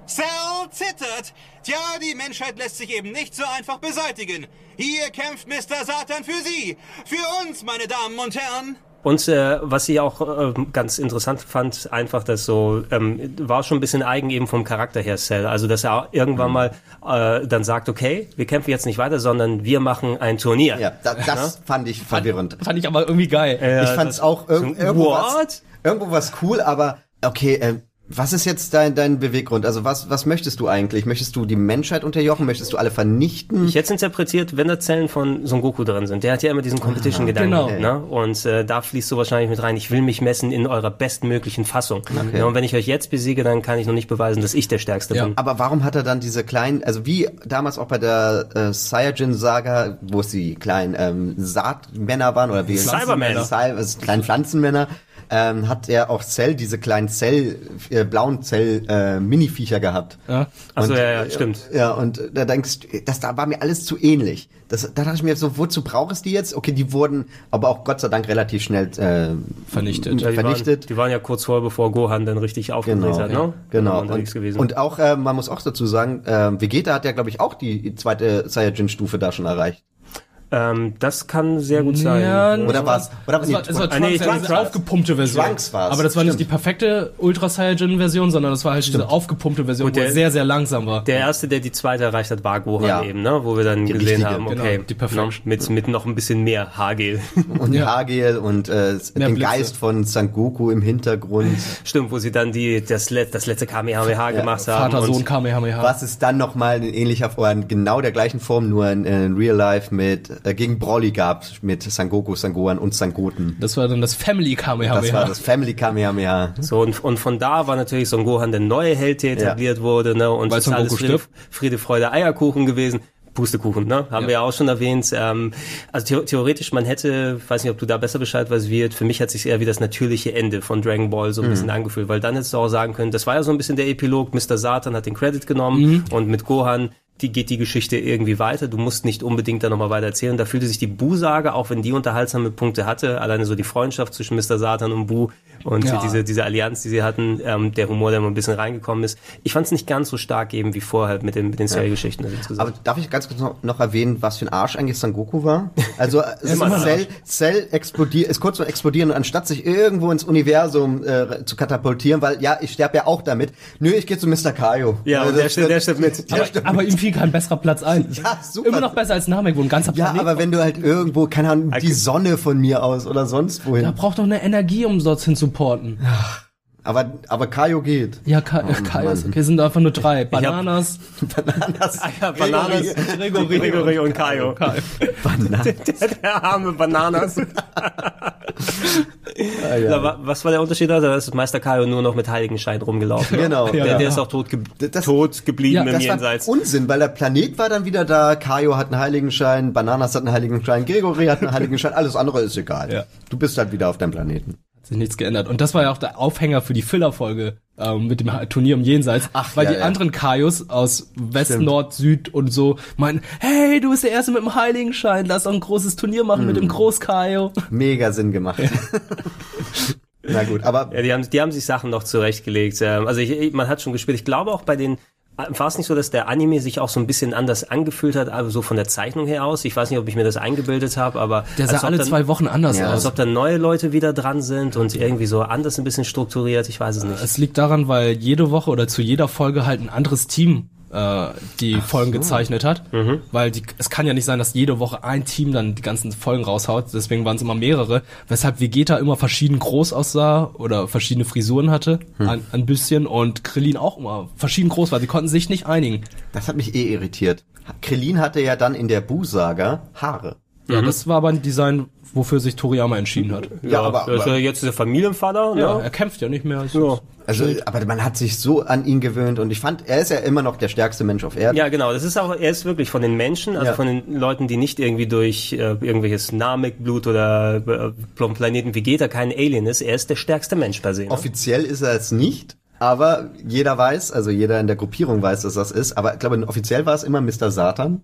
Cell zittert. Tja, die Menschheit lässt sich eben nicht so einfach beseitigen. Hier kämpft Mr. Satan für Sie. Für uns, meine Damen und Herren. Und äh, was ich auch äh, ganz interessant fand, einfach, dass so, ähm, war schon ein bisschen eigen eben vom Charakter her, Cell. Also, dass er irgendwann mal äh, dann sagt, okay, wir kämpfen jetzt nicht weiter, sondern wir machen ein Turnier. Ja, da, das fand ich verwirrend. Fand ich aber irgendwie geil. Ja, ich fand es auch irg so, irgendwo, was, irgendwo was cool, aber okay, äh, was ist jetzt dein, dein Beweggrund? Also was, was möchtest du eigentlich? Möchtest du die Menschheit unterjochen? Möchtest du alle vernichten? Ich hätte interpretiert, wenn da Zellen von Son Goku drin sind. Der hat ja immer diesen Competition-Gedanken. genau. Ne? Und äh, da fließt so wahrscheinlich mit rein, ich will mich messen in eurer bestmöglichen Fassung. Ja, und wenn ich euch jetzt besiege, dann kann ich noch nicht beweisen, dass ich der Stärkste Ja. bin. Aber warum hat er dann diese kleinen, also wie damals auch bei der äh, Saiyajin-Saga, wo es die kleinen ähm, Saatmänner waren oder wie Cybermänner. Cy also kleinen Pflanzenmänner. Ähm, hat er auch Cell, diese kleinen Zell, äh, blauen Zell äh, Mini-Viecher gehabt. Ja. Ach so, Und, ja, ja, stimmt. Ja, und da denkst du, das da war mir alles zu ähnlich. Das, da dachte ich mir so, wozu brauche ich die jetzt? Okay, die wurden aber auch Gott sei Dank relativ schnell äh, Vernichtet. Ja, die, vernichtet. Waren, die waren ja kurz vor, bevor Gohan dann richtig aufgedreht Genau, hat, ja. ne? genau. Und, und auch, äh, man muss auch dazu sagen, äh, Vegeta hat ja, glaube ich, auch die zweite Saiyajin-Stufe da schon erreicht. Ähm, das kann sehr gut sein. Ja, Oder was? Oder Es war, es war Ah, nee, Trunks, ja, Trunks diese aufgepumpte Version. Trunks war's, Aber das war nicht stimmt. die perfekte Ultra Saiyajin Version, sondern das war halt diese aufgepumpte Version, Und wo der- er sehr, sehr langsam war. Der erste, der die zweite erreicht hat, war Gohan Ja. eben, ne? Wo wir dann Die gesehen richtige, haben, genau, okay, die Perfection. ne, mit, mit noch ein bisschen mehr Haargel. (laughs) Und Ja. Hagel und äh, den Blitze. Geist von Sangoku im Hintergrund. (laughs) Stimmt, wo sie dann die, das, let, das letzte Kamehameha gemacht haben. Vater, Sohn, Kamehameha. Was ist dann nochmal in ähnlicher Form, in genau der gleichen Form, nur in, in Real Life mit äh, gegen Broly gab mit Sangoku, Sangohan und Sangoten. Das war dann das Family Kamehameha. Das war das Family Kamehameha. So, und, und von da war natürlich Son Gohan der neue Held, der etabliert wurde, ne? Und Weil Son alles Goku Friede. Friede, Freude, Eierkuchen gewesen. Pustekuchen, ne? Haben Ja. wir ja auch schon erwähnt. Ähm, also theo theoretisch, man hätte, weiß nicht, ob du da besser Bescheid weißt, wird, für mich hat sich eher wie das natürliche Ende von Dragon Ball so ein bisschen angefühlt, weil dann hättest du auch sagen können, das war ja so ein bisschen der Epilog, Mr. Satan hat den Credit genommen und mit Gohan die geht die Geschichte irgendwie weiter. Du musst nicht unbedingt da nochmal weiter erzählen. Da fühlte sich die Bu-Sage, auch wenn die unterhaltsame Punkte hatte, alleine so die Freundschaft zwischen Mr. Satan und Bu und Ja. diese, diese Allianz, die sie hatten, ähm, der Humor, der mal ein bisschen reingekommen ist. Ich fand es nicht ganz so stark eben wie vorher mit, den mit den Seriengeschichten also insgesamt. Aber darf ich ganz kurz noch, noch erwähnen, was für ein Arsch eigentlich Sangoku war? Also (laughs) Cell, Cell explodiert, ist kurz vor explodieren und anstatt sich irgendwo ins Universum äh, zu katapultieren, weil ja, ich sterbe ja auch damit. Nö, ich gehe zu Mr. Kaio. ja, Also der, stimmt, der stimmt mit. (laughs) Der stimmt Aber ihm fiel kein besserer Platz ein. (laughs) Ja, super. Immer noch besser als Namek, wo ein ganzer Ja, Planet aber wenn du halt irgendwo, keine Ahnung, die Sonne von mir aus oder sonst wohin. Da braucht doch eine Energie, um dorthin zu porten. Aber, aber Kaio geht. Ja, Kai, Oh, Kai Mann. ist okay, sind einfach nur drei. Bananas. (laughs) Bananas. Ja, Bananas, Gregory, Gregory und Kaio. (laughs) Bananas. Der, der arme Bananas. (laughs) Ah, ja. Na, wa- was war der Unterschied? Also, da ist Meister Kaio nur noch mit Heiligenschein rumgelaufen. Genau. Der, Ja, der ja. ist auch tot, ge Das- tot geblieben Ja, im Das Jenseits. war Unsinn, weil der Planet war dann wieder da, Kaio hat einen Heiligenschein, Bananas hat einen Heiligenschein, Gregory hat einen Heiligenschein, alles andere ist egal. Ja. Du bist halt wieder auf deinem Planeten. Sich nichts geändert. Und das war ja auch der Aufhänger für die Filler-Folge ähm, mit dem Turnier im Jenseits. Ach, weil ja, die ja. anderen Kaios aus West, Stimmt. Nord, Süd und so meinen, hey, du bist der Erste mit dem Heiligenschein, lass doch ein großes Turnier machen mit dem Hm. Groß-Kaio. Mega Sinn gemacht. (laughs) Na gut, aber Ja, die haben, die haben sich Sachen noch zurechtgelegt. Ähm, Also ich- man hat schon gespielt. Ich glaube auch bei den war es nicht so, dass der Anime sich auch so ein bisschen anders angefühlt hat, also so von der Zeichnung her aus. Ich weiß nicht, ob ich mir das eingebildet habe, aber Der sah als alle dann- zwei Wochen anders Ja, als aus. ob dann neue Leute wieder dran sind und irgendwie so anders ein bisschen strukturiert. Ich weiß es nicht. Es liegt daran, weil jede Woche oder zu jeder Folge halt ein anderes Team äh, die Folgen gezeichnet hat. Weil die, es kann ja nicht sein, dass jede Woche ein Team dann die ganzen Folgen raushaut. Deswegen waren es immer mehrere. Weshalb Vegeta immer verschieden groß aussah oder verschiedene Frisuren hatte. Ein, ein bisschen. Und Krillin auch immer verschieden groß war. Sie konnten sich nicht einigen. das hat mich eh irritiert. Krillin hatte ja dann in der Bu-Saga Haare. Ja, das war aber ein Design, wofür sich Toriyama entschieden hat. Ja, aber- das ist ja jetzt der Familienvater. Ja, ne? er kämpft ja nicht mehr. Ja. Also, aber man hat sich so an ihn gewöhnt und ich fand, er ist ja immer noch der stärkste Mensch auf Erden. Ja, genau. Das ist auch, er ist wirklich von den Menschen, also Ja. von den Leuten, die nicht irgendwie durch äh, irgendwelches Namek-Blut oder äh, vom Planeten Vegeta kein Alien ist. Er ist der stärkste Mensch per se. Ne? Offiziell ist er es nicht, aber jeder weiß, also jeder in der Gruppierung weiß, dass das ist. Aber ich glaube, offiziell war es immer Mr. Satan.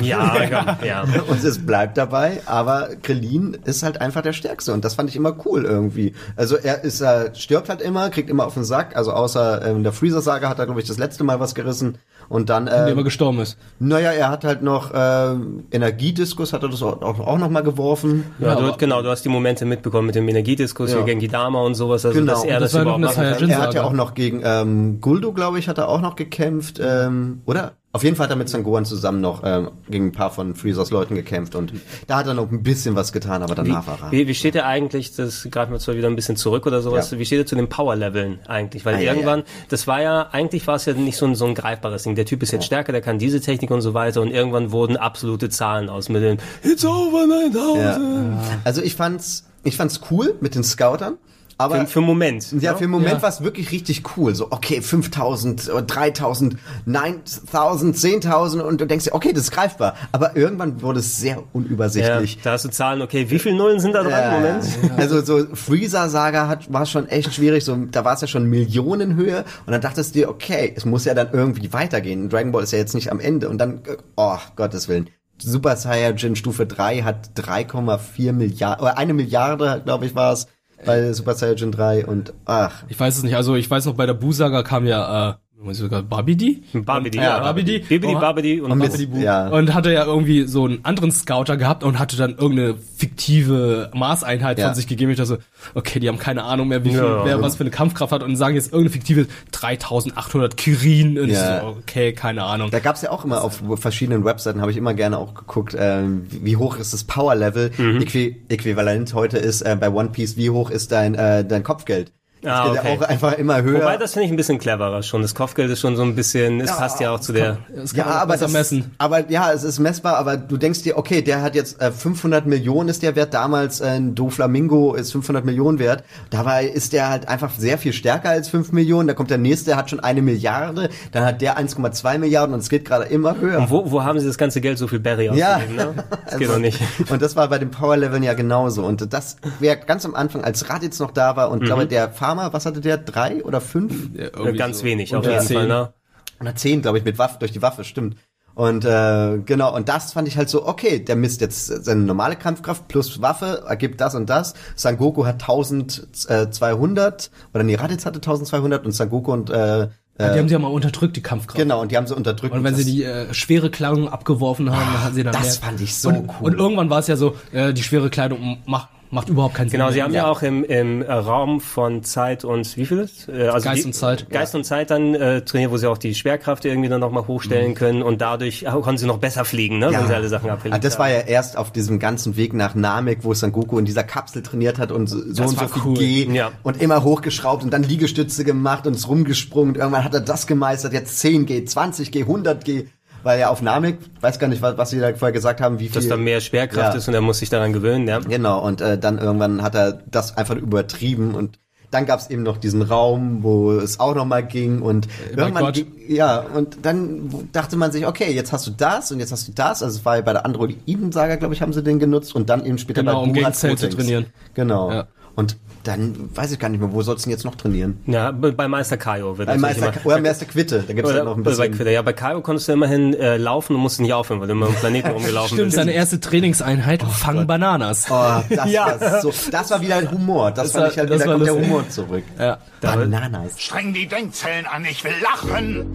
Ja, (laughs) ja, ja. Und es bleibt dabei, aber Krillin ist halt einfach der Stärkste und das fand ich immer cool irgendwie. Also er ist, er stirbt halt immer, kriegt immer auf den Sack, also außer ähm, in der Freezer-Saga hat er, glaube ich, das letzte Mal was gerissen und dann, Indem er ähm, gestorben ist. naja, er hat halt noch ähm, Energiediskus, hat er das auch, auch, auch noch mal geworfen. Ja, du, aber- genau, du hast die Momente mitbekommen mit dem Energiediskus, Ja. hier Genki Dama und sowas, also Genau, dass er das das, überhaupt machen kann. Er hat ja auch noch gegen ähm, Guldo, glaube ich, hat er auch noch gekämpft, ähm, oder? Auf jeden Fall hat er mit Sangohan zusammen noch ähm, gegen ein paar von Freezers Leuten gekämpft und da hat er noch ein bisschen was getan, aber danach war er. Wie, wie steht er eigentlich, das greifen wir zwar wieder ein bisschen zurück oder sowas, Ja. wie steht er zu den Power-Leveln eigentlich? Weil Ah, ja, irgendwann, das war ja, eigentlich war es ja nicht so ein, so ein greifbares Ding. Der Typ ist jetzt stärker, der kann diese Technik und so weiter und irgendwann wurden absolute Zahlen aus mit den It's over 9000. Ja. Also ich fand's, ich fand's cool mit den Scoutern. Aber für, für einen Moment. Ja, ne? für den Moment Ja. war es wirklich richtig cool. So, okay, 5000, oder 3000, 9000, 10.000 und du denkst dir, okay, das ist greifbar. Aber irgendwann wurde es sehr Ja, unübersichtlich. da hast du Zahlen, okay, wie viele Nullen sind da dran im Moment? Also so Freezer-Saga hat, war schon echt schwierig. So, da war es ja schon Millionenhöhe und dann dachtest du dir, okay, es muss ja dann irgendwie weitergehen. Dragon Ball ist ja jetzt nicht am Ende und dann, äh, oh, Gottes Willen. Super Saiyajin Stufe 3 hat 3,4 Milliarden, oder eine Milliarde, glaube ich, war es bei Super Saiyajin 3 und ach. Ich weiß es nicht. Also ich weiß noch, bei der Bu-Saga kam ja, äh, sogar Babidi? Babidi, Und- ja. Babidi. Bibidi, Und- Babidi und Babidi, Bu. ja. und hatte ja irgendwie so einen anderen Scouter gehabt und hatte dann irgendeine fiktive Maßeinheit Ja. von sich gegeben. Ich dachte so, okay, die haben keine Ahnung mehr, wie viel, Ja. wer was für eine Kampfkraft hat und sagen jetzt irgendeine fiktive 3800 Kirin. Und Ja. so, okay, keine Ahnung. Da gab's ja auch immer auf verschiedenen Webseiten, habe ich immer gerne auch geguckt, ähm, wie hoch ist das Power-Level. Mhm. Äqui Äquivalent heute ist äh, bei One Piece, wie hoch ist dein, äh, dein Kopfgeld. Das Ah, geht okay. ja auch einfach immer höher. Wobei, das finde ich ein bisschen cleverer schon. Das Kopfgeld ist schon so ein bisschen, es passt ja auch zu der... ja, aber das, Aber ja, es ist messbar, aber du denkst dir, okay, der hat jetzt äh, 500 Millionen ist der wert, damals äh, ein Doflamingo ist 500 Millionen wert. Dabei ist der halt einfach sehr viel stärker als 5 Millionen. Da kommt der nächste, der hat schon eine Milliarde, dann hat der 1,2 Milliarden und es geht gerade immer höher. Und wo, wo haben sie das ganze Geld so viel Berry Ja. ausgegeben? Ne? (laughs) Das geht Also, doch nicht. Und das war bei den Power Leveln ja genauso. Und das wäre ganz am Anfang, als Raditz noch da war und Mhm. glaube der Farmer, was hatte der? Drei oder fünf? irgendwie Ganz so. wenig, auf Oder jeden Fall, ne? Oder zehn, glaube ich, mit Waffe, durch die Waffe, stimmt. Und äh, genau, und das fand ich halt so, okay, der misst jetzt seine normale Kampfkraft plus Waffe, ergibt das und das. Sangoku hat 1200, oder nee, Raditz hatte 1200 und Sangoku und äh, Ja, die haben sie ja mal unterdrückt, die Kampfkraft. Genau, und die haben sie unterdrückt. Und wenn sie die äh, schwere Kleidung abgeworfen haben, dann hatten sie dann das mehr. fand ich so und, cool. Und irgendwann war es ja so, äh, die schwere Kleidung macht, macht überhaupt keinen Sinn. Genau, sie haben ja, auch im, im äh, Raum von Zeit und wie viel ist? Äh, also Geist die, und Zeit. Geist und Zeit dann äh, trainiert, wo sie auch die Schwerkraft irgendwie dann nochmal hochstellen können und dadurch konnten sie noch besser fliegen, ne? Wenn sie alle Sachen Ah, abgelegt das war ja erst auf diesem ganzen Weg nach Namek, wo Sangoku in dieser Kapsel trainiert hat und so, so Das und so viel cool. G Ja. und immer hochgeschraubt und dann Liegestütze gemacht und ist rumgesprungen und irgendwann hat er das gemeistert, jetzt 10 G, 20 G, 100 G, weil ja auf Namek, weiß gar nicht, was, was sie da vorher gesagt haben, wie viel. Dass da mehr Schwerkraft Ja. ist und er muss sich daran gewöhnen, ja. Genau, und äh, dann irgendwann hat er das einfach übertrieben und dann gab's eben noch diesen Raum, wo es auch noch mal ging und bei irgendwann ging, ja und dann dachte man sich, okay, jetzt hast du das und jetzt hast du das. Also es war ja bei der Androiden-Saga, glaube ich, haben sie den genutzt und dann eben später Genau, bei um gegen Burat Cell zu trainieren. Genau. Ja. Und dann weiß ich gar nicht mehr, wo sollst du denn jetzt noch trainieren? Ja, bei bei Meister Kaio wird Bei Meister, immer, oder Meister Quitte, da gibt's oder, ja noch ein oder bei bisschen. Quitter. Ja, bei Kaio konntest du immerhin äh, laufen und musst nicht aufhören, weil du immer im Planeten (laughs) rumgelaufen Stimmt, bist. seine erste Trainingseinheit, fang Bananas. Oh, das, Ja. war so, das war wieder Humor. Das, Das fand war- ich halt, das wieder war kommt der. Humor zurück. Ja. Bananas. Streng die Denkzellen an, ich will lachen.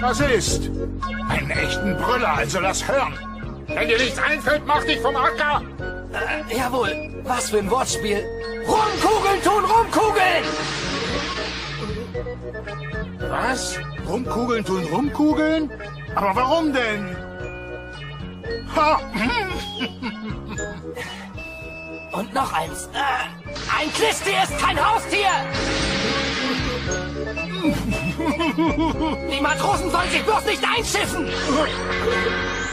Was ist? Einen echten Brüller, also lass hören. Wenn dir nichts einfällt, mach dich vom Acker! Äh, jawohl, was für ein Wortspiel. Rumkugeln tun rumkugeln! Was? Rumkugeln tun rumkugeln? Aber warum denn? Ha! (laughs) Und noch eins. Äh, ein Klisti ist kein Haustier! (laughs) Die Matrosen sollen sich bloß nicht einschiffen! (laughs)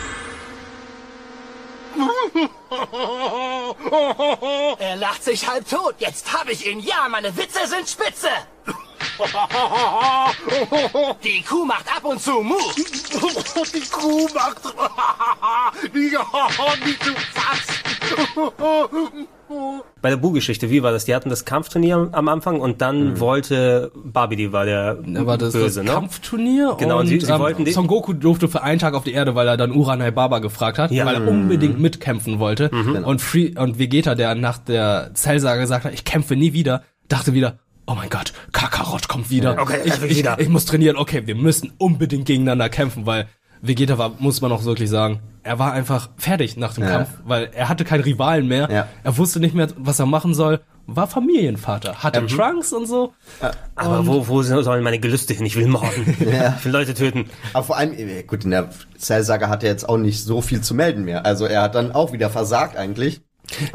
(laughs) Er lacht sich halb tot. Jetzt habe ich ihn. Ja, meine Witze sind spitze. (laughs) Die Kuh macht ab und zu Mu. (laughs) Die Kuh macht... Die, die zu fast. Bei der Bu-Geschichte, wie war das? Die hatten das Kampfturnier am Anfang und dann wollte Babidi war der Da war das, Böse, das ne? Kampfturnier Genau, und sie- sie ähm, wollten die- Son Goku durfte für einen Tag auf die Erde, weil er dann Uranai Baba gefragt hat, Ja. weil er Mhm. unbedingt mitkämpfen wollte. Mhm. Und Free und Vegeta, der nach der Zellsaga gesagt hat, ich kämpfe nie wieder, dachte wieder, oh mein Gott, Kakarot kommt wieder. Okay, ich, will ich, wieder. ich muss trainieren. Okay, wir müssen unbedingt gegeneinander kämpfen, weil Vegeta war, muss man auch wirklich sagen, er war einfach fertig nach dem Ja. Kampf, weil er hatte keinen Rivalen mehr. Ja. Er wusste nicht mehr, was er machen soll. War Familienvater, hatte Trunks und so. Aber wo, wo sollen meine Gelüste hin? Ich will morden. (laughs) Ja. Ich will Leute töten. Aber vor allem, gut, in der Cell-Saga hat er jetzt auch nicht so viel zu melden mehr. Also er hat dann auch wieder versagt eigentlich.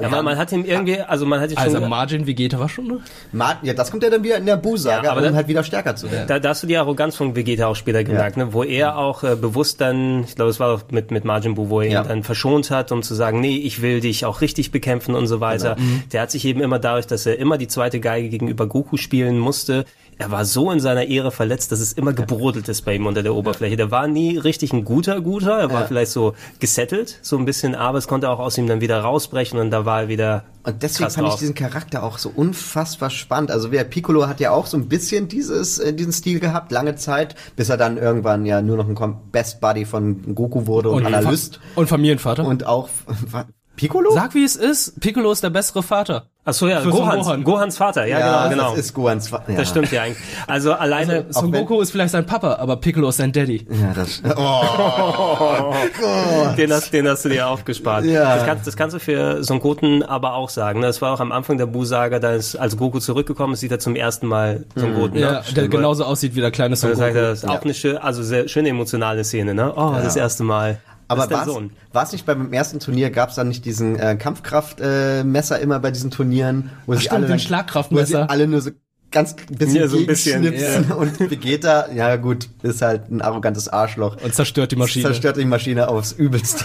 Ja, weil man hat ihm irgendwie, also man hat ihn Also schon... Margin Vegeta war schon, ne? Martin, ja, das kommt ja dann wieder in der Bu-Saga, Ja, aber um dann- halt wieder stärker zu werden. Da, da hast du die Arroganz von Vegeta auch später gemerkt, ne? wo er auch äh, bewusst dann, ich glaube, es war auch mit, mit Majin Buu, wo er Ja. ihn dann verschont hat, um zu sagen, nee, ich will dich auch richtig bekämpfen und so weiter. Genau. Mhm. Der hat sich eben immer dadurch, dass er immer die zweite Geige gegenüber Goku spielen musste, er war so in seiner Ehre verletzt, dass es immer gebrodelt ist bei ihm unter der Oberfläche. Der war nie richtig ein guter Guter, er war Ja. vielleicht so gesettelt, so ein bisschen, aber es konnte auch aus ihm dann wieder rausbrechen und da war er wieder Und deswegen krass fand ich drauf. diesen Charakter auch so unfassbar spannend. Also wer Piccolo hat ja auch so ein bisschen dieses äh, diesen Stil gehabt, lange Zeit, bis er dann irgendwann ja nur noch ein Best Buddy von Goku wurde und, Analyst. Und Familienvater. Und auch (laughs) Piccolo? Sag wie es ist, Piccolo ist der bessere Vater. Ach so, ja, Gohans, Gohan. Gohans Vater, ja, Ja, genau, genau. das ist Gohans Vater, ja. Das stimmt ja eigentlich. Also alleine, Also, Son Goku ist vielleicht sein Papa, aber Piccolo ist sein Daddy. Ja, das. (laughs) Oh, Gott. den, hast, den hast du dir aufgespart. Ja. Das, kannst, das kannst du für Son Goten aber auch sagen. ne? Das war auch am Anfang der Bu-Saga, da ist, als Goku zurückgekommen ist, sieht er zum ersten Mal Son Goten. Ja, ne? der genauso aussieht wie der kleine Son Goku. das ist auch eine schöne, also sehr schöne emotionale Szene, ne? Oh, Ja. das erste Mal. Aber Sohn. war's nicht beim ersten Turnier, gab's da nicht diesen äh, Kampfkraftmesser äh, Messer immer bei diesen Turnieren, wo Ach sie stimmt, alle den dann- Schlagkraftmesser. Wo sie alle nur so ganz bisschen Ja, so ein bisschen, gegenschnipsen und Vegeta, ja gut, ist halt ein arrogantes Arschloch. Und zerstört die Maschine. Zerstört die Maschine aufs Übelste.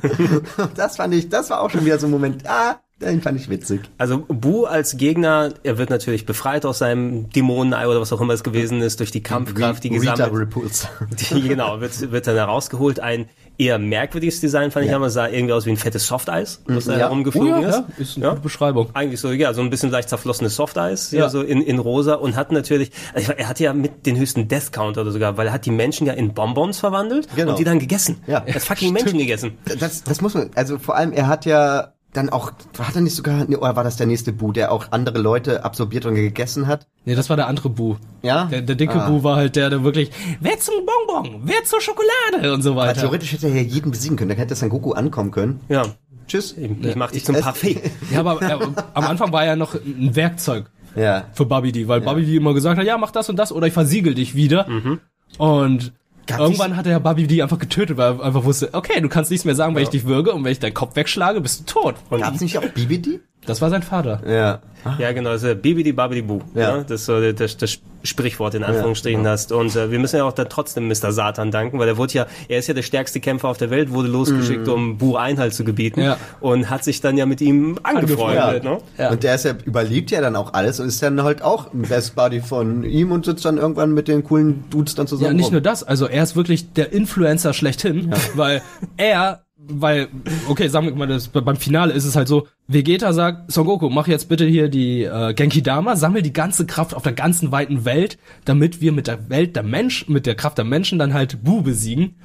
(laughs) das fand ich, das war auch schon wieder so ein Moment, ah, den fand ich witzig. Also Bu als Gegner, er wird natürlich befreit aus seinem Dämonenei oder was auch immer es gewesen ist, durch die Kampfkraft, die Rita gesammelt Repulse. (laughs) Die, genau, wird, wird dann herausgeholt. Ein eher merkwürdiges Design fand ich, aber sah irgendwie aus wie ein fettes Softeis, was da Ja. herumgeflogen Oh ja, ist. ja, ist eine gute Beschreibung. Eigentlich so, ja, so ein bisschen leicht zerflossenes Softeis, ja. Ja. so in, in rosa und hat natürlich, also er hatte ja mit den höchsten Death Count oder sogar, weil er hat die Menschen ja in Bonbons verwandelt Genau. und die dann gegessen. Ja. Er hat fucking Menschen gegessen. Das, das muss man, also vor allem, er hat ja dann auch, hat er nicht sogar, nee, oder war das der nächste Bu, der auch andere Leute absorbiert und gegessen hat? Nee, das war der andere Bu. Ja? Der, der dicke Ah. Bu war halt der, der wirklich, wer zum Bonbon, wer zur Schokolade und so Aber weiter. theoretisch hätte er ja jeden besiegen können, dann hätte San Goku ankommen können. Ja. Tschüss. Ich mach dich zum Parfait. Ja, aber äh, am Anfang war er noch ein Werkzeug Ja. für Bobby D, weil Bobby D immer gesagt hat, ja, mach das und das oder ich versiegel dich wieder. Mhm. Und Gab's irgendwann hat er ja Bobby D einfach getötet, weil er einfach wusste, okay, du kannst nichts mehr sagen, weil ich dich würge und wenn ich deinen Kopf wegschlage, bist du tot. Gab's nicht auch BBD? Das war sein Vater. Ja. Ja, genau, also Bibidi Babidi Bu. Ja. Ja. Das ist so das, das Sprichwort in Anführungsstrichen hast. Und äh, wir müssen ja auch dann trotzdem Mr. Satan danken, weil er wurde ja, er ist ja der stärkste Kämpfer auf der Welt, wurde losgeschickt, um Bu Einhalt zu gebieten Ja. und hat sich dann ja mit ihm angefreundet. Ja. Ne? Ja. Und der ist ja, überlebt ja dann auch alles und ist dann halt auch ein Best Buddy von ihm und sitzt dann irgendwann mit den coolen Dudes dann zusammen. Ja, nicht rum. nur das, also er ist wirklich der Influencer schlechthin, weil er, weil, okay, sagen wir mal, das, beim Finale ist es halt so, Vegeta sagt, Son Goku, mach jetzt bitte hier die äh, Genki Dama, sammel die ganze Kraft auf der ganzen weiten Welt, damit wir mit der Welt der Mensch, mit der Kraft der Menschen dann halt Bu besiegen.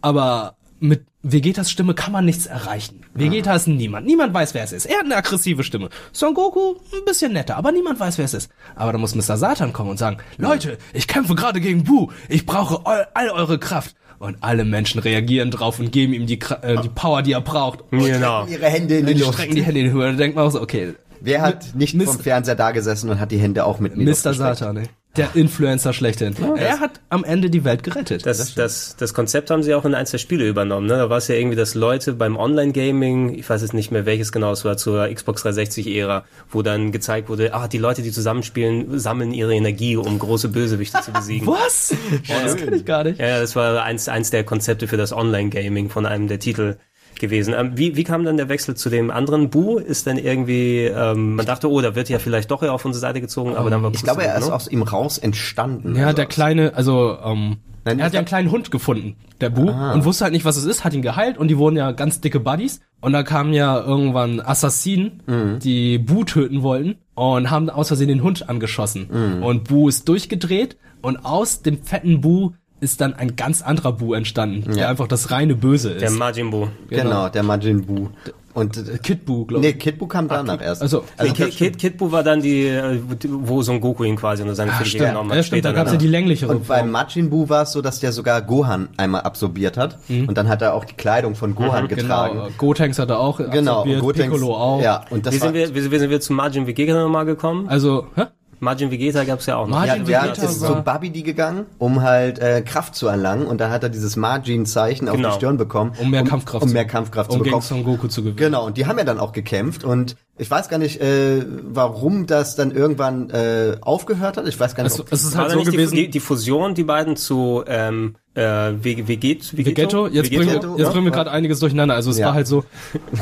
Aber mit Vegetas Stimme kann man nichts erreichen. Vegeta ist niemand. Niemand weiß, wer es ist. Er hat eine aggressive Stimme. Son Goku ein bisschen netter, aber niemand weiß, wer es ist. Aber da muss Mr. Satan kommen und sagen, Leute, ich kämpfe gerade gegen Bu. Ich brauche eu all eure Kraft. Und alle Menschen reagieren drauf und geben ihm die, Kra- äh, die Power, die er braucht. Genau. Ihre Hände in die Die Luft. strecken die Hände in die Höhe. Da denkt man auch so, okay, Wer hat nicht Mis- vom Fernseher da gesessen und hat die Hände auch mit mir Mr. Satan, ey. Der Influencer schlechthin. er hat am Ende die Welt gerettet. Das, das, das Konzept haben sie auch in eins der Spiele übernommen. Ne? Da war es ja irgendwie, dass Leute beim Online-Gaming, ich weiß jetzt nicht mehr welches genau, es war zur Xbox 360-Ära, wo dann gezeigt wurde, ah, die Leute, die zusammenspielen, sammeln ihre Energie, um große Bösewichte zu besiegen. (laughs) Was? das kenne ich gar nicht. Ja, ja, das war eins, eins der Konzepte für das Online-Gaming von einem der Titel gewesen. Ähm, wie, wie kam dann der Wechsel zu dem anderen Bu? Ist dann irgendwie, ähm, man dachte, oh, da wird ja vielleicht doch eher auf unsere Seite gezogen, aber dann war Ich glaube, er ist ne? aus ihm raus entstanden. Ja, Also der kleine, also ähm, Nein, er hat ja einen kleinen Hund gefunden, der Bu, Ah. und wusste halt nicht, was es ist, hat ihn geheilt und die wurden ja ganz dicke Buddies. Und da kamen ja irgendwann Assassinen, Mhm. die Bu töten wollten und haben aus Versehen den Hund angeschossen. Mhm. Und Bu ist durchgedreht und aus dem fetten Bu ist dann ein ganz anderer Bu entstanden, der Ja. einfach das reine Böse ist. Der Majin Bu. Genau, der Majin Bu. Und äh, Kid Bu, glaube ich. nee, Kid Bu kam danach erst. Also, Also Kid, Kid, Kid Bu war dann die, äh, wo Son Goku ihn quasi unter seine Fittiche stimmt. genommen hat. Ja, stimmt, da später gab's ja die länglichere Und bei. Majin Bu war es so, dass der sogar Gohan einmal absorbiert hat. Und dann hat er auch die Kleidung von Gohan getragen. Genau, Gotenks hat er auch Genau, absorbiert, Gotenks- Piccolo auch. Ja, und das Wie sind, wir, wie, wie sind wir zu Majin Vegeta nochmal gekommen? Also, hä? Majin Vegeta gab's ja auch noch. ja, der ist zu Babidi gegangen, um halt äh, Kraft zu erlangen und da hat er dieses Margin-Zeichen auf Genau. die Stirn bekommen. Um mehr Kampfkraft um zu- mehr Kampfkraft um zu gegen bekommen. Son Goku zu gewinnen. Genau, und die haben ja dann auch gekämpft und ich weiß gar nicht, äh, warum das dann irgendwann äh, aufgehört hat. Ich weiß gar nicht. Es- ob- es ist halt so nicht gewesen. Die, die, Fusion, die beiden zu ähm, äh, Veg- Veget, Vegetto, jetzt bringen wir, jetzt bringen wir gerade einiges durcheinander. Also es Ja. war halt so,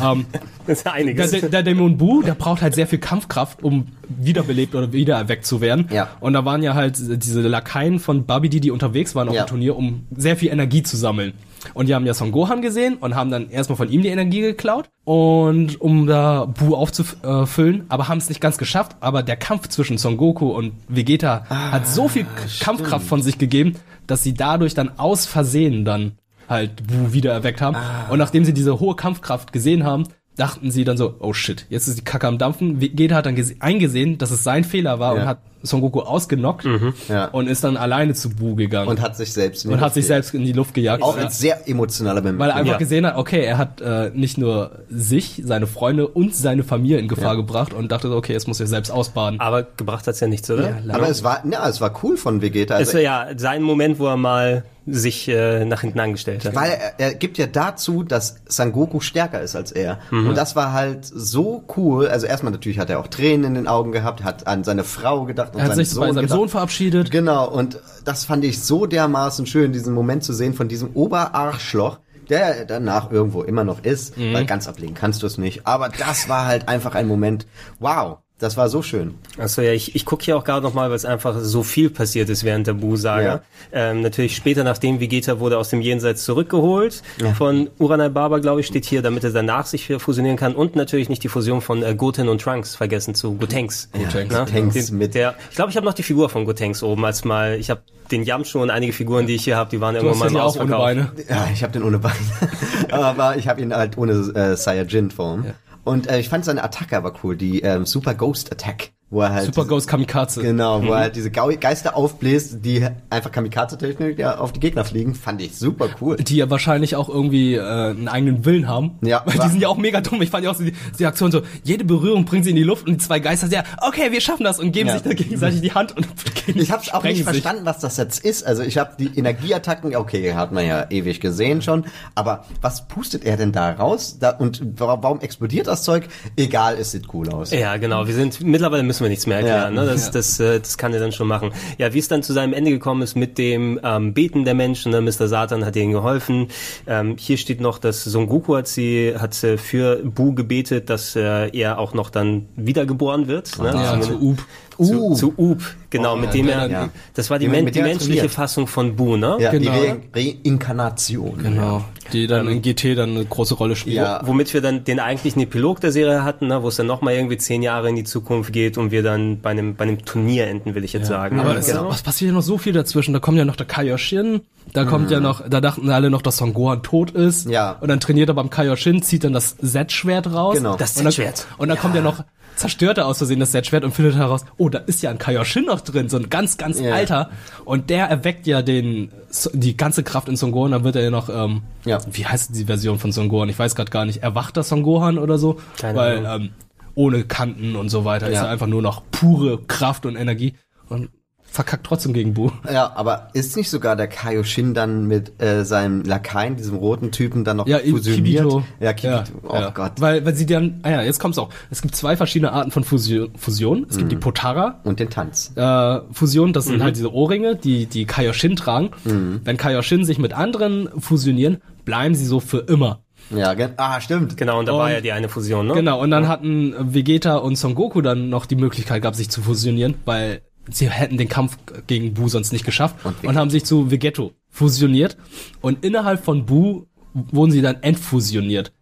ähm, (laughs) Das ist einiges. Der, der, der Dämon Bu, der braucht halt sehr viel Kampfkraft, um wiederbelebt oder wiedererweckt zu werden. Ja. Und da waren ja halt diese Lakaien von Babidi, die unterwegs waren auf Ja. dem Turnier, um sehr viel Energie zu sammeln. Und die haben ja Son Gohan gesehen und haben dann erstmal von ihm die Energie geklaut und um da Bu aufzufüllen, aber haben es nicht ganz geschafft. Aber der Kampf zwischen Son Goku und Vegeta hat so viel Kampfkraft von sich gegeben, dass sie dadurch dann aus Versehen dann halt Bu wieder erweckt haben. Und nachdem sie diese hohe Kampfkraft gesehen haben, dachten sie dann so, oh shit, jetzt ist die Kacke am Dampfen. Vegeta hat dann gese- eingesehen, dass es sein Fehler war Ja. und hat Son Goku ausgenockt Ja. und ist dann alleine zu Bu gegangen. und hat sich selbst in die und hat Luft sich gejagt. selbst in die Luft gejagt. auch ein sehr emotionaler Moment. Weil er einfach Ja. gesehen hat, okay, er hat äh, nicht nur sich, seine Freunde und seine Familie in Gefahr Ja. gebracht und dachte, okay, jetzt muss er selbst ausbaden. Aber gebracht hat's ja nichts, oder? Ja, Aber es war, ja, es war cool von Vegeta. es Also, war ja sein Moment, wo er mal sich äh, nach hinten angestellt hat. Weil er, er gibt ja dazu, dass Sangoku stärker ist als er. Mhm. Und das war halt so cool. Also erstmal natürlich hat er auch Tränen in den Augen gehabt, hat an seine Frau gedacht und Er hat seinen sich bei seinem gedacht. Sohn verabschiedet. Genau, und das fand ich so dermaßen schön, diesen Moment zu sehen von diesem Oberarschloch, der danach irgendwo immer noch ist, Mhm. weil ganz ablegen kannst du es nicht. Aber das war halt einfach ein Moment, wow, das war so schön. Achso, ja, ich, ich gucke hier auch gerade nochmal, weil es einfach so viel passiert ist während der Bu-Saga. Ja. Ähm, natürlich später, nachdem Vegeta wurde aus dem Jenseits zurückgeholt, Ja. von Uranai Baba, glaube ich, steht hier, damit er danach sich wieder fusionieren kann und natürlich nicht die Fusion von äh, Goten und Trunks vergessen zu Gotenks. Gotenks. Ne? Gotenks Den- Der, ich glaube, ich habe noch die Figur von Gotenks oben, als mal, ich habe den Yamchu und einige Figuren, die ich hier habe, die waren Du irgendwann hast mal ja auch ohne. Beine. Ja, ich habe den ohne Beine. (laughs) aber ich habe ihn halt ohne äh, Saiyajin-Form. Und äh, ich fand seine Attacke aber cool, die ähm, Super Ghost Attack, wo er halt Super Ghost Kamikaze. Genau, wo Mhm. er halt diese Geister aufbläst, die einfach Kamikaze-Technik ja, auf die Gegner fliegen, fand ich super cool. Die ja wahrscheinlich auch irgendwie äh, einen eigenen Willen haben. Ja. Weil die sind ja auch mega dumm. Ich fand ja auch so die, die Aktion so, jede Berührung bringt sie in die Luft und die zwei Geister sagen, ja, okay, wir schaffen das und geben Ja. sich da gegenseitig die Hand und (laughs) Ich habe auch nicht sich. verstanden, was das jetzt ist. Also ich habe die Energieattacken, okay, hat man ja ewig gesehen schon, aber was pustet er denn da raus? Da, und wa- warum explodiert das Zeug? Egal, es sieht cool aus. Ja, genau. Wir sind mittlerweile müssen wir nichts mehr erklären. Ja. Ne? Das, Ja. das, äh, das kann er dann schon machen. Ja, wie es dann zu seinem Ende gekommen ist mit dem ähm, Beten der Menschen. Ne? Mr. Satan hat ihnen geholfen. Ähm, hier steht noch, dass Son Goku hat sie hat für Bu gebetet, dass äh, er auch noch dann wiedergeboren wird. Ne? Ja, Zumindest- zu Up. Zu, Uh. zu Up, genau, Oh, mit ja, dem er, dann- das war die, men die menschliche trainiert. Fassung von Bu, ne? Ja, Genau. die Re Reinkarnation. Genau. Die dann in GT dann eine große Rolle spielt. Ja. Womit wir dann den eigentlichen Epilog der Serie hatten, ne, wo es dann nochmal irgendwie zehn Jahre in die Zukunft geht und wir dann bei einem, bei einem Turnier enden, will ich jetzt sagen. Aber Ja, es, was passiert ja noch so viel dazwischen? Da kommt ja noch der Kaioshin, da kommt ja noch, da dachten alle noch, dass Son Gohan tot ist. Ja. Und dann trainiert er beim Kaioshin, zieht dann das Z-Schwert raus. Genau. Das Und dann- Z-Schwert. Und dann kommt ja noch, zerstört er aus Versehen das Z-Schwert und findet heraus, oh, da ist ja ein Kaioshin noch drin, so ein ganz, ganz Ja. alter. Und der erweckt ja den, die ganze Kraft in Son Gohan, dann wird er ja noch, ähm, Ja. wie heißt die Version von Son Gohan? Ich weiß gerade gar nicht. Erwachter Son Gohan oder so? Keine Weil, Ahnung. ähm, ohne Kanten und so weiter ist Ja. er einfach nur noch pure Kraft und Energie und verkackt trotzdem gegen Bu. Ja, aber ist nicht sogar der Kaioshin dann mit äh, seinem Lakaien, diesem roten Typen, dann noch Ja, fusioniert? Kibito. Ja, Kibito. oh ja. Gott. Weil, weil sie dann, ah ja, jetzt kommt's auch. Es gibt zwei verschiedene Arten von Fusion. Fusion. Es gibt die Potara. Und den Tanz. Äh, Fusion, das Mhm. sind halt diese Ohrringe, die die Kaioshin tragen. Wenn Kaioshin sich mit anderen fusionieren, bleiben sie so für immer. Ja, ah, stimmt. Genau, und da war Und- ja die eine Fusion, ne? Genau, und dann hatten Vegeta und Son Goku dann noch die Möglichkeit gehabt, sich zu fusionieren, weil sie hätten den Kampf gegen Bu sonst nicht geschafft und, Vegetto. haben sich zu Vegetto fusioniert. Und innerhalb von Bu wurden sie dann entfusioniert.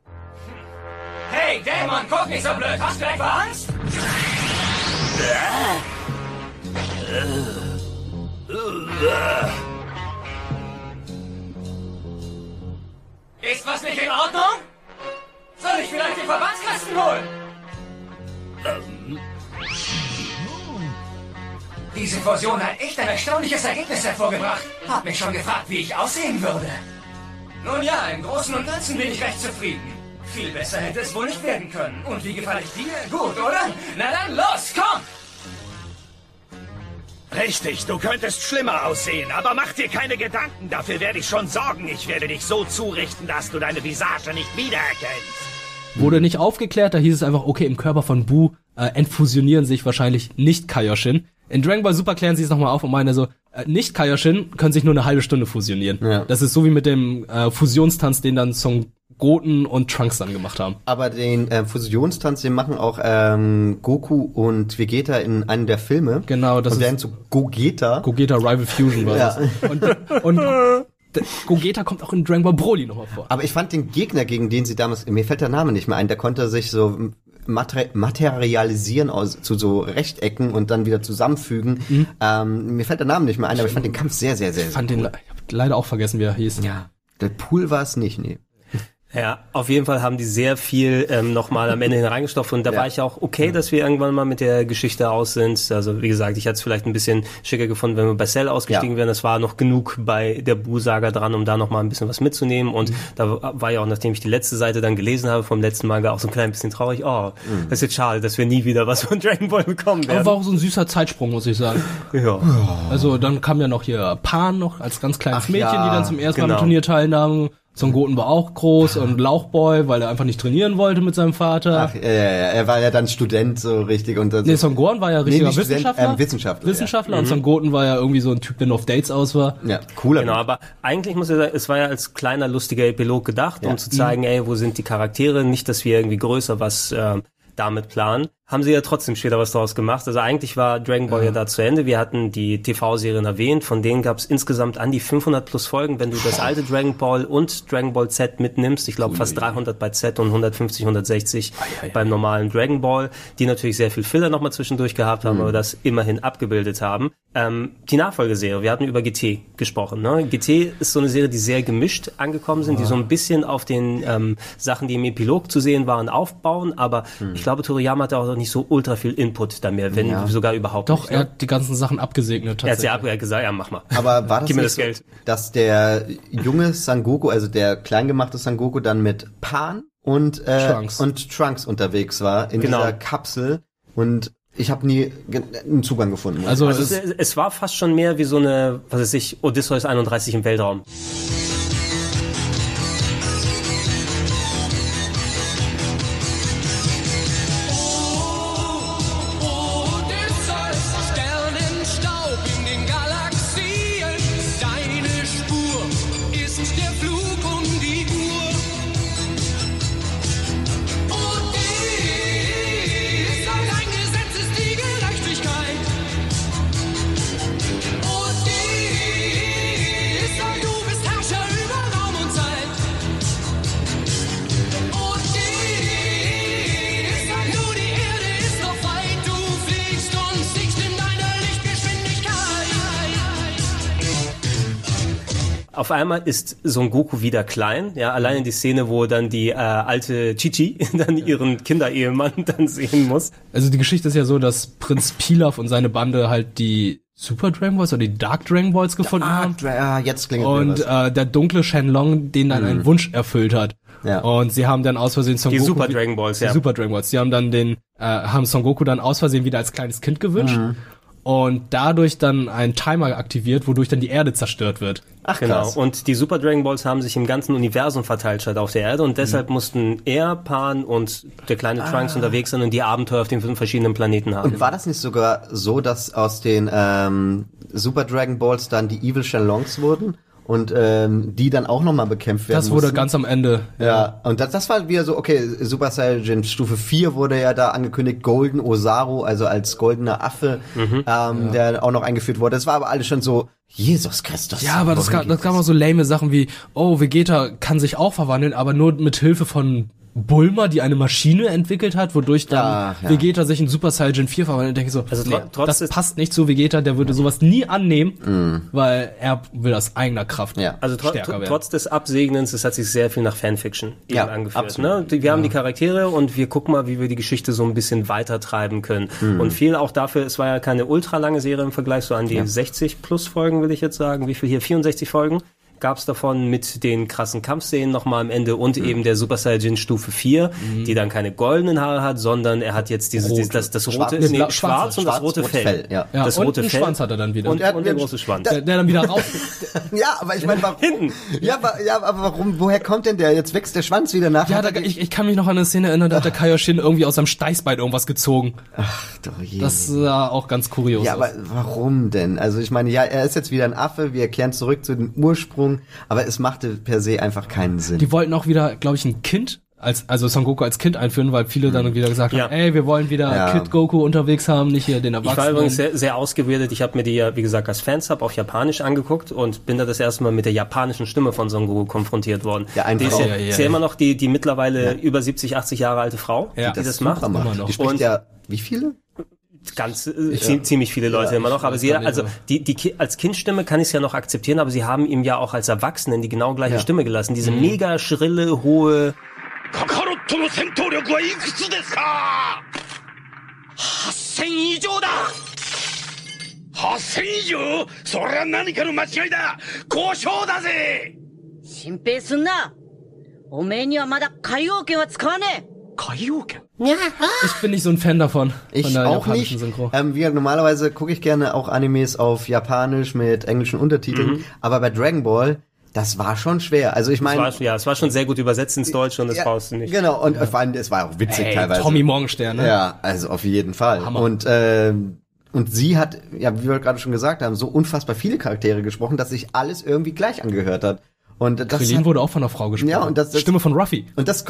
Hey, Dämon, guck nicht so blöd. Hast du etwa Angst? Ist was nicht in Ordnung? Soll ich vielleicht den Verbandskasten holen? Diese Fusion hat echt ein erstaunliches Ergebnis hervorgebracht. Hab mich schon gefragt, wie ich aussehen würde. Nun ja, im Großen und Ganzen bin ich recht zufrieden. Viel besser hätte es wohl nicht werden können. Und wie gefalle ich dir? Gut, oder? Na dann los, komm! Richtig, du könntest schlimmer aussehen, aber mach dir keine Gedanken, dafür werde ich schon sorgen. Ich werde dich so zurichten, dass du deine Visage nicht wiedererkennst. Wurde nicht aufgeklärt, da hieß es einfach, okay, im Körper von Bu äh, entfusionieren sich wahrscheinlich nicht Kaioshin. In Dragon Ball Super klären sie es nochmal auf und meinen so, äh, nicht Kaioshin können sich nur eine halbe Stunde fusionieren. Ja. Das ist so wie mit dem äh, Fusionstanz, den dann Son Goten und Trunks dann gemacht haben. Aber den äh, Fusionstanz, den machen auch ähm, Goku und Vegeta in einem der Filme. Genau, das und werden zu Gogeta. Gogeta Rival Fusion war Ja. das. Und, und Gogeta kommt auch in Dragon Ball Broly nochmal vor. Aber ich fand den Gegner, gegen den sie damals, mir fällt der Name nicht mehr ein, der konnte sich so mater materialisieren aus, zu so Rechtecken und dann wieder zusammenfügen. Ähm, mir fällt der Name nicht mehr ein, aber ich fand den Kampf sehr, sehr, sehr Ich fand den, ich hab leider auch vergessen, wie er hieß. Ja. Der Pool war es nicht, nee. Ja, auf jeden Fall haben die sehr viel ähm, nochmal am Ende hineingestopft und da Ja. war ich auch okay, dass wir irgendwann mal mit der Geschichte aus sind. Also wie gesagt, ich hätte es vielleicht ein bisschen schicker gefunden, wenn wir bei Cell ausgestiegen Ja. wären. Es war noch genug bei der Bu-Saga dran, um da nochmal ein bisschen was mitzunehmen und Mhm. da war ja auch, nachdem ich die letzte Seite dann gelesen habe vom letzten Manga, auch so ein klein bisschen traurig. Oh, Mhm. das ist jetzt schade, dass wir nie wieder was von Dragon Ball bekommen Aber werden. war auch so ein süßer Zeitsprung, muss ich sagen. (laughs) Ja. Also dann kam ja noch hier Pan noch als ganz kleines Ach Mädchen, ja, die dann zum ersten Mal genau. am Turnier teilnahm. Son Goten war auch groß und Lauchboy, weil er einfach nicht trainieren wollte mit seinem Vater. Ach, ja, ja, er war ja dann Student so richtig und das Nee, Son Gohan war ja richtiger Student, Wissenschaftler. ähm, Wissenschaftler, Wissenschaftler ja. und Mhm. Son Goten war ja irgendwie so ein Typ, der nur auf Dates aus war. Ja, cooler. Genau, aber eigentlich muss ich sagen, es war ja als kleiner lustiger Epilog gedacht, Ja. um zu zeigen, ey, wo sind die Charaktere? Nicht, dass wir irgendwie größer was äh, damit planen. Haben sie ja trotzdem später was daraus gemacht. Also eigentlich war Dragon Ball ja, da zu Ende. Wir hatten die TV-Serien erwähnt, von denen gab es insgesamt an die 500 plus Folgen. Wenn du das alte Dragon Ball und Dragon Ball Z mitnimmst, ich glaube fast 300 bei Z und 150, 160 beim normalen Dragon Ball, die natürlich sehr viel Filler nochmal zwischendurch gehabt haben, aber das immerhin abgebildet haben. Ähm, die Nachfolgeserie, wir hatten über GT gesprochen. Ne? GT ist so eine Serie, die sehr gemischt angekommen sind, die so ein bisschen auf den ähm, Sachen, die im Epilog zu sehen waren, aufbauen, aber ich glaube, Toriyama hatte auch nicht so ultra viel Input da mehr, wenn Ja. sogar überhaupt Doch, nicht. er ne? hat die ganzen Sachen abgesegnet Er hat ja gesagt, ja, mach mal. Aber war das Gib mir das so, Geld. dass der junge Sangoku, also der kleingemachte Sangoku, dann mit Pan und äh, Trunks. und Trunks unterwegs war in Genau. dieser Kapsel und ich habe nie einen Zugang gefunden. Also Also es, es war fast schon mehr wie so eine, was weiß ich, Odysseus 31 im Weltraum. Einmal ist Son Goku wieder klein, ja, alleine die Szene, wo dann die äh, alte Chichi (laughs) dann ihren Kinderehemann (laughs) dann sehen muss. Also die Geschichte ist ja so, dass Prinz Pilaf und seine Bande halt die Super Dragon Balls oder die Dark Dragon Balls gefunden haben. Dra- ah, jetzt klingt Und äh, der dunkle Shenlong den dann einen Wunsch erfüllt hat. Ja. Und sie haben dann aus Versehen Son Die Goku Super Dragon Balls, die ja. Super Dragon Balls. Die haben dann den äh, haben Son Goku dann aus Versehen wieder als kleines Kind gewünscht und dadurch dann einen Timer aktiviert, wodurch dann die Erde zerstört wird. Ach Genau. krass. Und die Super Dragon Balls haben sich im ganzen Universum verteilt statt auf der Erde und deshalb mussten er, Pan und der kleine Trunks unterwegs sein und die Abenteuer auf den fünf verschiedenen Planeten haben. Und war das nicht sogar so, dass aus den ähm, Super Dragon Balls dann die Evil Shenlongs wurden und ähm, die dann auch nochmal bekämpft werden Das wurde mussten? ganz am Ende. Ja, und das, das war wieder so, okay, Super Saiyan Stufe 4 wurde ja da angekündigt, Golden Osaru, also als goldener Affe, ähm, der auch noch eingeführt wurde. Das war aber alles schon so, Jesus Christus. Ja, aber das gab, das gab auch so lame Sachen wie, oh, Vegeta kann sich auch verwandeln, aber nur mit Hilfe von Bulma, die eine Maschine entwickelt hat, wodurch dann Ach, ja. Vegeta sich in Super Saiyan 4 verwandelt. Denke ich so, Also nee, das passt nicht zu Vegeta, der würde sowas nie annehmen, weil er will aus eigener Kraft Ja. Also tro stärker tr werden. trotz des Absegnens, es hat sich sehr viel nach Fanfiction Ja, angeführt. absolut. Ne? Wir haben die Charaktere und wir gucken mal, wie wir die Geschichte so ein bisschen weiter treiben können. Und viel auch dafür, es war ja keine ultra lange Serie im Vergleich so an die 60 plus Folgen, will ich jetzt sagen. Wie viel hier? 64 Folgen. Gab's davon mit den krassen Kampfszenen nochmal am Ende und eben der Super Saiyajin Stufe 4, die dann keine goldenen Haare hat, sondern er hat jetzt dieses, Rote. dieses das, das Schwarz- rote, nee, schwarz, schwarze- und das schwarz, rote Fell. Fell, ja. Ja, das und rote Fell. Schwanz hat er dann wieder. Und, er hat und der einen große Schwanz. Der, der dann wieder (laughs) raus. Ja, aber ich meine, warum? Hinten. Ja, aber, ja, aber warum, woher kommt denn der? Jetzt wächst der Schwanz wieder nach. Ja, da, ich, ich kann mich noch an eine Szene erinnern, da hat der Kaioshin irgendwie aus seinem Steißbein irgendwas gezogen. Ach, doch je. Das sah auch ganz kurios ja, aus. aber warum denn? Also ich meine, ja, er ist jetzt wieder ein Affe, wir kehren zurück zu dem Ursprung, aber es machte per se einfach keinen Sinn. Die wollten auch wieder, glaube ich, ein Kind als also Son Goku als Kind einführen, weil viele dann wieder gesagt haben, Ja. ey, wir wollen wieder Ja. Kid Goku unterwegs haben, nicht hier den Ich war Erwachsenen. übrigens sehr, sehr ausgebildet. Ich habe mir die ja, wie gesagt, als Fansub auf Japanisch angeguckt und bin da das erste Mal mit der japanischen Stimme von Son Goku konfrontiert worden. Ja, die ist ja, Ja, ist ja ja. immer noch die, die mittlerweile Ja. über 70, 80 Jahre alte Frau, Ja. die das, Das macht. macht. Immer noch. Die spricht Und- ja, wie viele? Ganz äh, zie- ziemlich viele Leute Ja, immer noch, aber sie also die die Ki als Kindstimme kann ich es ja noch akzeptieren, aber sie haben ihm ja auch als Erwachsenen die genau gleiche Ja. Stimme gelassen, Mhm. diese mega schrille hohe Koryuke. Ja. Ich bin nicht so ein Fan davon. Ich auch nicht. Ähm, wie, normalerweise gucke ich gerne auch Animes auf Japanisch mit englischen Untertiteln, mhm. aber bei Dragon Ball das war schon schwer. Also ich meine, ja, es war schon sehr gut übersetzt ins Deutsche und das ja, brauchst du nicht. Genau und ja. vor allem es war auch witzig hey, teilweise. Tommy Morgenstern. Ne? Ja, also auf jeden Fall. Hammer. Und äh, und sie hat, ja, wie wir gerade schon gesagt haben, so unfassbar viele Charaktere gesprochen, dass sich alles irgendwie gleich angehört hat. Und das Krillin hat, wurde auch von einer Frau gesprochen. Ja, und das- das- Stimme von Ruffy. und das,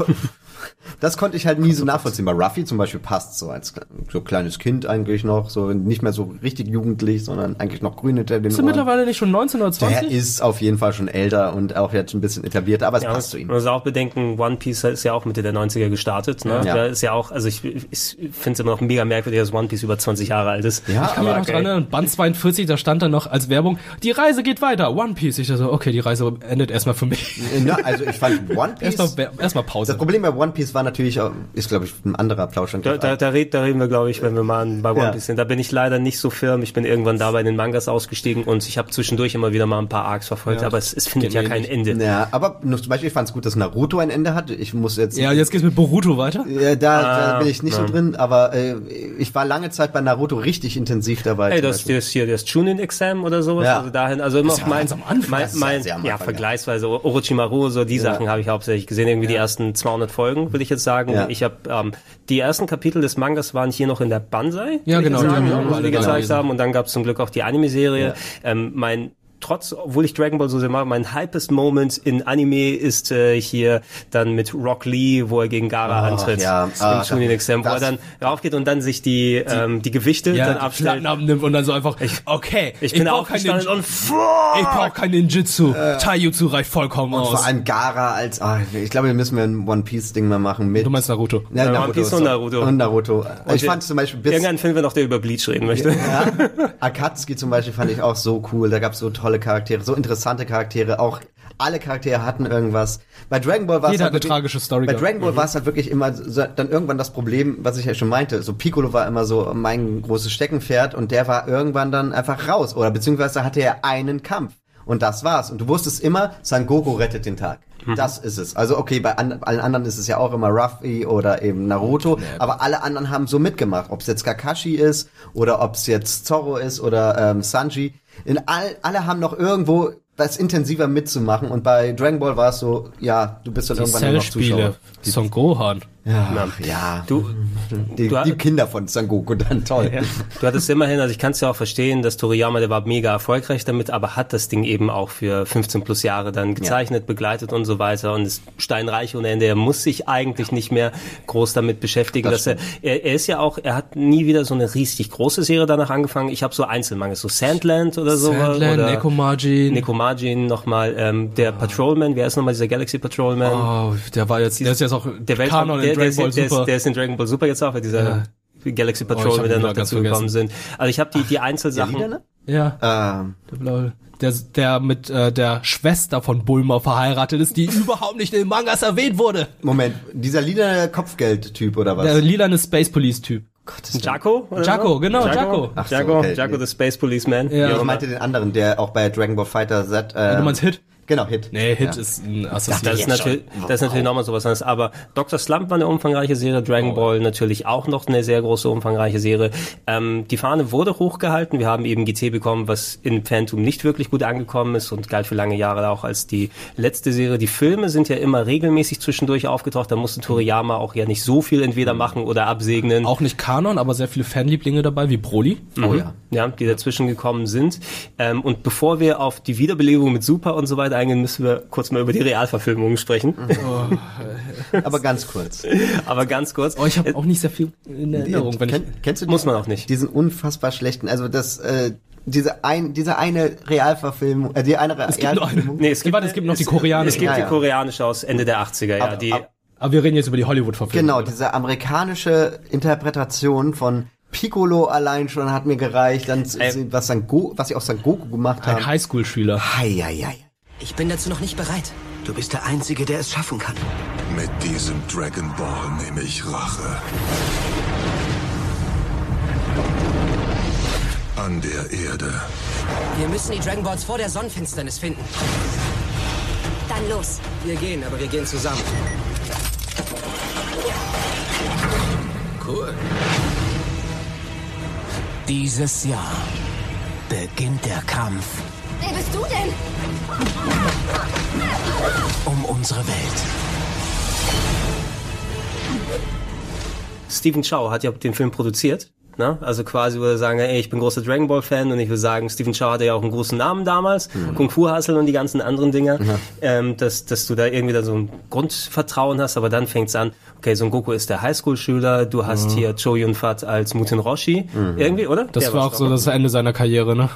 (laughs) das konnte ich halt nie so nachvollziehen. Bei Ruffy zum Beispiel passt so als so kleines Kind eigentlich noch, so nicht mehr so richtig jugendlich, sondern eigentlich noch grün hinter den Bist du Ohren. mittlerweile nicht schon 19 oder 20? Der ist auf jeden Fall schon älter und auch jetzt ein bisschen etablierter, aber es Ja, passt zu ihm. Man muss auch bedenken, One Piece ist ja auch Mitte der 90er gestartet. Ne? Ja. Da ist ja auch, also ich, ich finde es immer noch mega merkwürdig, dass One Piece über 20 Jahre alt ist. Ja, Ich kann mich noch dran erinnern, Band 42, da stand dann noch als Werbung, die Reise geht weiter, One Piece. Ich dachte so, okay, die Reise endet erstmal für mich. Na, also ich fand One (laughs) Piece. Erstmal erstmal Pause. Das Problem bei One Piece war natürlich, auch- ist glaube ich ein anderer Plauschstand. Da, da, da, red, da reden wir, glaube ich, wenn wir mal bei One Ja. Piece sind. Da bin ich leider nicht so firm. Ich bin irgendwann da bei den Mangas ausgestiegen und ich habe zwischendurch immer wieder mal ein paar Arcs verfolgt, Ja. aber es, es findet ja kein nicht. Ende. Ja, aber nur zum Beispiel, ich fand es gut, dass Naruto ein Ende hat. Ich muss jetzt. Ja, jetzt geht's mit Boruto weiter. Ja, da, da Ah, bin ich nicht so ja. drin, aber äh, ich war lange Zeit bei Naruto richtig intensiv dabei. Ey, das, das hier, das Chunin-Exam oder sowas, Ja. also dahin, also immer Das auf mein, ganz am Anfang. mein, Das ist ja mein sehr am ja, Anfang, ja. Vergleichsweise Orochimaru, so die Sachen habe ich hauptsächlich gesehen, irgendwie die ersten 200 Folgen, will ich jetzt sagen. Ja. Ich habe ähm, die ersten Kapitel des Mangas waren hier noch in der Banzai, Ja, genau, jetzt die sagen, haben wir auch wo sie alle die gezeigt haben und dann gab es zum Glück auch die Anime-Serie. Ja. Ähm, mein Trotz, obwohl ich Dragon Ball so sehr mag, mein hypest Moment in Anime ist äh, hier dann mit Rock Lee, wo er gegen Gara Ach, antritt. ja. Im Ah, Chunin Exam, wo er dann raufgeht und dann sich die, ähm, die Gewichte Ja, dann die abstellt. Abnimmt und dann so einfach, okay, Ich bin brauch kein Ninja- und fuck! ich brauch kein Ninjutsu. Taijutsu reicht vollkommen und aus. vor allem Gara als, ah, ich glaube, wir müssen wir ein One Piece Ding mal machen mit. du meinst Naruto? Ja, Ja, One Piece und. Naruto. Und Naruto. ich wir- fand zum Beispiel bis Irgendeinen Film, noch der über Bleach reden möchte. Ja. Akatsuki zum Beispiel fand ich auch so cool. Da gab's so tolle Charaktere, so interessante Charaktere. Auch alle Charaktere hatten irgendwas. Bei Dragon Ball war es halt eine wirklich- tragische Story Bei gehabt. Dragon Ball war es halt wirklich immer so, dann irgendwann das Problem, was ich ja schon meinte. So Piccolo war immer so mein großes Steckenpferd und der war irgendwann dann einfach raus. Oder beziehungsweise hatte er einen Kampf. Und das war's. Und du wusstest immer, San Goku rettet den Tag. Das ist es. Also okay, bei an, allen anderen ist es ja auch immer Ruffy oder eben Naruto, aber alle anderen haben so mitgemacht. Ob es jetzt Kakashi ist oder ob es jetzt Zorro ist oder ähm, Sanji. In all, alle haben noch irgendwo was intensiver mitzumachen und bei Dragon Ball war es so, ja, du bist dann Die irgendwann nur noch. Zuschauer. Son Gohan. Ja, ja. Du, Die, du- die Kinder von Son Goku dann toll. Ja. Du hattest immerhin, also ich kann es ja auch verstehen, dass Toriyama, der war mega erfolgreich damit, aber hat das Ding eben auch für 15 plus Jahre dann gezeichnet, begleitet und so weiter und ist steinreich ohne Ende. Er muss sich eigentlich nicht mehr groß damit beschäftigen, Das dass er, er, er ist ja auch, er hat nie wieder so eine richtig große Serie danach angefangen. Ich habe so Einzelmangels, so Sandland oder so. Sandland, oder Nekomajin. Nekomajin nochmal, ähm, der Patrolman, wer ist nochmal dieser Galaxy Patrolman? Oh, der war jetzt, der ist jetzt auch der Welt Kanon der, der, der, Super. ist, der ist in Dragon Ball Super jetzt auch, weil dieser Ja. Galaxy Oh, Patrol, hab wenn ihn noch dazu gekommen sind. Also ich habe die, die Einzelsachen. Ne? Ja. Ähm, Der blaue. Der, der mit äh, der Schwester von Bulma verheiratet ist, die (laughs) überhaupt nicht in den Mangas erwähnt wurde. Moment, dieser lila Kopfgeld-Typ oder was? Der lilane Space Police Typ. Jaco? oder Jaco, genau, Jaco. Ach so, Jaco, okay. Jaco, the Space Policeman. Ja. Auch ich meinte den anderen, der auch bei Dragon Ball Fighter Z. Äh, du meinst Hit? Genau, Hit. Nee, Hit Ja. ist ein Das Assassin. ist, natürlich, das ist natürlich nochmal sowas anderes. Aber Dr. Slump war eine umfangreiche Serie, Dragon Ball natürlich auch noch eine sehr große, umfangreiche Serie. Ähm, die Fahne wurde hochgehalten. Wir haben eben GT bekommen, was in Phantom nicht wirklich gut angekommen ist und galt für lange Jahre auch als die letzte Serie. Die Filme sind ja immer regelmäßig zwischendurch aufgetaucht. Da musste Toriyama auch ja nicht so viel entweder machen oder absegnen. Auch nicht Kanon, aber sehr viele Fanlieblinge dabei, wie Broly. Mhm. Ja, die dazwischen gekommen sind. Ähm, und bevor wir auf die Wiederbelebung mit Super und so weiter eingehen, müssen wir kurz mal über die Realverfilmungen sprechen. Aber ganz kurz. (laughs) Aber ganz kurz. Oh, ich habe auch nicht sehr viel in Erinnerung. Wenn ich, Kenn, kennst du Muss man auch nicht. diesen unfassbar schlechten, also das, äh, diese ein, diese eine Realverfilmung, äh, die eine es gibt noch eine. Realverfilmung. Nee, es gibt, Warte, es gibt noch die koreanische. Es gibt Ja, die koreanische aus Ende der 80er, ja. Aber- die, aber- aber wir reden jetzt über die Hollywood-Verfilmung. Genau, oder? diese amerikanische Interpretation von Piccolo allein schon hat mir gereicht, dann was San Go, was sie aus San Goku gemacht Ein haben. Highschool-Schüler. Hei, hei, hei. Ich bin dazu noch nicht bereit. Du bist der Einzige, der es schaffen kann. Mit diesem Dragon Ball nehme ich Rache. An der Erde. Wir müssen die Dragon Balls vor der Sonnenfinsternis finden. Dann los. Wir gehen, aber wir gehen zusammen. Cool. Dieses Jahr beginnt der Kampf Wer bist du denn? um unsere Welt. Stephen Chow hat ja den Film produziert. Ne? Also quasi würde er sagen, ey, ich bin großer Dragon Ball Fan und ich will sagen, Stephen Chow hatte ja auch einen großen Namen damals, Kung Fu Hustle und die ganzen anderen Dinger, ähm, dass, dass du da irgendwie da so ein Grundvertrauen hast, aber dann fängt's an, okay, Son Goku ist der Highschool-Schüler, du hast Mhm. hier Cho Yun Fat als Muten Roshi, irgendwie, oder? Das Der war auch so das Ende seiner Karriere, ne?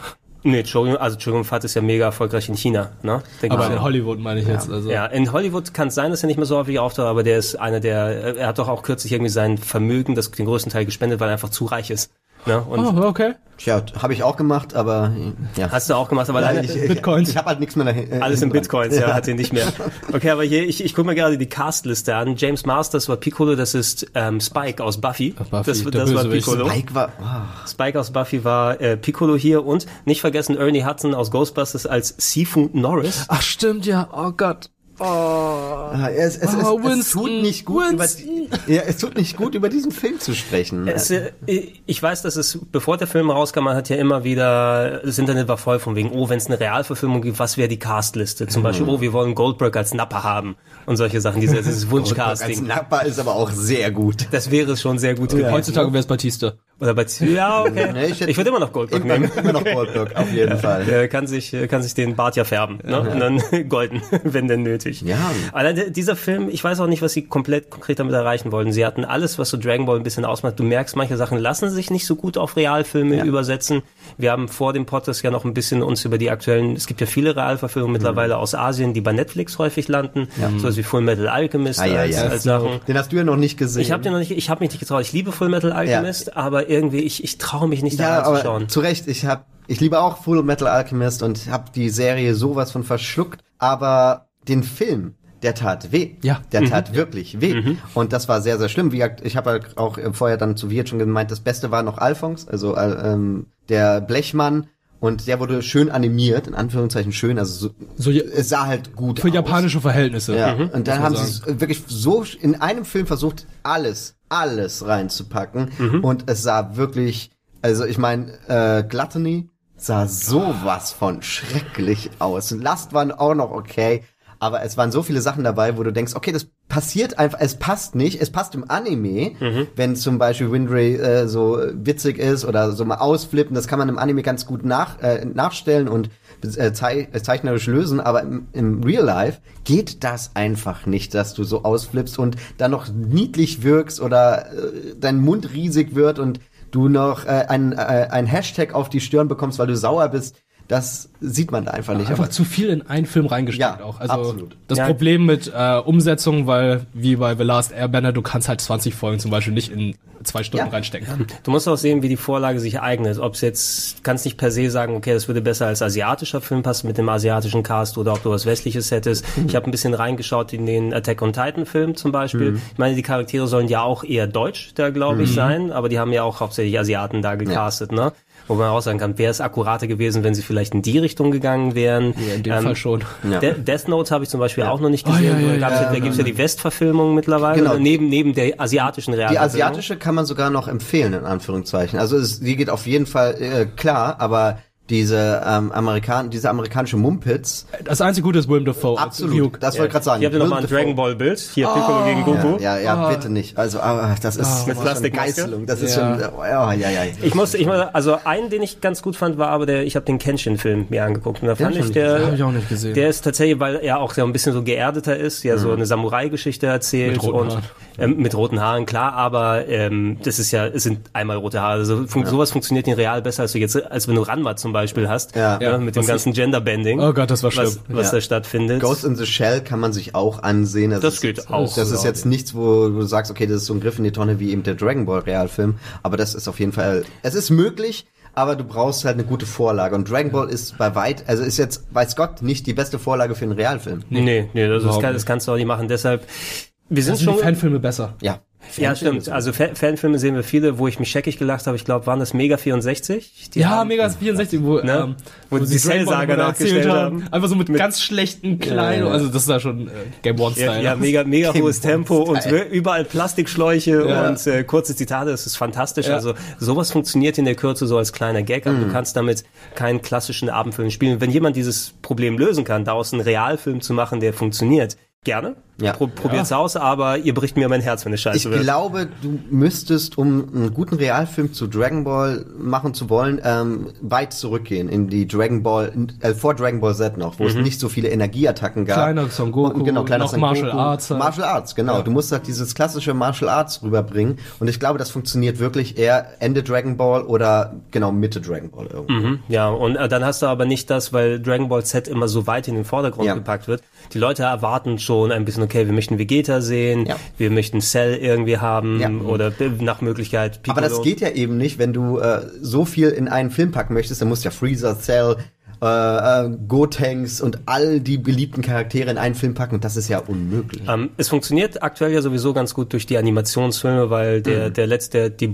Nee, Cho Yun, also Cho Yun Fat ist ja mega erfolgreich in China, ne? Denk Aber in Hollywood meine ich jetzt. Also. Ja, in Hollywood kann es sein, dass er nicht mehr so häufig auftaucht, aber der ist einer der, er hat doch auch kürzlich irgendwie sein Vermögen, das den größten Teil gespendet, weil er einfach zu reich ist. Ne? Und Oh, okay. Tja, habe ich auch gemacht, aber ja. Hast du auch gemacht, aber Ja, leider ich, ich, (laughs) Bitcoins. Ich habe halt nichts mehr dahin. äh, alles in Bitcoins, dran. ja, hat ihn nicht mehr. (laughs) Okay, aber hier, ich, ich gucke mir gerade die Castliste an. James Masters war Piccolo, das ist ähm, Spike aus Buffy. Buffy, das das war. Piccolo. Spike war. Oh. Spike aus Buffy war äh, Piccolo hier und nicht vergessen Ernie Hudson aus Ghostbusters als Sifu Norris. Ach stimmt, ja. Oh Gott. Ah, Es, es, es, Oh, es tut nicht gut über, Winston. ja, es tut nicht gut über diesen Film zu sprechen. Es, äh, ich weiß, dass es, bevor der Film rauskam, man hat ja immer wieder, das Internet war voll von wegen, oh, wenn es eine Realverfilmung gibt, was wäre die Castliste? Zum Beispiel, oh, wir wollen Goldberg als Napper haben und solche Sachen, dieses, dieses Goldberg als Wunschcasting. Napper ist aber auch sehr gut. Das wäre schon sehr gut gewesen. Heutzutage wäre es Batista. Oder bei ja, okay. Nee, ich ich würde immer noch Goldberg Immer, nehmen. immer noch Goldberg, auf jeden Fall. Er kann sich, äh, kann sich den Bart ja färben, ne? Und dann (laughs) golden, (laughs) wenn denn nötig. Ja. Aber der- dieser Film, ich weiß auch nicht, was sie komplett konkret damit erreichen wollten. Sie hatten alles, was so Dragon Ball ein bisschen ausmacht. Du merkst, manche Sachen lassen sich nicht so gut auf Realfilme übersetzen. Wir haben vor dem Podcast ja noch ein bisschen uns über die aktuellen, es gibt ja viele Realverfilmungen mittlerweile aus Asien, die bei Netflix häufig landen. So wie Full Metal Alchemist Ah, ja, als, ja. als Sachen. Den hast du ja noch nicht gesehen. Ich habe den noch nicht, ich habe mich nicht getraut. Ich liebe Full Metal Alchemist, aber irgendwie ich ich traue mich nicht da Ja, aber reinzuschauen. zu Recht, ich hab, ich liebe auch Full Metal Alchemist und habe die Serie sowas von verschluckt, aber den Film, der tat weh. Ja. Der tat wirklich weh. Und das war sehr, sehr schlimm. Wie ich habe halt auch vorher dann zu Wirt schon gemeint, das Beste war noch Alphonse, also äh, ähm, der Blechmann. Und der wurde schön animiert, in Anführungszeichen schön, also so, So es sah halt gut Für aus. japanische Verhältnisse. Ja, Mhm, und dann haben sie wirklich so in einem Film versucht, alles, alles reinzupacken. Mhm. Und es sah wirklich, also ich meine, äh, Gluttony sah sowas von schrecklich aus. Last waren auch noch okay. Aber es waren so viele Sachen dabei, wo du denkst, okay, das passiert einfach, es passt nicht, es passt im Anime, wenn zum Beispiel Windray äh, so witzig ist oder so mal ausflippen, das kann man im Anime ganz gut nach, äh, nachstellen und zeichnerisch lösen, aber im, im Real Life geht das einfach nicht, dass du so ausflippst und dann noch niedlich wirkst oder äh, dein Mund riesig wird und du noch äh, ein, äh, ein Hashtag auf die Stirn bekommst, weil du sauer bist. Das sieht man da einfach nicht. Einfach Aber zu viel in einen Film reingesteckt Ja, auch. Also absolut. das Ja. Problem mit äh, Umsetzung, weil wie bei The Last Airbender, du kannst halt 20 Folgen zum Beispiel nicht in zwei Stunden Ja. reinstecken. Du musst auch sehen, wie die Vorlage sich eignet. Ob es jetzt, kannst nicht per se sagen, okay, das würde besser als asiatischer Film passen mit dem asiatischen Cast oder ob du was westliches hättest. Ich habe ein bisschen reingeschaut in den Attack on Titan Film zum Beispiel. Ich meine, die Charaktere sollen ja auch eher deutsch da, glaube ich, sein, aber die haben ja auch hauptsächlich Asiaten da gecastet, ne? Wo man auch sagen kann, wäre es akkurater gewesen, wenn sie vielleicht in die Richtung gegangen wären. Ja, in dem Fall schon. Ja. De Death Note habe ich zum Beispiel auch noch nicht Oh, gesehen. ja, ja, da ja, da gibt's ja die Westverfilmung mittlerweile, Genau. neben, neben der asiatischen Die Realverfilmung. asiatische kann man sogar noch empfehlen, in Anführungszeichen. Also es, die geht auf jeden Fall äh, klar, aber diese ähm, Amerikan diese amerikanische Mumpitz. Das einzige Gute ist Willem Dafoe. Absolut, das wollte ich gerade sagen. Hier habt ihr nochmal ein Dragon Ball Bild. Hier Ah. Piccolo gegen Goku. Ja, ja, ja Ah. bitte nicht. Also, aber das ist Ah, das ist schon Plastikmaske. Geißelung. Das ist Ja. schon, oh, ja, ja, ja. Ich muss, ich muss, also einen, den ich ganz gut fand, war aber der, ich habe den Kenshin-Film mir angeguckt und da fand hab ich der, Hab ich auch nicht gesehen. der ist tatsächlich, weil er auch so ein bisschen so geerdeter ist, ja so eine Samurai-Geschichte erzählt Mit roten und Haaren. ähm, mit roten Haaren, klar, aber ähm, das ist ja, es sind einmal rote Haare. Also fun sowas funktioniert in real besser als du jetzt, als wenn du Ranma zum Beispiel hast, Ja. ja, mit dem Was ganzen Genderbending, Oh Gott, das war was, schlimm. was Ja. da stattfindet. Ghost in the Shell kann man sich auch ansehen. Das ist, geht auch, Das ist jetzt nichts, wo du sagst, okay, das ist so ein Griff in die Tonne wie eben der Dragon Ball Realfilm. Aber das ist auf jeden Fall, es ist möglich, aber du brauchst halt eine gute Vorlage. Und Dragon Ball ist bei weit, also ist jetzt, weiß Gott, nicht die beste Vorlage für einen Realfilm. Nee, nee, das, ist, das nicht. kannst du auch nicht machen. Deshalb, wir sind sind schon die Fanfilme besser. Ja. Ja, stimmt. Also Fa Fanfilme sehen wir viele, wo ich mich scheckig gelacht habe. Ich glaube, waren das Mega 64? Die Ja, haben- Mega 64, wo, Ne? ähm, Wo die sie Dragon Ball Cell-Saga nachgestellt haben. Einfach so mit, ganz schlechten kleinen, Ja, ja. also das ist ja schon äh, Game One-Style. Ja, ja, mega, mega (laughs) Game hohes Tempo und überall Plastikschläuche und äh, kurze Zitate. Das ist fantastisch. Also sowas funktioniert in der Kürze so als kleiner Gag, aber Mhm. du kannst damit keinen klassischen Abendfilm spielen. Wenn jemand dieses Problem lösen kann, daraus einen Realfilm zu machen, der funktioniert, gerne. Ja. Pro probiert's aus, aber ihr bricht mir mein Herz, wenn es scheiße Ich wird. glaube, du müsstest, um einen guten Realfilm zu Dragon Ball machen zu wollen, ähm, weit zurückgehen in die Dragon Ball, äh, vor Dragon Ball Z noch, wo es nicht so viele Energieattacken gab. Kleiner Son Goku, Und genau, kleiner noch Son Martial Goku. Arts halt. Martial Arts, genau. Ja. Du musst halt dieses klassische Martial Arts rüberbringen. Und ich glaube, das funktioniert wirklich eher Ende Dragon Ball oder genau Mitte Dragon Ball irgendwo. Mhm, ja, und äh, dann hast du aber nicht das, weil Dragon Ball Z immer so weit in den Vordergrund Ja. gepackt wird. Die Leute erwarten schon ein bisschen, okay, wir möchten Vegeta sehen, Ja. wir möchten Cell irgendwie haben Ja. oder nach Möglichkeit Piccolo. Aber das geht ja eben nicht, wenn du äh, so viel in einen Film packen möchtest, dann musst du ja Freezer, Cell, äh, äh, Gotenks und all die beliebten Charaktere in einen Film packen und das ist ja unmöglich. Ähm, es funktioniert aktuell ja sowieso ganz gut durch die Animationsfilme, weil der, Mhm. der letzte, die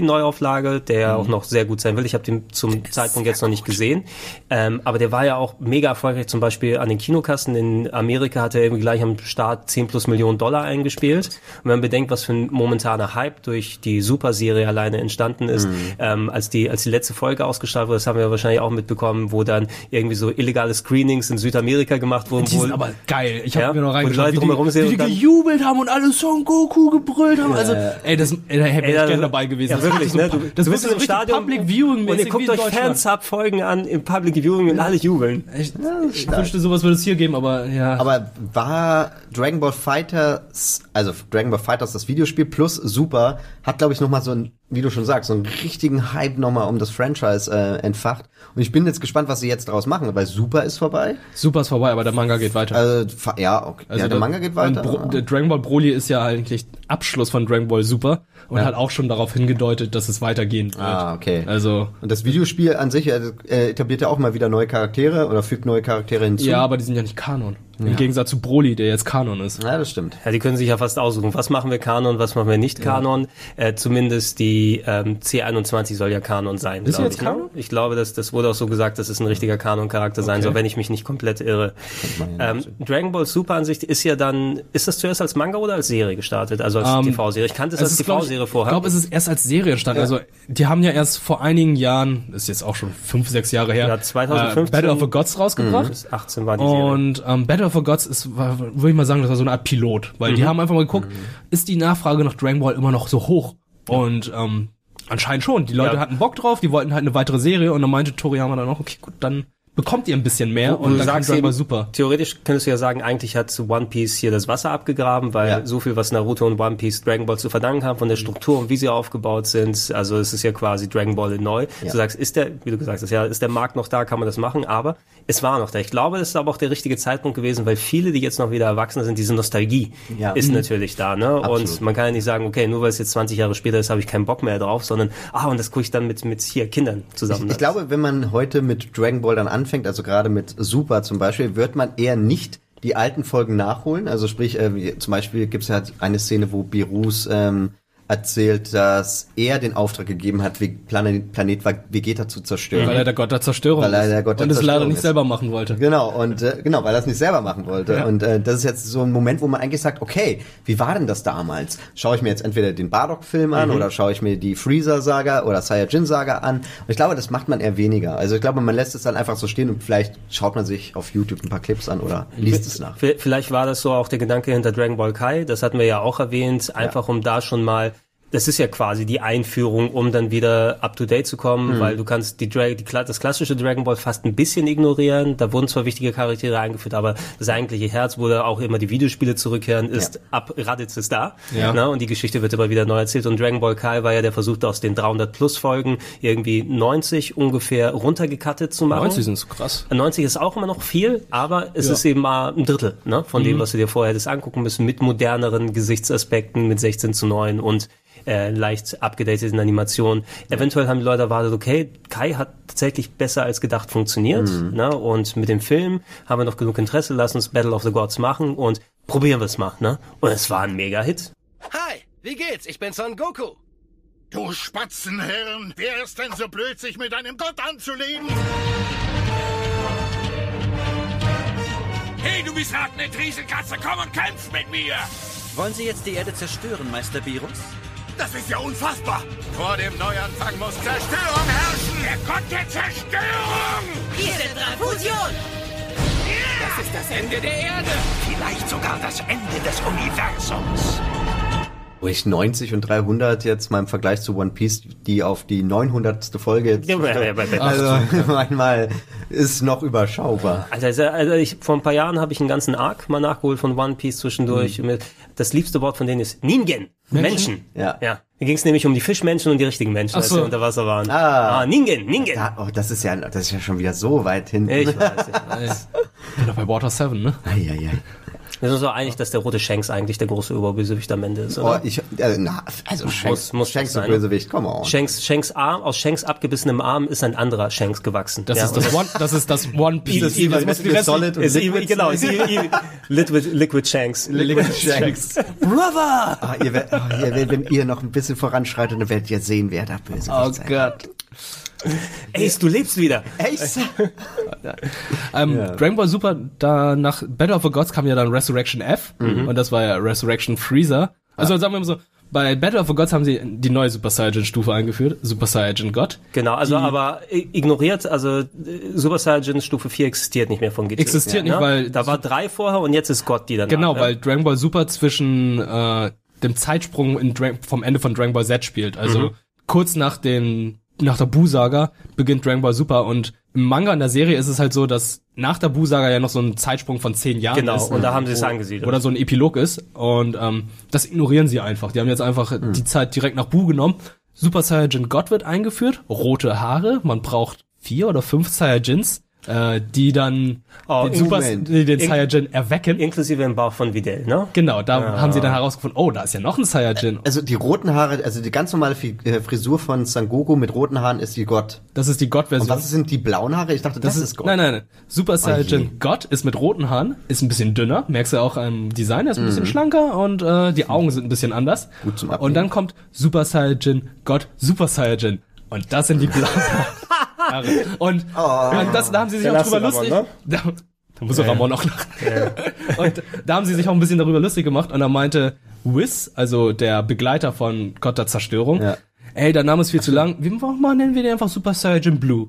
Broly-Neuauflage, der auch noch sehr gut sein will. Ich habe den zum Zeitpunkt jetzt noch nicht gesehen. Ähm, aber der war ja auch mega erfolgreich, zum Beispiel an den Kinokassen. In Amerika hat er irgendwie gleich am Start 10 plus Millionen Dollar eingespielt. Und wenn man bedenkt, was für ein momentaner Hype durch die Super-Serie alleine entstanden ist, Mhm. ähm, als die, als die letzte Folge ausgestrahlt wurde, das haben wir wahrscheinlich auch mitbekommen, wo dann irgendwie so illegale Screenings in Südamerika gemacht wurden. Die wo- sind aber geil. Ich habe Ja, mir noch die reingeschaut, Leute wie drumherum die, sehen wie die gejubelt haben und alle Son Goku gebrüllt haben. Also, Ja. ey, das, ey, da hätte Ey, ich gerne dabei gewesen. Ja, Das wirklich, ist ne? Du, das du bist im richtig Stadion Public Viewing und ihr guckt euch. Fansub-Folgen an im Public Viewing und alle jubeln. Ich, ich wünschte, sowas würde es hier geben, aber ja. Aber war Dragon Ball Fighters, also Dragon Ball Fighters das Videospiel plus Super, hat glaube ich nochmal so ein, wie du schon sagst, so einen richtigen Hype nochmal um das Franchise äh, entfacht. Und ich bin jetzt gespannt, was sie jetzt daraus machen, weil Super ist vorbei. Super ist vorbei, aber der Manga geht weiter. Also, ja, okay. ja, der da- Manga geht weiter. Bro der Dragon Ball Broly ist ja eigentlich Abschluss von Dragon Ball Super und Ja. hat auch schon darauf hingedeutet, dass es weitergehen wird. Ah, okay. Also Und das Videospiel an sich äh, äh, etabliert ja auch mal wieder neue Charaktere oder fügt neue Charaktere hinzu. ja, aber die sind ja nicht Kanon. Im Ja. Gegensatz zu Broly, der jetzt Kanon ist. Ja, das stimmt. Ja, die können sich ja fast aussuchen, was machen wir Kanon, was machen wir nicht Kanon. Äh, zumindest die ähm, C21 soll ja Kanon sein. Ist jetzt ich, ne? Kanon? Ich glaube, das, das wurde auch so gesagt, dass es ein richtiger Kanon-Charakter sein Okay. soll, wenn ich mich nicht komplett irre. Ähm, Dragon Ball Super an sich ist ja dann, ist das zuerst als Manga oder als Serie gestartet? Also als Ähm, TV-Serie? Ich kannte es als TV-Serie Ich vorher. glaube, es ist erst als Serie. Ja. Also, die haben ja erst vor einigen Jahren, ist jetzt auch schon fünf, sechs Jahre her, Ja, 2015. äh, Battle of the Gods rausgebracht. Bis 18 war die Serie. Und ähm, Battle of the Gods ist, würde ich mal sagen, das war so eine Art Pilot, weil die Mhm. haben einfach mal geguckt, ist die Nachfrage nach Dragon Ball immer noch so hoch? Und ähm, anscheinend schon. Die Leute Ja. hatten Bock drauf, die wollten halt eine weitere Serie und dann meinte Toriyama dann auch, okay, gut, dann bekommt ihr ein bisschen mehr und du dann sagst eben, super. Theoretisch könntest du ja sagen, eigentlich hat One Piece hier das Wasser abgegraben, weil Ja. so viel, was Naruto und One Piece Dragon Ball zu verdanken haben, von der Struktur und wie sie aufgebaut sind, also es ist ja quasi Dragon Ball neu. Ja. Du sagst, ist der, wie du gesagt hast, ja, ist der Markt noch da, kann man das machen, aber es war noch da. Ich glaube, das ist aber auch der richtige Zeitpunkt gewesen, weil viele, die jetzt noch wieder Erwachsene sind, diese Nostalgie Ja. ist Mhm. natürlich da, ne? Und Absolut. man kann ja nicht sagen, okay, nur weil es jetzt 20 Jahre später ist, habe ich keinen Bock mehr drauf, sondern, ah, und das gucke ich dann mit, mit hier Kindern zusammen. Ich, ich glaube, wenn man heute mit Dragon Ball dann anfängt, also gerade mit Super zum Beispiel, wird man eher nicht die alten Folgen nachholen. Also sprich, äh, zum Beispiel gibt es ja eine Szene, wo Birus ähm, erzählt, dass er den Auftrag gegeben hat, Planet, Planet Vegeta zu zerstören. Weil er der Gott der Zerstörung Weil er ist. der Gott der und es leider nicht ist. selber machen wollte. Genau, und äh, genau, weil er es nicht selber machen wollte. Ja. Und äh, das ist jetzt so ein Moment, wo man eigentlich sagt, okay, wie war denn das damals? Schaue ich mir jetzt entweder den Bardock-Film an Mhm. oder schaue ich mir die Freezer-Saga oder Saiyajin-Saga an? Und ich glaube, das macht man eher weniger. Also ich glaube, man lässt es dann einfach so stehen und vielleicht schaut man sich auf YouTube ein paar Clips an oder liest es nach. Vielleicht war das so auch der Gedanke hinter Dragon Ball Kai, das hatten wir ja auch erwähnt, einfach um da schon mal das ist ja quasi die Einführung, um dann wieder up to date zu kommen, Mhm. weil du kannst die, Dra die das klassische Dragon Ball fast ein bisschen ignorieren. Da wurden zwar wichtige Charaktere eingeführt, aber das eigentliche Herz, wo da auch immer die Videospiele zurückkehren, ist ab Raditz ist da. Ja. Ne? Und die Geschichte wird immer wieder neu erzählt. Und Dragon Ball Kai war ja der Versuch, aus den 300 plus Folgen irgendwie 90 ungefähr runtergekattet zu machen. 90 sind so krass. 90 ist auch immer noch viel, aber es Ja. ist eben mal ein Drittel ne, von dem, Mhm. was du dir vorher hättest angucken müssen, mit moderneren Gesichtsaspekten, mit 16 zu 9 und äh, leicht abgedateten Animationen. Eventuell haben die Leute erwartet, okay, Kai hat tatsächlich besser als gedacht funktioniert. Mhm. Ne, und mit dem Film haben wir noch genug Interesse, lass uns Battle of the Gods machen und probieren wir es mal. Ne? Und es war ein Mega-Hit. Hi, wie geht's? Ich bin Son Goku. Du Spatzenhirn, wer ist denn so blöd, sich mit einem Gott anzulegen? Hey, du missratene Trieselkatze, komm und kämpf mit mir! Wollen Sie jetzt die Erde zerstören, Meister Virus? Das ist ja unfassbar! Vor dem Neuanfang muss Zerstörung herrschen! Der Gott der Zerstörung! Wir sind dran, Fusion! Das ist das Ende der Erde! Vielleicht sogar das Ende des Universums! Wo ich 90 und 300 jetzt mal im Vergleich zu One Piece, die auf die 900. Folge jetzt, also (laughs) manchmal ist noch überschaubar. Also, also, also ich, vor ein paar Jahren habe ich einen ganzen Arc mal nachgeholt von One Piece zwischendurch. Das liebste Wort von denen ist Ningen. Menschen. Ja. ja. Da ging es nämlich um die Fischmenschen und die richtigen Menschen, Ach als so. sie unter Wasser waren. Ah. ah Ningen, Ningen. Da, oh, das ist ja, das ist ja schon wieder so weit hinten. Ich weiß, ich weiß. (laughs) Bin doch bei Water 7, ne? Eieiei. Wir sind uns auch einig, dass der rote Shanks eigentlich der große Überbösewicht am Ende ist, Oh, oder? ich, äh, na, also Shanks, muss, muss Shanks sein, der? Bösewicht, come on. Shanks, Shanks Arm, aus Shanks abgebissenem Arm ist ein anderer Shanks gewachsen. Das Ja, ist und das One, das ist das One Piece. Das Evil- muss die Rest- ist evil, genau, ist evil, evil. Liquid, Liquid Shanks. Liquid Shanks. Brother! Ah, ihr werdet, oh, ihr werdet, wenn ihr noch ein bisschen voranschreitet, dann werdet ihr sehen, wer da Bösewicht Oh sein Gott. (laughs) Ace, du lebst wieder. Ace! (laughs) Ähm, Ja. Dragon Ball Super, da nach Battle of the Gods kam ja dann Resurrection F Mhm. und das war ja Resurrection Freezer. Also sagen wir mal so, bei Battle of the Gods haben sie die neue Super Saiyan Stufe eingeführt, Super Saiyan God. Genau, also Die- aber ignoriert, also äh, Super Saiyan Stufe 4 existiert nicht mehr von GT. Existiert nicht, weil- Da war drei vorher und jetzt ist Gott die dann. Genau, weil Dragon Ball Super zwischen äh, dem Zeitsprung in Dra vom Ende von Dragon Ball Z spielt. Also Mhm. kurz nach den nach der Buu-Saga beginnt Dragon Ball Super und im Manga in der Serie ist es halt so, dass nach der Buu-Saga ja noch so ein Zeitsprung von zehn Jahren Genau, ist. und da haben sie es angesiedelt. Oder so ein Epilog ist und ähm, das ignorieren sie einfach. Die haben jetzt einfach Hm. die Zeit direkt nach Buu genommen. Super Saiyajin God wird eingeführt, rote Haare, man braucht vier oder fünf Saiyajins, äh, die dann Oh, den, Super, den In- Saiyajin erwecken. Inklusive im Bauch von Videl, ne? Genau, da Ja. haben sie dann herausgefunden, oh, da ist ja noch ein Saiyajin. Also die roten Haare, also die ganz normale äh, Frisur von Sangoku mit roten Haaren ist die Gott. Das ist die Gott-Version. Und was sind die blauen Haare? Ich dachte, das, ist Gott. Nein, nein, nein. Super. Saiyajin God ist mit roten Haaren, ist ein bisschen dünner, merkst du auch am Design, er ist ein bisschen Mhm. schlanker und äh, die Augen sind ein bisschen anders. Gut zum Abnehmen. Und dann kommt Super Saiyajin God Super Saiyajin. Und das sind die (laughs) blauen Haare. Und, und das, da haben sie sich Dann auch drüber lustig. ne? Da, da muss auch Ja. Ramon auch lachen. Und da haben sie sich auch ein bisschen darüber lustig gemacht und da meinte Whis, also der Begleiter von Gott der Zerstörung, ey, der Name ist viel zu lang, wie warum nennen wir den einfach Super Saiyajin Blue?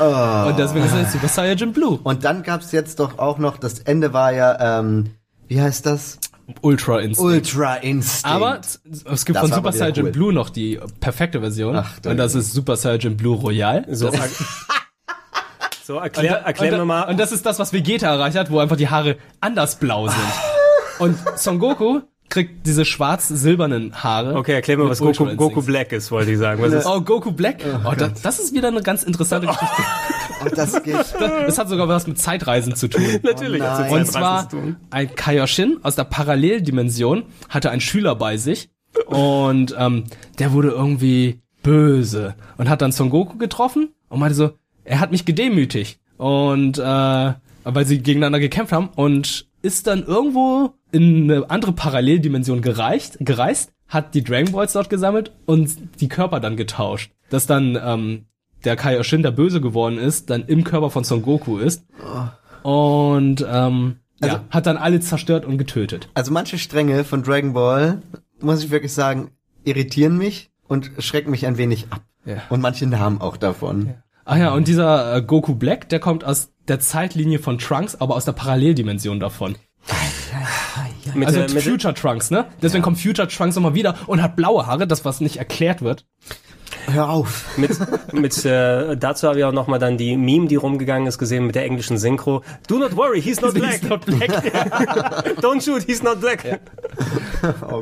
Oh. Und deswegen ist es jetzt Super Saiyajin Blue. Und dann gab's jetzt doch auch noch, das Ende war ja, ähm, wie heißt das? Ultra Instinct. Ultra Instinct. Aber es gibt Das von Super Saiyajin cool. Blue noch die perfekte Version. Ach, du und das ist Super Saiyajin Blue Royal. So, das, (laughs) so erklär, und, erklär und, mir mal. Und das ist das, was Vegeta erreicht hat, wo einfach die Haare anders blau sind. (laughs) und Son Goku kriegt diese schwarz-silbernen Haare. Okay, erklär mir, was Goku, Goku. Black ist, wollte ich sagen. Was ist, Oh, Goku Black? Oh, das, das ist wieder eine ganz interessante Geschichte. (laughs) Und das geht. Das, hat sogar was mit Zeitreisen zu tun. (laughs) Natürlich Oh nein. Und zwar ein Kaioshin aus der Paralleldimension hatte einen Schüler bei sich und ähm, der wurde irgendwie böse und hat dann Son Goku getroffen und meinte so, er hat mich gedemütigt und äh, weil sie gegeneinander gekämpft haben und ist dann irgendwo in eine andere Paralleldimension gereicht, gereist, hat die Dragon Balls dort gesammelt und die Körper dann getauscht. Dass dann ähm, der Kaioshin, der böse geworden ist, dann im Körper von Son Goku ist. Und ähm, ja, hat dann alle zerstört und getötet. Also manche Stränge von Dragon Ball, muss ich wirklich sagen, irritieren mich und schrecken mich ein wenig ab. Ja. Und manche Namen auch davon. Ah ja, und dieser äh, Goku Black, der kommt aus der Zeitlinie von Trunks, aber aus der Paralleldimension davon. Mit, also äh, mit- Future Trunks, ne? Deswegen kommt Future Trunks nochmal wieder und hat blaue Haare, das was nicht erklärt wird. Hör auf. Mit, mit äh, dazu habe ich auch noch mal dann die Meme, die rumgegangen ist, gesehen mit der englischen Synchro. Do not worry, he's not (laughs) black. He's not black. (laughs) Don't shoot, he's not black. (laughs)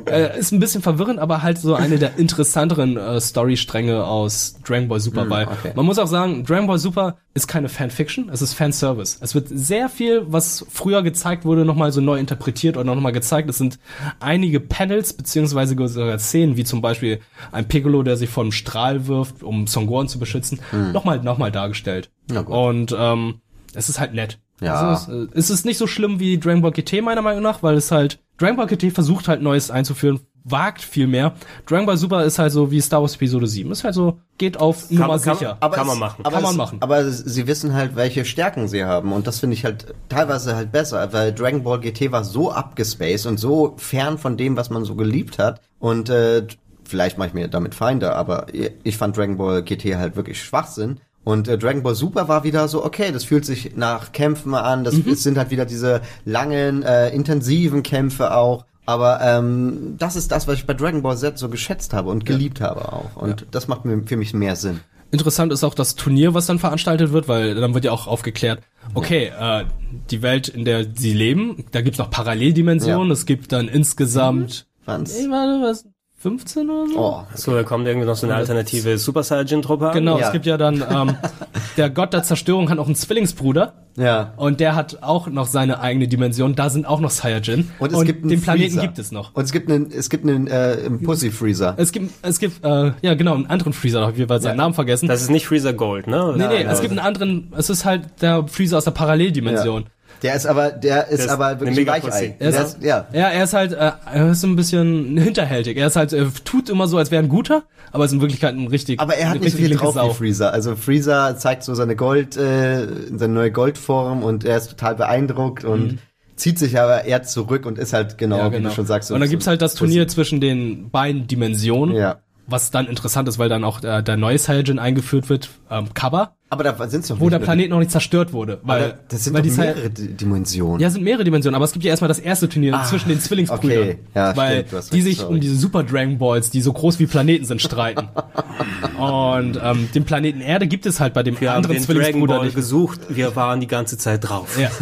Äh, ist ein bisschen verwirrend, aber halt so eine der interessanteren äh, Storystränge aus Dragon Ball Super, Hm, weil okay. man muss auch sagen, Dragon Ball Super ist keine Fanfiction, es ist Fanservice. Es wird sehr viel, was früher gezeigt wurde, nochmal so neu interpretiert oder nochmal gezeigt. Es sind einige Panels beziehungsweise sogar Szenen, wie zum Beispiel ein Piccolo, der sich vom Strahl wirft, um Son Gohan zu beschützen, Hm. nochmal nochmal dargestellt. Na gut. Und ähm, es ist halt nett. Ja. Also es, äh, es ist nicht so schlimm wie Dragon Ball GT meiner Meinung nach, weil es halt Dragon Ball GT versucht halt Neues einzuführen, wagt viel mehr. Dragon Ball Super ist halt so wie Star Wars Episode 7. Ist halt so, geht auf Nummer sicher. Aber Kann es- man machen. Aber Kann man es, machen. Aber sie wissen halt, welche Stärken sie haben. Und das finde ich halt teilweise halt besser, weil Dragon Ball GT war so abgespaced und so fern von dem, was man so geliebt hat. Und äh, vielleicht mache ich mir damit Feinde, aber ich fand Dragon Ball GT halt wirklich Schwachsinn. Und äh, Dragon Ball Super war wieder so, okay, das fühlt sich nach Kämpfen an, das es sind halt wieder diese langen, äh, intensiven Kämpfe auch. Aber ähm, das ist das, was ich bei Dragon Ball Z so geschätzt habe und geliebt habe auch. Und das macht mir für mich mehr Sinn. Interessant ist auch das Turnier, was dann veranstaltet wird, weil dann wird ja auch aufgeklärt, okay, äh, die Welt, in der sie leben, da gibt's noch Paralleldimensionen, Ja. es gibt dann insgesamt, Waren's? ey, warte, was, 15 oder so? Oh, So, da kommt irgendwie noch so eine alternative Super Saiyan-Truppe an. Genau, Ja. es gibt ja dann, ähm, (laughs) der Gott der Zerstörung hat auch einen Zwillingsbruder. Ja. Und der hat auch noch seine eigene Dimension. Da sind auch noch Saiyajin. Und es gibt einen den Planeten Freezer. gibt es noch. Und es gibt einen, es gibt einen äh, Pussy Freezer. Es gibt, es gibt, äh, ja genau, einen anderen Freezer, da hab ich jeweils seinen Namen vergessen. Das ist nicht Freezer Gold, ne? nee, nee, es gibt einen anderen, es ist halt der Freezer aus der Paralleldimension. Der ist aber, der ist ist aber wirklich ein. Weichei. Er Der ist, ist, ja. ja, er ist halt, äh, er ist so ein bisschen hinterhältig. Er ist halt, er tut immer so, als wäre ein guter, aber ist in Wirklichkeit ein richtig, Aber er hat nicht so viel drauf Sau. wie Freezer. Also Freezer zeigt so seine Gold, äh, seine neue Goldform und er ist total beeindruckt und zieht sich aber eher zurück und ist halt genau, Mhm. Ja, wie genau. du schon sagst. so- und dann so gibt's halt das Pussy. Turnier zwischen den beiden Dimensionen. Ja. Was dann interessant ist, weil dann auch der, der neue Saiyajin eingeführt wird, ähm, Cover, Aber da sind doch wo der Planet noch nicht zerstört wurde. aber Weil, das sind weil doch mehrere D- Dimensionen. Ja, sind mehrere Dimensionen, aber es gibt ja erstmal das erste Turnier Ah, zwischen den Zwillingsbrüdern. okay. Ja, weil stimmt, die sich sorry. um diese Super Dragon Balls, die so groß wie Planeten sind, streiten. (laughs) Und ähm, den Planeten Erde gibt es halt bei dem Wir haben anderen den Dragon Zwillingsbruder Ball nicht. gesucht, wir waren die ganze Zeit drauf. Ja. (laughs)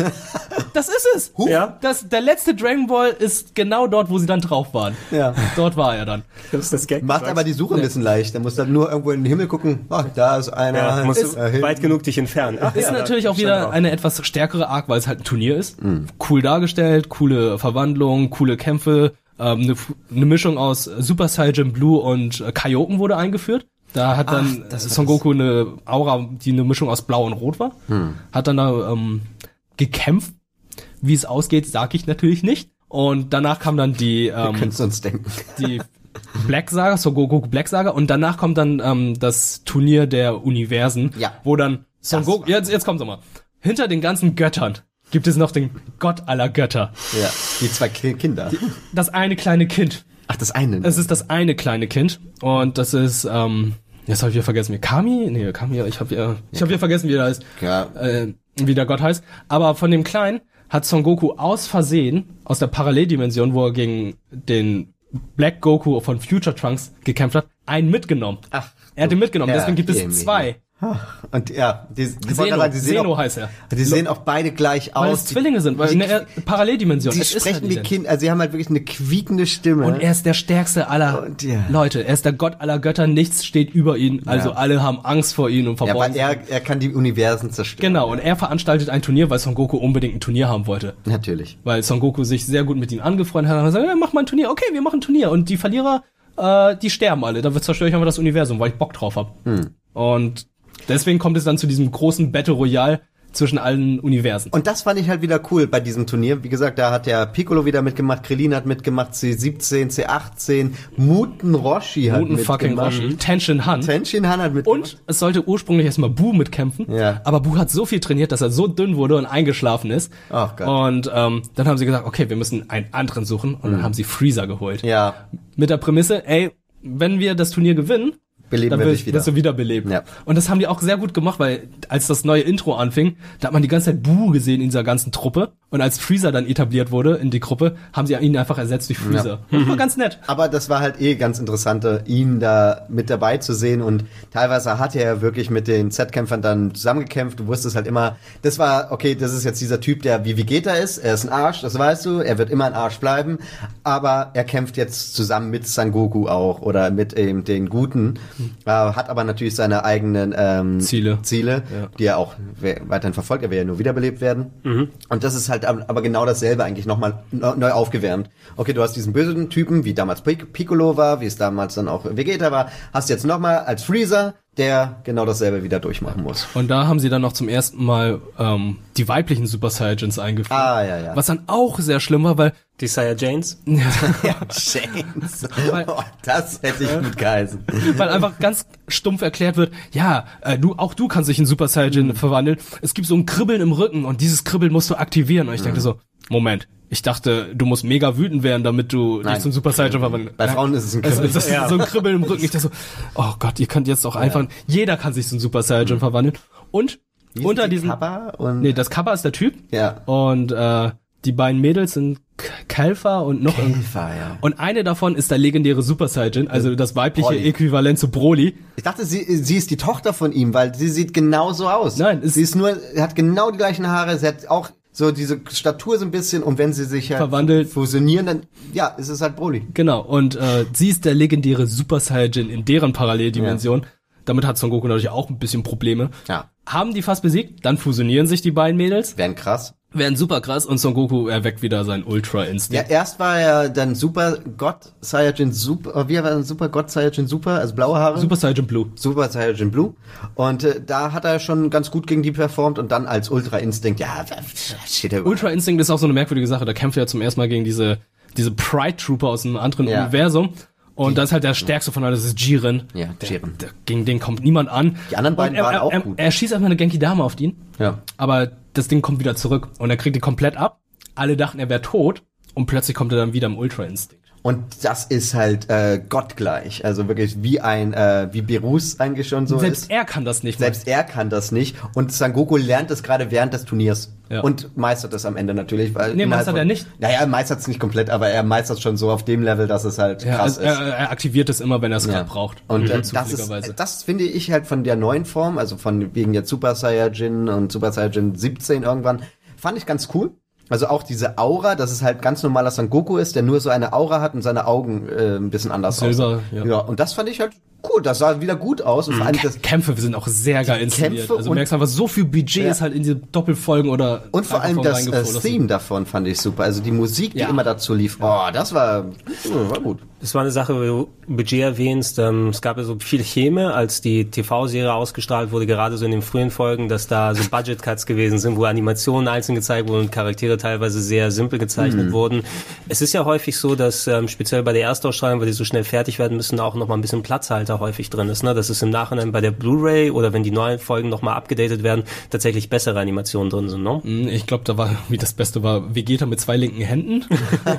Das ist es. Ja. Das, der letzte Dragon Ball ist genau dort, wo sie dann drauf waren. Ja. Dort war er dann. Das ist das Gag. Macht aber die Suche ein bisschen leicht. Er muss dann nur irgendwo in den Himmel gucken. Ah, da ist einer. Ja, weit genug dich entfernen. Ach, Ist ja, natürlich auch wieder drauf. eine etwas stärkere Arc, weil es halt ein Turnier ist. Mhm. Cool dargestellt, coole Verwandlung, coole Kämpfe. Ähm, eine, eine Mischung aus Super Saiyan Blue und äh, Kaioken wurde eingeführt. Da hat dann das war Son Goku eine Aura, die eine Mischung aus Blau und Rot war. Hm. Hat dann da ähm, gekämpft. Wie es ausgeht, sag ich natürlich nicht. Und danach kam dann die Wir ähm, können es uns denken. die (laughs) Black Saga, Son Goku Black Saga und danach kommt dann ähm, das Turnier der Universen, Ja. wo dann Son Goku, jetzt, jetzt kommt's nochmal. Hinter den ganzen Göttern gibt es noch den Gott aller Götter. Ja, die zwei Ki- Kinder. Das eine kleine Kind. Ach, das eine. Es ist das eine kleine Kind und das ist, ähm, jetzt habe ich wieder vergessen, wie Kami? Nee, Kami, ich habe ja, ich habe wieder vergessen, wie der heißt, Ja. äh, wie der Gott heißt. Aber von dem Kleinen hat Son Goku aus Versehen aus der Paralleldimension, wo er gegen den Black Goku von Future Trunks gekämpft hat, einen mitgenommen. Ach, er hat ihn mitgenommen, ja, deswegen gibt es zwei. Und ja, die, die, Zeno, sagen, die sehen auch, heißt er. Die sehen auch beide gleich Weil aus. es Zwillinge sind, weil die, in der Paralleldimension. die es ist sprechen halt wie. Kinder, also sie haben halt wirklich eine quiekende Stimme. Und er ist der stärkste aller Und ja. Leute. Er ist der Gott aller Götter. Nichts steht über ihn. Also Ja. alle haben Angst vor ihm und ja, verborgen. weil er, er kann die Universen zerstören. genau. Und er veranstaltet ein Turnier, weil Son Goku unbedingt ein Turnier haben wollte. Natürlich. Weil Son Goku sich sehr gut mit ihm angefreundet hat. Und hat gesagt, ja, mach mal ein Turnier. Okay, wir machen ein Turnier. Und die Verlierer, äh, die sterben alle. Da zerstöre ich einfach das Universum, weil ich Bock drauf hab. Hm. Und deswegen kommt es dann zu diesem großen Battle Royale zwischen allen Universen. Und das fand ich halt wieder cool bei diesem Turnier. Wie gesagt, da hat der Piccolo wieder mitgemacht, Krillin hat mitgemacht, C17, C18, Muten Roshi hat fucking mitgemacht. Roshi. Tenshin Han. Tenshin Han hat mitgemacht. Und es sollte ursprünglich erstmal Bu mitkämpfen. Ja. Aber Bu hat so viel trainiert, dass er so dünn wurde und eingeschlafen ist. Ach Gott. Und ähm, dann haben sie gesagt, okay, wir müssen einen anderen suchen. Und dann Mhm. haben sie Freezer geholt. Ja. Mit der Prämisse, ey, wenn wir das Turnier gewinnen, Beleben dann wir dich wieder. wirst du wiederbeleben. Ja. Und das haben die auch sehr gut gemacht, weil als das neue Intro anfing, da hat man die ganze Zeit Bu gesehen in dieser ganzen Truppe. Und als Freezer dann etabliert wurde in die Gruppe, haben sie ihn einfach ersetzt durch Freezer. Ja. Das war ganz nett. Aber das war halt eh ganz interessante, ihn da mit dabei zu sehen und teilweise hat er ja wirklich mit den Z-Kämpfern dann zusammengekämpft. Du wusstest halt immer, das war, okay, das ist jetzt dieser Typ, der wie Vegeta ist. Er ist ein Arsch, das weißt du. Er wird immer ein Arsch bleiben. Aber er kämpft jetzt zusammen mit Sangoku auch oder mit eben den Guten. Äh, hat aber natürlich seine eigenen ähm, Ziele. Ziele, Ja. die er auch we- weiterhin verfolgt. Er will ja nur wiederbelebt werden. Und das ist halt ab- aber genau dasselbe eigentlich nochmal neu aufgewärmt. Okay, du hast diesen bösen Typen, wie damals Pic- Piccolo war, wie es damals dann auch Vegeta war, hast jetzt nochmal als Freezer, der genau dasselbe wieder durchmachen muss. Und da haben sie dann noch zum ersten Mal ähm, die weiblichen Super Saiyajins eingeführt. Ah, ja, ja. Was dann auch sehr schlimm war, weil Die Saiyajanes? (laughs) ja, James. Weil- Oh, das hätte ich gut geheißen. weil einfach ganz stumpf erklärt wird, ja, äh, du auch du kannst dich in Super Saiyajin Mhm. verwandeln. Es gibt so ein Kribbeln im Rücken und dieses Kribbeln musst du aktivieren. Und ich Mhm. dachte so, Moment, ich dachte, du musst mega wütend werden, damit du Nein. dich zum Super Saiyajin verwandeln. Bei Frauen ist es ein Also, Kribbeln. das ist Ja. so ein Kribbeln im Rücken. Ich dachte so, oh Gott, ihr könnt jetzt auch einfach, jeder kann sich zum Super Saiyajin verwandeln. Und Wie unter die diesem, Kappa und nee, das Kappa ist der Typ. Ja. Und äh, die beiden Mädels sind K- Kelfer und noch. Kelfer, ja. Und eine davon ist der legendäre Super Saiyajin, also das weibliche Broly. Äquivalent zu Broly. Ich dachte, sie, sie ist die Tochter von ihm, weil sie sieht genauso aus. Nein, sie ist nur, hat genau die gleichen Haare, sie hat auch so diese Statur so ein bisschen und wenn sie sich halt Verwandelt. fusionieren, dann ja, ist es halt Broly. Genau, und äh, sie ist der legendäre Super Saiyajin in deren Paralleldimension. Damit hat Son Goku natürlich auch ein bisschen Probleme. Ja. Haben die fast besiegt, dann fusionieren sich die beiden Mädels, Wären krass. Werden super krass und Son Goku erweckt wieder seinen Ja, Ultra-Instinkt. erst war er dann Super Gott Saiyajin Super, wie war er Super Gott Saiyajin Super, also blaue Haare. Super Saiyajin Blue. Super Saiyajin Blue. Und äh, da hat er schon ganz gut gegen die performt und dann als Ultra Instinkt, ja, steht er. Ultra Instinct ist auch so eine merkwürdige Sache. Da kämpft er ja zum ersten Mal gegen diese, diese Pride Trooper aus einem anderen Ja. Universum. Und das ist halt der stärkste von allen, das ist Jiren. Ja, Jiren. Der, gegen den kommt niemand an. Die anderen beiden er, waren er, auch er, gut. Er schießt einfach eine Genki Dame auf ihn. Ja. Aber das Ding kommt wieder zurück. Und er kriegt die komplett ab. Alle dachten, er wäre tot. Und plötzlich kommt er dann wieder im Ultra Instinct. Und das ist halt äh, gottgleich, also wirklich wie ein äh, wie Berus eigentlich schon so Selbst ist. er kann das nicht. Selbst er kann das nicht und Sangoku lernt es gerade während des Turniers Ja. und meistert es am Ende natürlich. Weil Nee, meistert er nicht. Naja, er meistert es nicht komplett, aber er meistert es schon so auf dem Level, dass es halt Ja, krass also er, ist. er aktiviert es immer, wenn er es Ja. braucht. Und Mhm. das ist, das finde ich halt von der neuen Form, also von wegen jetzt Super Saiyajin und Super Saiyajin 17 irgendwann, fand ich ganz cool. Also auch diese Aura, dass es halt ganz normaler Son Goku ist, der nur so eine Aura hat und seine Augen äh, ein bisschen anders Silber, aussehen. ja. ja, und das fand ich halt cool. Das sah wieder gut aus. Das, Kämpfe sind auch sehr geil inszeniert. Kämpfe also du merkst einfach, so viel Budget Ja. ist halt in diese Doppelfolgen oder und vor allem das äh. Theme davon fand ich super. Also die Musik, die Ja. immer dazu lief. Oh, das war, oh, war gut. Das war eine Sache, wo du Budget erwähnst. Ähm, es gab ja so viel Cheme, als die TV-Serie ausgestrahlt wurde, gerade so in den frühen Folgen, dass da so Budget-Cuts gewesen sind, wo Animationen einzeln gezeigt wurden und Charaktere teilweise sehr simpel gezeichnet Mhm. wurden. Es ist ja häufig so, dass ähm, speziell bei der Erstausstrahlung, weil die so schnell fertig werden müssen, auch nochmal ein bisschen Platzhalter häufig drin ist. Ne? Das ist im Nachhinein bei der Blu-ray oder wenn die neuen Folgen nochmal abgedatet werden, tatsächlich bessere Animationen drin sind. Ne? Mm, Ich glaube, da war, wie das Beste war, Vegeta mit zwei linken Händen.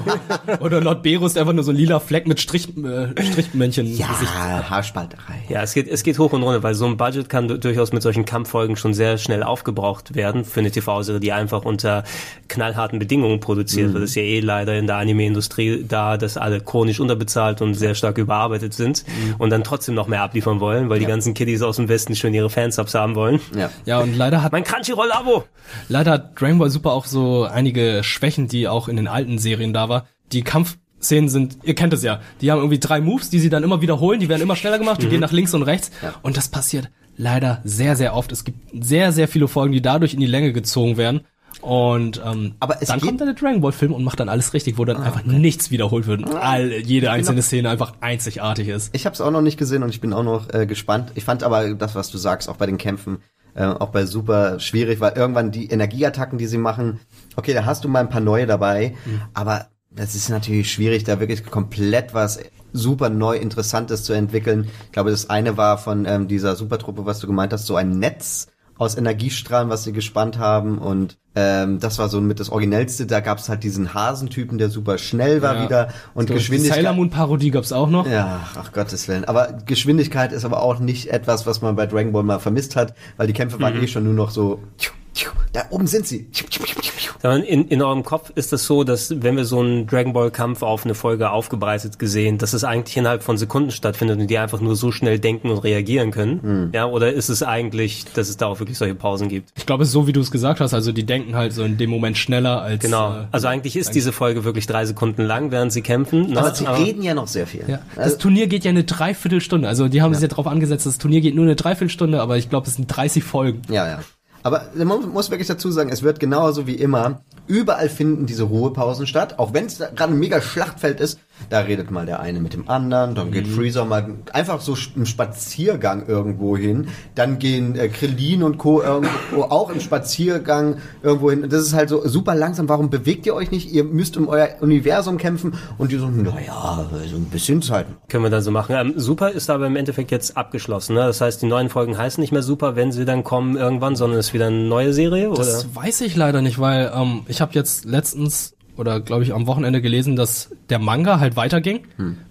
(laughs) Oder Lord Berus einfach nur so ein lila Fleck mit Strich, äh, Strichmännchen. Ja, Gesicht. Haarspalterei. Ja, es geht, es geht hoch und runter, weil so ein Budget kann du- durchaus mit solchen Kampffolgen schon sehr schnell aufgebraucht werden für eine TV-Serie, die einfach unter knallharten Bedingungen produziert Mhm. wird. Das ist ja eh leider in der Anime-Industrie da, dass alle chronisch unterbezahlt und sehr stark überarbeitet sind Mhm. und dann trotzdem noch mehr abliefern wollen, weil die ganzen Kiddies aus dem Westen schön ihre Fansubs haben wollen. Ja. Ja, und leider hat, Mein Crunchyroll-Abo! leider hat Dragon Ball Super auch so einige Schwächen, die auch in den alten Serien da war. Die Kampfszenen sind, ihr kennt es ja, die haben irgendwie drei Moves, die sie dann immer wiederholen, die werden immer schneller gemacht, die Mhm. gehen nach links und rechts. Ja. Und das passiert leider sehr, sehr oft. Es gibt sehr, sehr viele Folgen, die dadurch in die Länge gezogen werden. Und ähm, Aber es dann kommt dann der Dragon Ball Film und macht dann alles richtig, wo dann einfach nichts wiederholt wird und all, jede einzelne Szene einfach einzigartig ist. Ich habe es auch noch nicht gesehen und ich bin auch noch äh, gespannt. Ich fand aber das, was du sagst, auch bei den Kämpfen, Äh, auch bei Super schwierig, weil irgendwann die Energieattacken, die sie machen, okay, da hast du mal ein paar neue dabei, Mhm. aber das ist natürlich schwierig, da wirklich komplett was super neu Interessantes zu entwickeln. Ich glaube, das eine war von ähm, dieser Supertruppe, was du gemeint hast, so ein Netz aus Energiestrahlen, was sie gespannt haben und ähm, das war so mit das Originellste. Da gab es halt diesen Hasentypen, der super schnell war Ja. wieder und So, die Geschwindigkeit. Sailor Moon Parodie gab's auch noch. Ja, ach Gottes Willen. Aber Geschwindigkeit ist aber auch nicht etwas, was man bei Dragon Ball mal vermisst hat, weil die Kämpfe waren Mhm. eh schon nur noch so. Da oben sind sie. In, in eurem Kopf ist es so, dass wenn wir so einen Dragon Ball Kampf auf eine Folge aufgebreitet gesehen, dass es eigentlich innerhalb von Sekunden stattfindet und die einfach nur so schnell denken und reagieren können? Ja, oder ist es eigentlich, dass es da auch wirklich solche Pausen gibt? Ich glaube, es ist so, wie du es gesagt hast. Also die denken halt so in dem Moment schneller als. Genau. äh, Also eigentlich ist diese Folge wirklich drei Sekunden lang, während sie kämpfen. Aber ne? sie reden ja noch sehr viel. Ja. Das Turnier geht ja eine Dreiviertelstunde. Also die haben sich ja darauf angesetzt, das Turnier geht nur eine Dreiviertelstunde, aber ich glaube, es sind 30 Folgen. Ja, ja. Aber man muss wirklich dazu sagen, es wird genauso wie immer. Überall finden diese Ruhepausen statt, auch wenn es gerade ein mega Schlachtfeld ist. Da redet mal der eine mit dem anderen, dann geht Freezer mal einfach so im Spaziergang irgendwo hin. Dann gehen äh, Krillin und Co. irgendwo (coughs) auch im Spaziergang irgendwo hin. Das ist halt so super langsam. Warum bewegt ihr euch nicht? Ihr müsst um euer Universum kämpfen. Und die so, naja, so ein bisschen Zeit. Können wir dann so machen. Ähm, Super ist aber im Endeffekt jetzt abgeschlossen. Ne? Das heißt, die neuen Folgen heißen nicht mehr Super, wenn sie dann kommen irgendwann, sondern es ist wieder eine neue Serie? Oder? Das weiß ich leider nicht, weil ähm, ich habe jetzt letztens oder glaube ich am Wochenende gelesen, dass der Manga halt weiterging,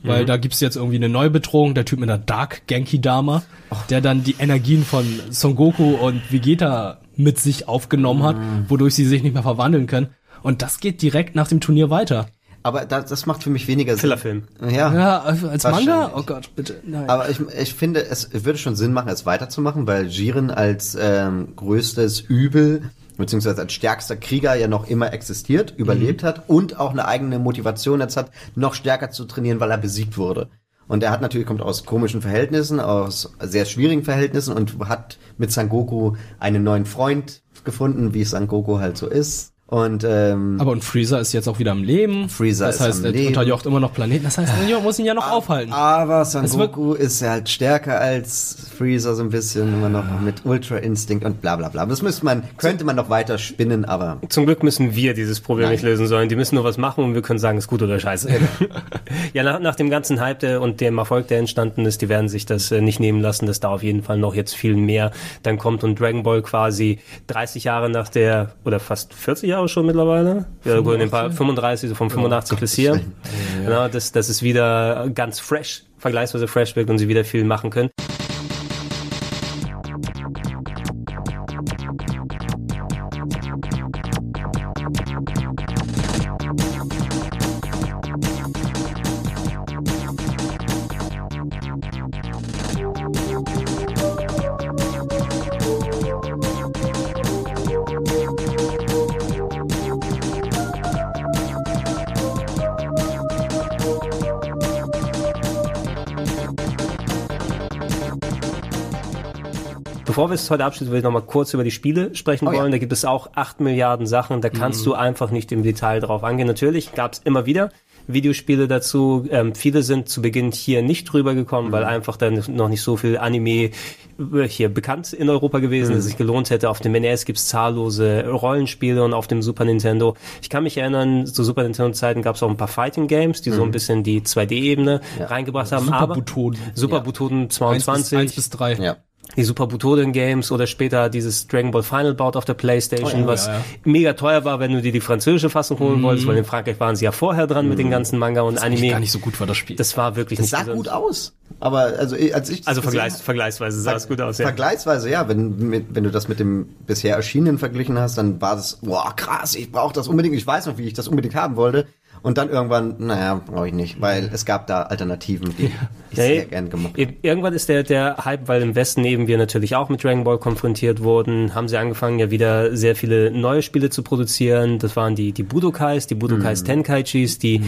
weil Mhm. da gibt's jetzt irgendwie eine neue Bedrohung, der Typ mit einer Dark Genki Dama, der dann die Energien von Son Goku und Vegeta mit sich aufgenommen hat, wodurch sie sich nicht mehr verwandeln können. Und das geht direkt nach dem Turnier weiter. Aber das, das macht für mich weniger Sinn. Fillerfilm. Ja, Ja, als. Manga? Oh Gott, bitte. Nein. Aber ich, ich finde, es würde schon Sinn machen, es weiterzumachen, weil Jiren als ähm, größtes Übel beziehungsweise als stärkster Krieger ja noch immer existiert, überlebt hat und auch eine eigene Motivation jetzt hat, noch stärker zu trainieren, weil er besiegt wurde. Und er hat natürlich kommt aus komischen Verhältnissen, aus sehr schwierigen Verhältnissen und hat mit Sangoku einen neuen Freund gefunden, wie Sangoku halt so ist. Und ähm, Aber und Freezer ist jetzt auch wieder am Leben. Freezer das ist heißt, am er Leben. unterjocht immer noch Planeten. Das heißt, irgendjemand muss ihn ja noch aufhalten. Aber Es wird- Sangoku ist ja halt stärker als Freezer so ein bisschen, immer noch mit Ultra Instinct und bla bla bla. Das müsste man, könnte man noch weiter spinnen, aber Zum Glück müssen wir dieses Problem Nein. nicht lösen sollen. Die müssen nur was machen und wir können sagen, ist gut oder scheiße. (laughs) ja, nach, nach dem ganzen Hype der, und dem Erfolg, der entstanden ist, die werden sich das äh, nicht nehmen lassen, dass da auf jeden Fall noch jetzt viel mehr dann kommt und Dragon Ball quasi 30 Jahre nach der, oder fast 40 Jahre schon mittlerweile, ja, gut, in ein paar 35, so von 85 bis hier. Genau, dass, dass es wieder ganz fresh, vergleichsweise fresh wirkt und sie wieder viel machen können. Bevor wir es heute abschließen, will ich noch mal kurz über die Spiele sprechen Oh ja. wollen. Da gibt es auch acht Milliarden Sachen. Da kannst Mhm. du einfach nicht im Detail drauf angehen. Natürlich gab es immer wieder Videospiele dazu. Ähm, viele sind zu Beginn hier nicht drüber gekommen, Mhm. weil einfach dann noch nicht so viel Anime äh, hier bekannt in Europa gewesen, Mhm. dass es sich gelohnt hätte. Auf dem NES gibt es zahllose Rollenspiele und auf dem Super Nintendo. Ich kann mich erinnern, zu Super Nintendo-Zeiten gab es auch ein paar Fighting Games, die so ein Mhm. bisschen die 2D-Ebene reingebracht haben. Super Butoden. Super Ja. Butoden 22. 1 bis 3. Ja. Die Super Butoden Games oder später dieses Dragon Ball Final Bout auf der Playstation, Oh ja, was ja, ja. mega teuer war, wenn du dir die französische Fassung holen Mhm. wolltest, weil in Frankreich waren sie ja vorher dran mit den ganzen Manga und Das Anime. gar nicht so gut war das Spiel. Das war wirklich das nicht sah gut aus. Aber also als ich Also vergleichs hab- vergleichsweise sah es gut aus, ja. Vergleichsweise, ja. Wenn, mit, wenn du das mit dem bisher erschienenen verglichen hast, dann war das, boah, krass, ich brauche das unbedingt. Ich weiß noch, wie ich das unbedingt haben wollte. Und dann irgendwann, naja, brauche ich nicht, weil es gab da Alternativen, die ich Ja, sehr gern gemacht habe. Ir- Irgendwann ist der, der Hype, weil im Westen eben wir natürlich auch mit Dragon Ball konfrontiert wurden, haben sie angefangen ja wieder sehr viele neue Spiele zu produzieren. Das waren die, die Budokais, die Budokais Mhm. Tenkaichis, die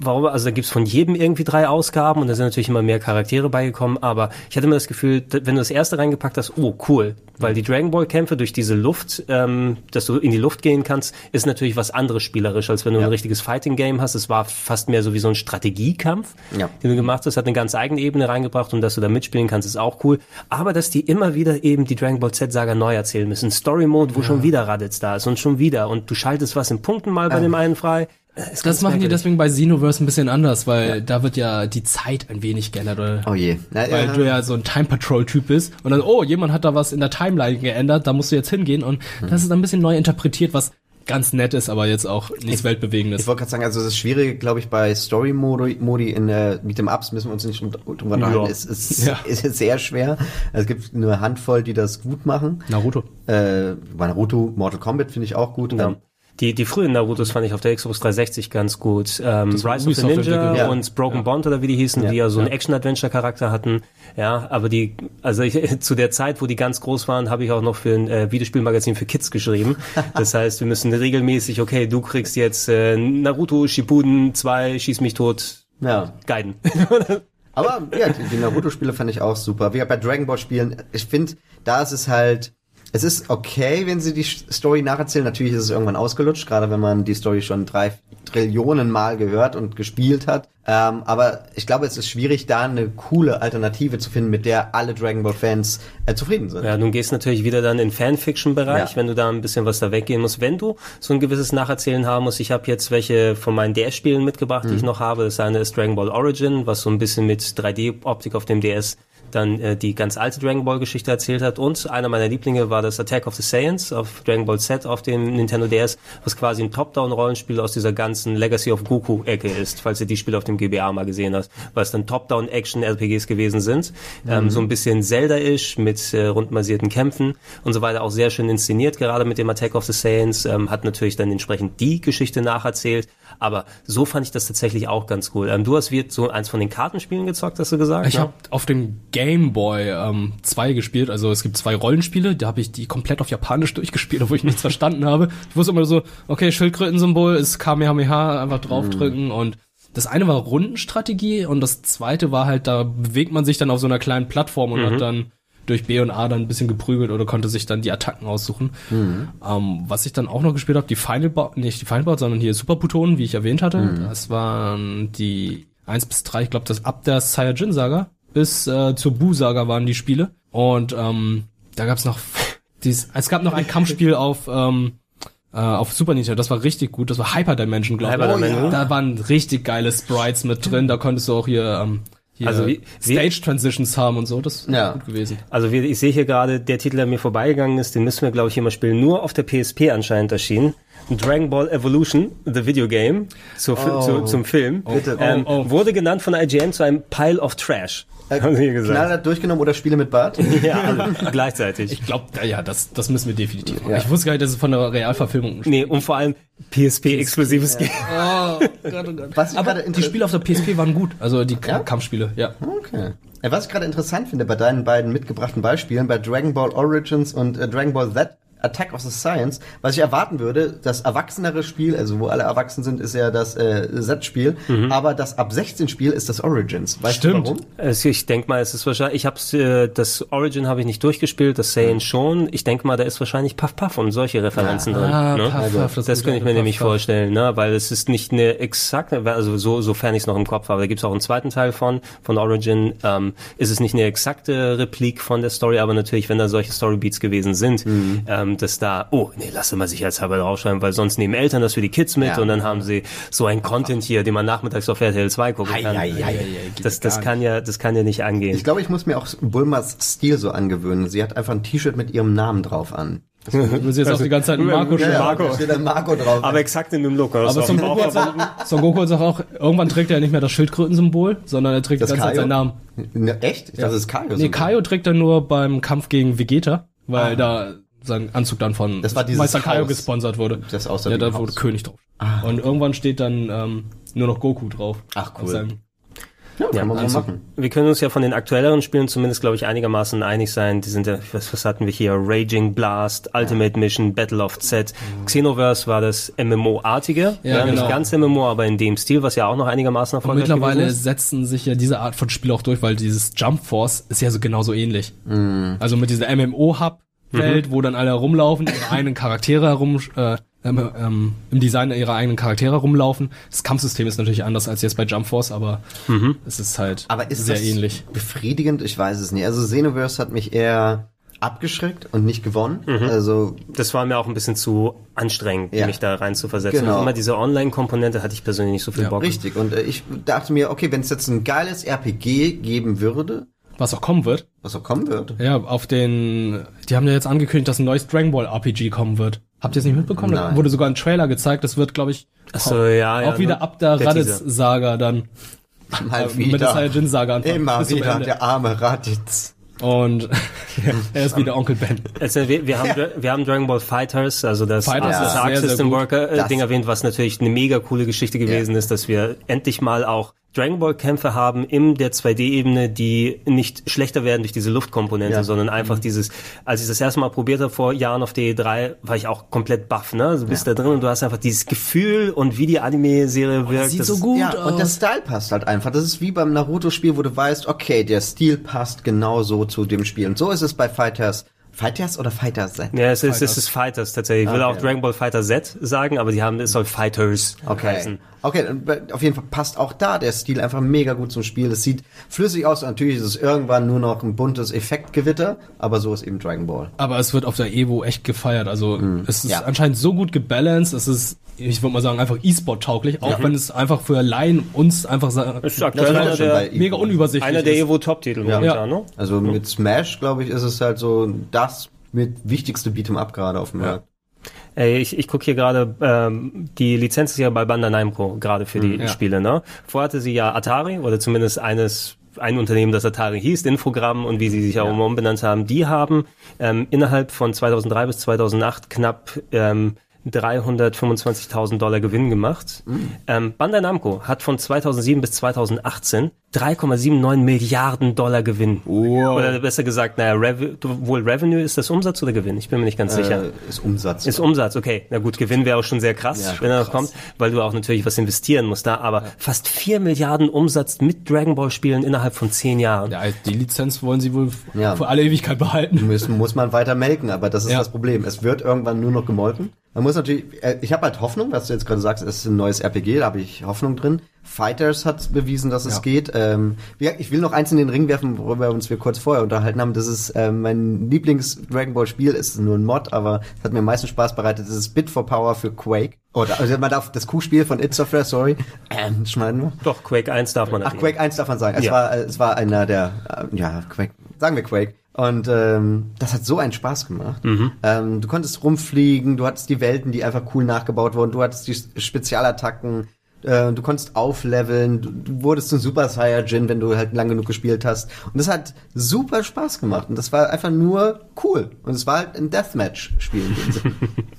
warum, also da gibt's von jedem irgendwie drei Ausgaben und da sind natürlich immer mehr Charaktere beigekommen, aber ich hatte immer das Gefühl, wenn du das erste reingepackt hast, oh cool, weil die Dragon Ball Kämpfe durch diese Luft, ähm, dass du in die Luft gehen kannst, ist natürlich was anderes spielerisch, als wenn du ein richtiges Fighting Game hast. Es war fast mehr so wie so ein Strategiekampf, Ja. den du gemacht hast, hat eine ganz eigene Ebene reingebracht und dass du da mitspielen kannst, ist auch cool. Aber dass die immer wieder eben die Dragon Ball Z Saga neu erzählen müssen. Story Mode, wo schon wieder Raditz da ist und schon wieder und du schaltest was in Punkten mal bei Ja. dem einen frei. Äh, Das machen die deswegen bei Xenoverse ein bisschen anders, weil da wird ja die Zeit ein wenig geändert. Oder? Oh je. Na, weil ja. du ja so ein Time Patrol Typ bist und dann, oh, jemand hat da was in der Timeline geändert, da musst du jetzt hingehen und Hm. das ist ein bisschen neu interpretiert, was ganz nett ist, aber jetzt auch nichts Weltbewegendes. Ich wollte gerade sagen, also das Schwierige, glaube ich, bei Story-Modi Modi in der mit dem Ups müssen wir uns nicht drüber unterhalten. Ja. Es ist, Ja. (laughs) ist sehr schwer. Es gibt nur eine Handvoll, die das gut machen. Naruto. Äh, bei Naruto, Mortal Kombat finde ich auch gut. Ja. Ähm, Die, die frühen Narutos fand ich auf der Xbox 360 ganz gut. Ähm, Rise of the Ninja. Ja. und Broken Bond oder wie die hießen, Ja. die ja so einen Ja. Action-Adventure-Charakter hatten. Ja, aber die, also ich, (laughs) zu der Zeit, wo die ganz groß waren, habe ich auch noch für ein äh, Videospielmagazin für Kids geschrieben. (laughs) Das heißt, wir müssen regelmäßig, okay, du kriegst jetzt äh, Naruto Shippuden 2, schieß mich tot, ja. Guiden. Aber ja, die, die Naruto-Spiele fand ich auch super. Wie bei Dragon Ball Spielen, ich finde, da ist es halt, es ist okay, wenn sie die Story nacherzählen. Natürlich ist es irgendwann ausgelutscht, gerade wenn man die Story schon drei Trillionen Mal gehört und gespielt hat. Ähm, aber ich glaube, es ist schwierig, da eine coole Alternative zu finden, mit der alle Dragon Ball Fans äh, zufrieden sind. Ja, nun gehst natürlich wieder dann in Fanfiction-Bereich, Ja. wenn du da ein bisschen was da weggehen musst. Wenn du so ein gewisses Nacherzählen haben musst, ich habe jetzt welche von meinen DS-Spielen mitgebracht, die ich Mhm. noch habe. Das eine ist Dragon Ball Origin, was so ein bisschen mit 3D-Optik auf dem DS dann äh, die ganz alte Dragon Ball Geschichte erzählt hat und einer meiner Lieblinge war das Attack of the Saiyans auf Dragon Ball Z auf dem Nintendo DS, was quasi ein Top-Down-Rollenspiel aus dieser ganzen Legacy of Goku-Ecke ist, falls ihr die Spiele auf dem GBA mal gesehen hast, was dann Top-Down-Action-RPGs gewesen sind, ähm, Mhm. so ein bisschen Zelda-ish mit äh, rundbasierten Kämpfen und so weiter, auch sehr schön inszeniert, gerade mit dem Attack of the Saiyans, ähm, hat natürlich dann entsprechend die Geschichte nacherzählt, aber so fand ich das tatsächlich auch ganz cool. Ähm, du hast wie so eins von den Kartenspielen gezockt, hast du gesagt? Ich ne? habe auf dem Game Boy ähm, zwei gespielt, also es gibt zwei Rollenspiele, da habe ich die komplett auf Japanisch (laughs) durchgespielt, obwohl ich nichts verstanden habe. Ich wusste immer so, okay, Schildkrötensymbol ist Kamehameha, einfach draufdrücken und das eine war Rundenstrategie und das zweite war halt, da bewegt man sich dann auf so einer kleinen Plattform und Mhm. hat dann durch B und A dann ein bisschen geprügelt oder konnte sich dann die Attacken aussuchen. Mhm. Ähm, was ich dann auch noch gespielt habe, die Final Bout, nicht die Final Bout, sondern hier Super Putonen, wie ich erwähnt hatte. Mhm. Das waren die 1 bis 3, ich glaube, das ab der Saiyajin-Saga bis äh, zur Bu-Saga waren die Spiele. Und ähm, da gab's noch (laughs) dies, es gab noch ein Kampfspiel auf ähm, äh, auf Super Nintendo, das war richtig gut, das war Hyper Dimension, glaube ich. Hyper Dimension. Da waren richtig geile Sprites mit drin, da konntest du auch hier, ähm, hier Also wie- wie- Stage Transitions haben und so, das ist Ja. gut gewesen. Also wir, ich sehe hier gerade, der Titel, der mir vorbeigegangen ist, den müssen wir, glaube ich, mal spielen. Nur auf der PSP anscheinend erschienen. Dragon Ball Evolution, the Video Game, zu, Oh. zu, zum Film, Bitte. ähm, Oh, oh. wurde genannt von IGN zu einem Pile of Trash. Haben sie gesagt. Knallhart durchgenommen oder Spiele mit Bart? (laughs) Ja, also gleichzeitig. Ich glaube, ja, das, das müssen wir definitiv machen. Ja. Ich wusste gar nicht, dass es von der Realverfilmung Nee, und vor allem PSP-exklusives Game. Oh, Gott, oh Gott. Was Aber die Spiele auf der PSP waren gut, also die Ja? Kampfspiele, ja. Okay. Ja, Was ich gerade interessant finde bei deinen beiden mitgebrachten Beispielen, bei Dragon Ball Origins und äh, Dragon Ball Z Attack of the Science, was ich erwarten würde, das erwachsenere Spiel, also wo alle erwachsen sind, ist ja das äh, Z-Spiel, aber das ab 16 Spiel ist das Origins. Weißt Stimmt. du warum? Also ich denke mal, es ist wahrscheinlich, ich hab's, äh, das Origin habe ich nicht durchgespielt, das Saiyan schon. Ich denke mal, da ist wahrscheinlich Puff Puff und solche Referenzen drin. Ah, ne? Puff Puff, das das könnte ich mir Puff nämlich Puff. vorstellen, ne? weil es ist nicht eine exakte, also so, sofern ich es noch im Kopf habe, da gibt es auch einen zweiten Teil von, von Origin, ähm, ist es nicht eine exakte Replik von der Story, aber natürlich, wenn da solche Storybeats gewesen sind, Mhm. ähm, dass da, oh, nee, lass mal sicherheitshalber draufschreiben, weil sonst nehmen Eltern das für die Kids mit Ja. und dann haben sie so ein Content hier, den man nachmittags auf RTL 2 gucken kann. Ei, ei, ei, das, das kann ja, das kann ja nicht angehen. Ich glaube, ich muss mir auch Bulmas Stil so angewöhnen. Sie hat einfach ein T-Shirt mit ihrem Namen drauf an. Du musst jetzt auch die ganze Zeit Marco Ja. Marco. Steht dann Marco drauf. Aber exakt in dem Look. Aber Son Goku, hat auch, Son Goku hat auch, irgendwann trägt er nicht mehr das Schildkrötensymbol, sondern er trägt Das die ganze Zeit Kaio? seinen Namen. Ne, echt? Ich dachte, das ist Kaio. Nee, Kaio trägt er nur beim Kampf gegen Vegeta, weil da sein Anzug dann von Ah. Das war Meister Kaio Haus. gesponsert wurde. Das aussah ja, da wurde Haus. König drauf. Und irgendwann steht dann ähm, nur noch Goku drauf. Ach, cool. Ja, man mal also, machen. Wir können uns ja von den aktuelleren Spielen zumindest, glaube ich, einigermaßen einig sein. Die sind ja, was, was hatten wir hier? Raging Blast, Ultimate Mission, Battle of Z. Xenoverse war das MMO-artige. Ja, Nicht genau. ganz MMO, aber in dem Stil, was ja auch noch einigermaßen Und erfolgreich mittlerweile gewesen ist. setzen sich ja diese Art von Spiel auch durch, weil dieses Jump Force ist ja so genauso ähnlich. Also mit dieser MMO-Hub-Welt, Mhm. wo dann alle herumlaufen, ihre eigenen Charaktere herum, äh, ähm, ähm, im Design ihrer eigenen Charaktere herumlaufen. Das Kampfsystem ist natürlich anders als jetzt bei Jump Force, aber es ist halt Aber ist sehr das ähnlich. befriedigend? Ich weiß es nicht. Also Xenoverse hat mich eher abgeschreckt und nicht gewonnen. Mhm. Also Das war mir auch ein bisschen zu anstrengend, Ja. mich da rein zu versetzen. Genau. Und immer diese Online-Komponente hatte ich persönlich nicht so viel Bock. richtig. Und äh, ich dachte mir, okay, wenn es jetzt ein geiles RPG geben würde, Was auch kommen wird. was auch kommen wird. Ja, auf den, die haben ja jetzt angekündigt, dass ein neues Dragon Ball RPG kommen wird. Habt ihr es nicht mitbekommen? Da Nein. wurde sogar ein Trailer gezeigt. Das wird, glaube ich, so, ja, ja, auch wieder ne? ab der, Der Raditz-Saga dann. Mal Äh, (laughs) Mit der Saiyajin-Saga anfangen. Immer Bis zum wieder Ende. der arme Raditz. Und (laughs) er ist wieder Onkel Ben. Also wir, wir, haben, wir haben Dragon Ball Fighters, also das, Fighters das Arc System. Worker äh, Das- Ding erwähnt, was natürlich eine mega coole Geschichte gewesen ist, dass wir endlich mal auch Dragon Ball Kämpfe haben in der 2D-Ebene, die nicht schlechter werden durch diese Luftkomponente, Ja. sondern einfach dieses, als ich das erste Mal probiert habe vor Jahren auf DE3, war ich auch komplett baff, ne? Also du bist da drin und du hast einfach dieses Gefühl und wie die Anime-Serie wirkt. sieht das so ist- gut ja, aus. und der Style passt halt einfach. Das ist wie beim Naruto-Spiel, wo du weißt, okay, der Stil passt genau so zu dem Spiel. Und so ist es bei Fighters. Fighters oder Fighters Z? Ja, es ist, es ist Fighters tatsächlich. Ich will Okay. auch Dragon Ball Fighter Z sagen, aber die haben, es soll Fighters Okay. heißen. Okay, auf jeden Fall passt auch da der Stil einfach mega gut zum Spiel. Es sieht flüssig aus. Natürlich ist es irgendwann nur noch ein buntes Effektgewitter, aber so ist eben Dragon Ball. Aber es wird auf der Evo echt gefeiert. Also es ist Ja. anscheinend so gut gebalanced. Es ist, ich würde mal sagen, einfach E-Sport-tauglich. Auch wenn es einfach für Laien uns einfach ist aktuell einer der, Evo. mega unübersichtlich einer der ist. Evo-Top-Titel Ja. momentan, ne? Also mit Smash, glaube ich, ist es halt so das mit wichtigste Beat'em Up gerade auf dem Markt. Ey, ich, ich gucke hier gerade, ähm, die Lizenz ist ja bei Bandai Namco gerade für die ja. Spiele, ne? Vorher hatte sie ja Atari oder zumindest eines ein Unternehmen, das Atari hieß, Infogramm und wie sie sich auch immer umbenannt haben, die haben ähm, innerhalb von 2003 bis 2008 knapp ähm, 325.000 Dollar Gewinn gemacht. Ähm, Bandai Namco hat von 2007 bis 2018 3,79 Milliarden Dollar Gewinn. Oder besser gesagt, naja, Rev wohl Revenue ist das Umsatz oder Gewinn? Ich bin mir nicht ganz sicher. Äh, ist Umsatz. Ist Umsatz, okay. Na gut, Gewinn wäre auch schon sehr krass, Ja, wenn er noch kommt, weil du auch natürlich was investieren musst da. Aber fast 4 Milliarden Umsatz mit Dragon Ball Spielen innerhalb von 10 Jahren. Ja, die Lizenz wollen sie wohl Ja. für alle Ewigkeit behalten. Müssen, muss man weiter melken, aber das ist Ja. das Problem. Es wird irgendwann nur noch gemolken. Man muss natürlich, äh, ich habe halt Hoffnung, was du jetzt gerade sagst, es ist ein neues RPG, da habe ich Hoffnung drin. Fighters hat bewiesen, dass es Ja. geht. Ähm, ich will noch eins in den Ring werfen, worüber wir uns wir kurz vorher unterhalten haben. Das ist ähm, mein Lieblings-Dragon Ball Spiel, ist nur ein Mod, aber es hat mir am meisten Spaß bereitet. Das ist Bit for Power für Quake. Oder also man darf das Q-Spiel von It Software, sorry, ähm, schneiden wir. Doch, Quake 1 darf man Ach. Quake 1 darf man sagen. Es Ja. war, es war einer der, äh, ja, Quake, sagen wir Quake. Und ähm, das hat so einen Spaß gemacht. Ähm, du konntest rumfliegen, du hattest die Welten, die einfach cool nachgebaut wurden, du hattest die Spezialattacken, äh, du konntest aufleveln, du, du wurdest zum Super Saiyajin, wenn du halt lang genug gespielt hast. Und das hat super Spaß gemacht. Und das war einfach nur cool. Und es war halt ein Deathmatch-Spiel. (laughs)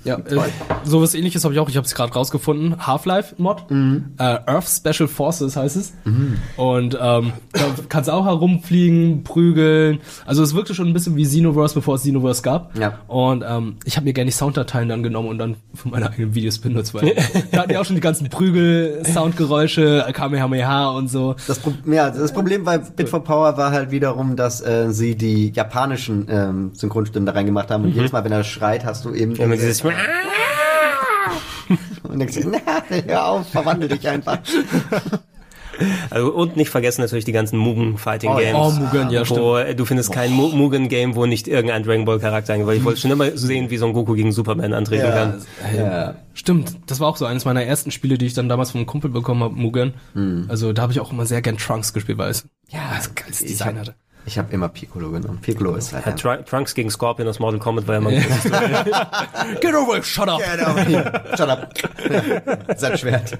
Ja, äh, sowas ähnliches habe ich auch, ich habe es gerade rausgefunden. Half-Life-Mod. Mhm. Äh, Earth Special Forces heißt es. Und ähm, da kannst auch herumfliegen, prügeln. Also es wirkte schon ein bisschen wie Xenoverse, bevor es Xenoverse gab. Ja. Und ähm, ich habe mir gerne die Sounddateien dann genommen und dann für meine eigenen Videos benutzt, weil (laughs) da hatten die auch schon die ganzen Prügel-Soundgeräusche, Kamehameha und so. Das, Pro ja, das Problem bei Bit for Power war halt wiederum, dass äh, sie die japanischen ähm, Synchronstimmen da reingemacht haben. Und jedes Mal, wenn er schreit, hast du eben Ja, dieses (laughs) und denkst, (laughs) na, hör auf, verwandel dich einfach. (laughs) Also, und nicht vergessen natürlich die ganzen Mugen Fighting Oh, ja. Games. Oh, Mugen, ja, wo äh, du findest kein Mu- Mugen Game, wo nicht irgendein Dragon Ball Charakter eingebaut Ich wollte schon immer sehen, wie so ein Goku gegen Superman antreten kann. ja. Stimmt, das war auch so eines meiner ersten Spiele, die ich dann damals vom Kumpel bekommen habe, Mugen. Mhm. Also da habe ich auch immer sehr gern Trunks gespielt, weil es ja, das geiles Design hatte. Ich habe immer Piccolo genommen. Piccolo ist halt. Ja, Tr Trunks gegen Scorpion aus Mortal Kombat war ja mal ein (laughs) großes. (laughs) Get over, shut up. Get over here. Shut up. (laughs) Sein Schwert.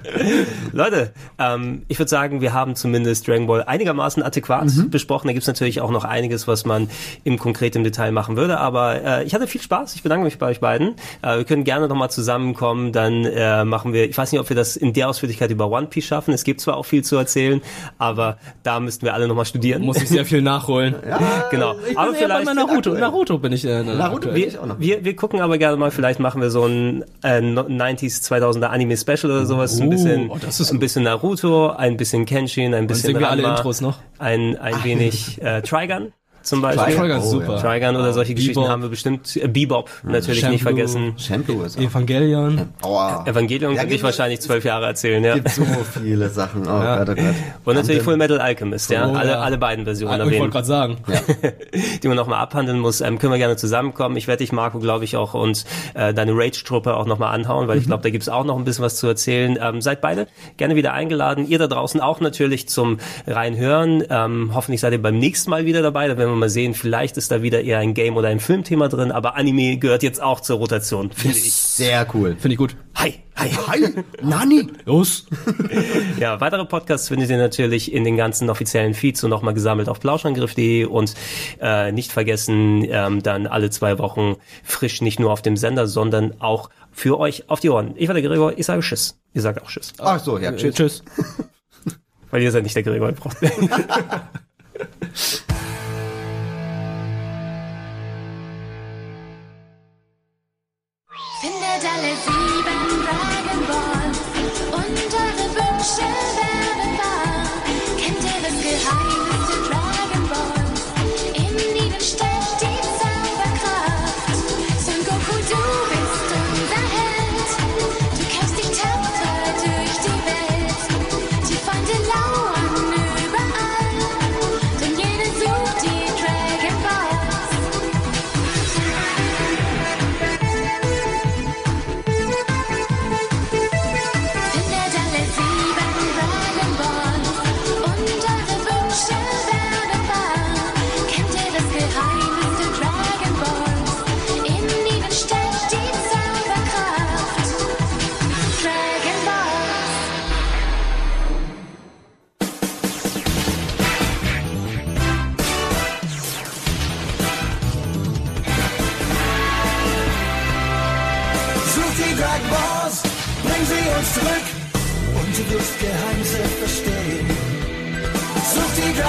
Leute, ähm, ich würde sagen, wir haben zumindest Dragon Ball einigermaßen adäquat besprochen. Da gibt's natürlich auch noch einiges, was man im konkreten Detail machen würde. Aber äh, ich hatte viel Spaß. Ich bedanke mich bei euch beiden. Äh, wir können gerne nochmal zusammenkommen. Dann äh, machen wir, ich weiß nicht, ob wir das in der Ausführlichkeit über One Piece schaffen. Es gibt zwar auch viel zu erzählen, aber da müssten wir alle nochmal studieren. Muss ich sehr viel nachholen. Ja, (laughs) genau. Ich bin aber eher bei vielleicht Naruto. Naruto bin ich äh, Naruto bin ich auch noch. wir, wir gucken aber gerne mal, vielleicht machen wir so ein äh, 90s, 2000er Anime Special oder sowas. ein Uh, bisschen, oh, das ist ein bisschen Naruto, ein bisschen Kenshin, ein bisschen singen wir alle Ranma, Intros noch? ein, ein wenig äh, Trigun zum Beispiel. Trigun ist Oh, super. Trigun oder solche Geschichten Bebop. haben wir bestimmt. Äh, Bebop natürlich nicht Shampoo. vergessen. Shampoo ist auch. Evangelion. Aua. Evangelion Ja, könnte ich wahrscheinlich zwölf Jahre erzählen, ja. gibt so viele Sachen. Oh Gott, oh Gott. Und natürlich Full Metal Alchemist, ja. Oh, alle, ja. alle beiden Versionen Ah, ich erwähnen. wollte gerade sagen. (laughs) die man nochmal abhandeln muss, ähm, können wir gerne zusammenkommen. Ich werde dich, Marco, glaube ich, auch und äh, deine Rage-Truppe auch nochmal anhauen, weil ich glaube, da gibt's auch noch ein bisschen was zu erzählen. Ähm, seid beide gerne wieder eingeladen. Ihr da draußen auch natürlich zum Reinhören. Ähm, hoffentlich seid ihr beim nächsten Mal wieder dabei. Da werden wir mal sehen, vielleicht ist da wieder eher ein Game- oder ein Filmthema drin, aber Anime gehört jetzt auch zur Rotation, finde ich. Sehr cool. Finde ich gut. Hi, hi. Hi, Nani. Los. (laughs) Ja, weitere Podcasts findet ihr natürlich in den ganzen offiziellen Feeds und nochmal gesammelt auf plauschangriff.de und äh, nicht vergessen, ähm, dann alle zwei Wochen frisch nicht nur auf dem Sender, sondern auch für euch auf die Ohren. Ich war der Gregor, ich sage Tschüss. Ihr sagt auch Tschüss. Ach so, ja, tschüss. Tschüss. Weil ihr seid nicht der Gregor, ihr braucht. (laughs) Findet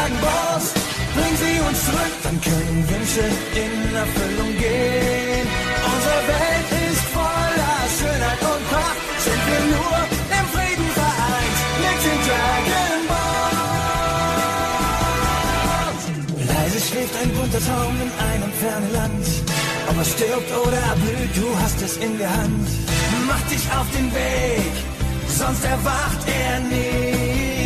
Dragon Balls, bring sie uns zurück, dann können Wünsche in Erfüllung gehen. Unsere Welt ist voller Schönheit und Pracht, sind wir nur im Frieden vereint mit den Dragon Balls. Leise schläft ein bunter Traum in einem fernen Land. Ob er stirbt oder erblüht, du hast es in der Hand. Mach dich auf den Weg, sonst erwacht er nie.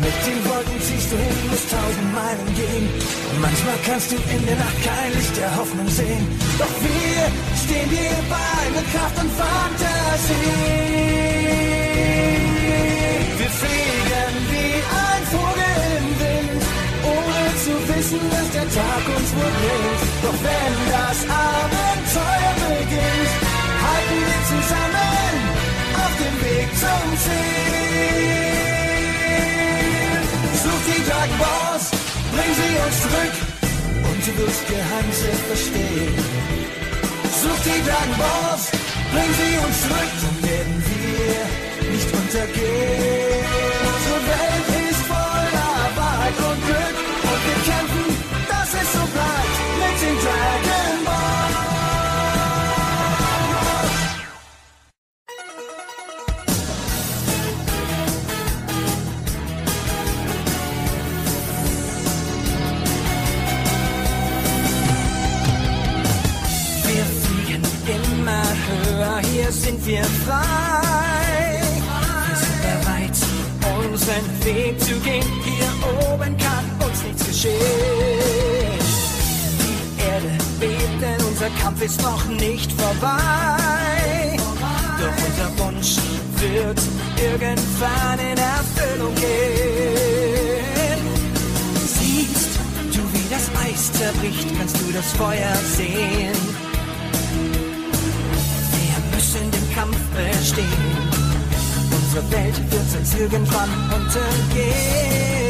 Mit den Wolken ziehst du hin, musst tausend Meilen gehen. Manchmal kannst du in der Nacht kein Licht der Hoffnung sehen. Doch wir stehen dir bei mit Kraft und Fantasie. Wir fliegen wie ein Vogel im Wind, ohne zu wissen, dass der Tag uns wohl bringt. Doch wenn das Abenteuer beginnt, halten wir zusammen auf dem Weg zum Ziel. Such die Dragon Balls, bring sie uns zurück und du wirst Geheimnisse verstehen. Such die Dragon Balls, bring sie uns zurück, dann werden wir nicht untergehen. Sind wir frei. Wir sind bereit, unseren Weg zu gehen. Hier oben kann uns nichts geschehen. Die Erde bebt, denn unser Kampf ist noch nicht vorbei. Doch unser Wunsch wird irgendwann in Erfüllung gehen. zerbricht, kannst du das Feuer sehen. Bestehen. Unsere Welt wird sonst irgendwann untergehen.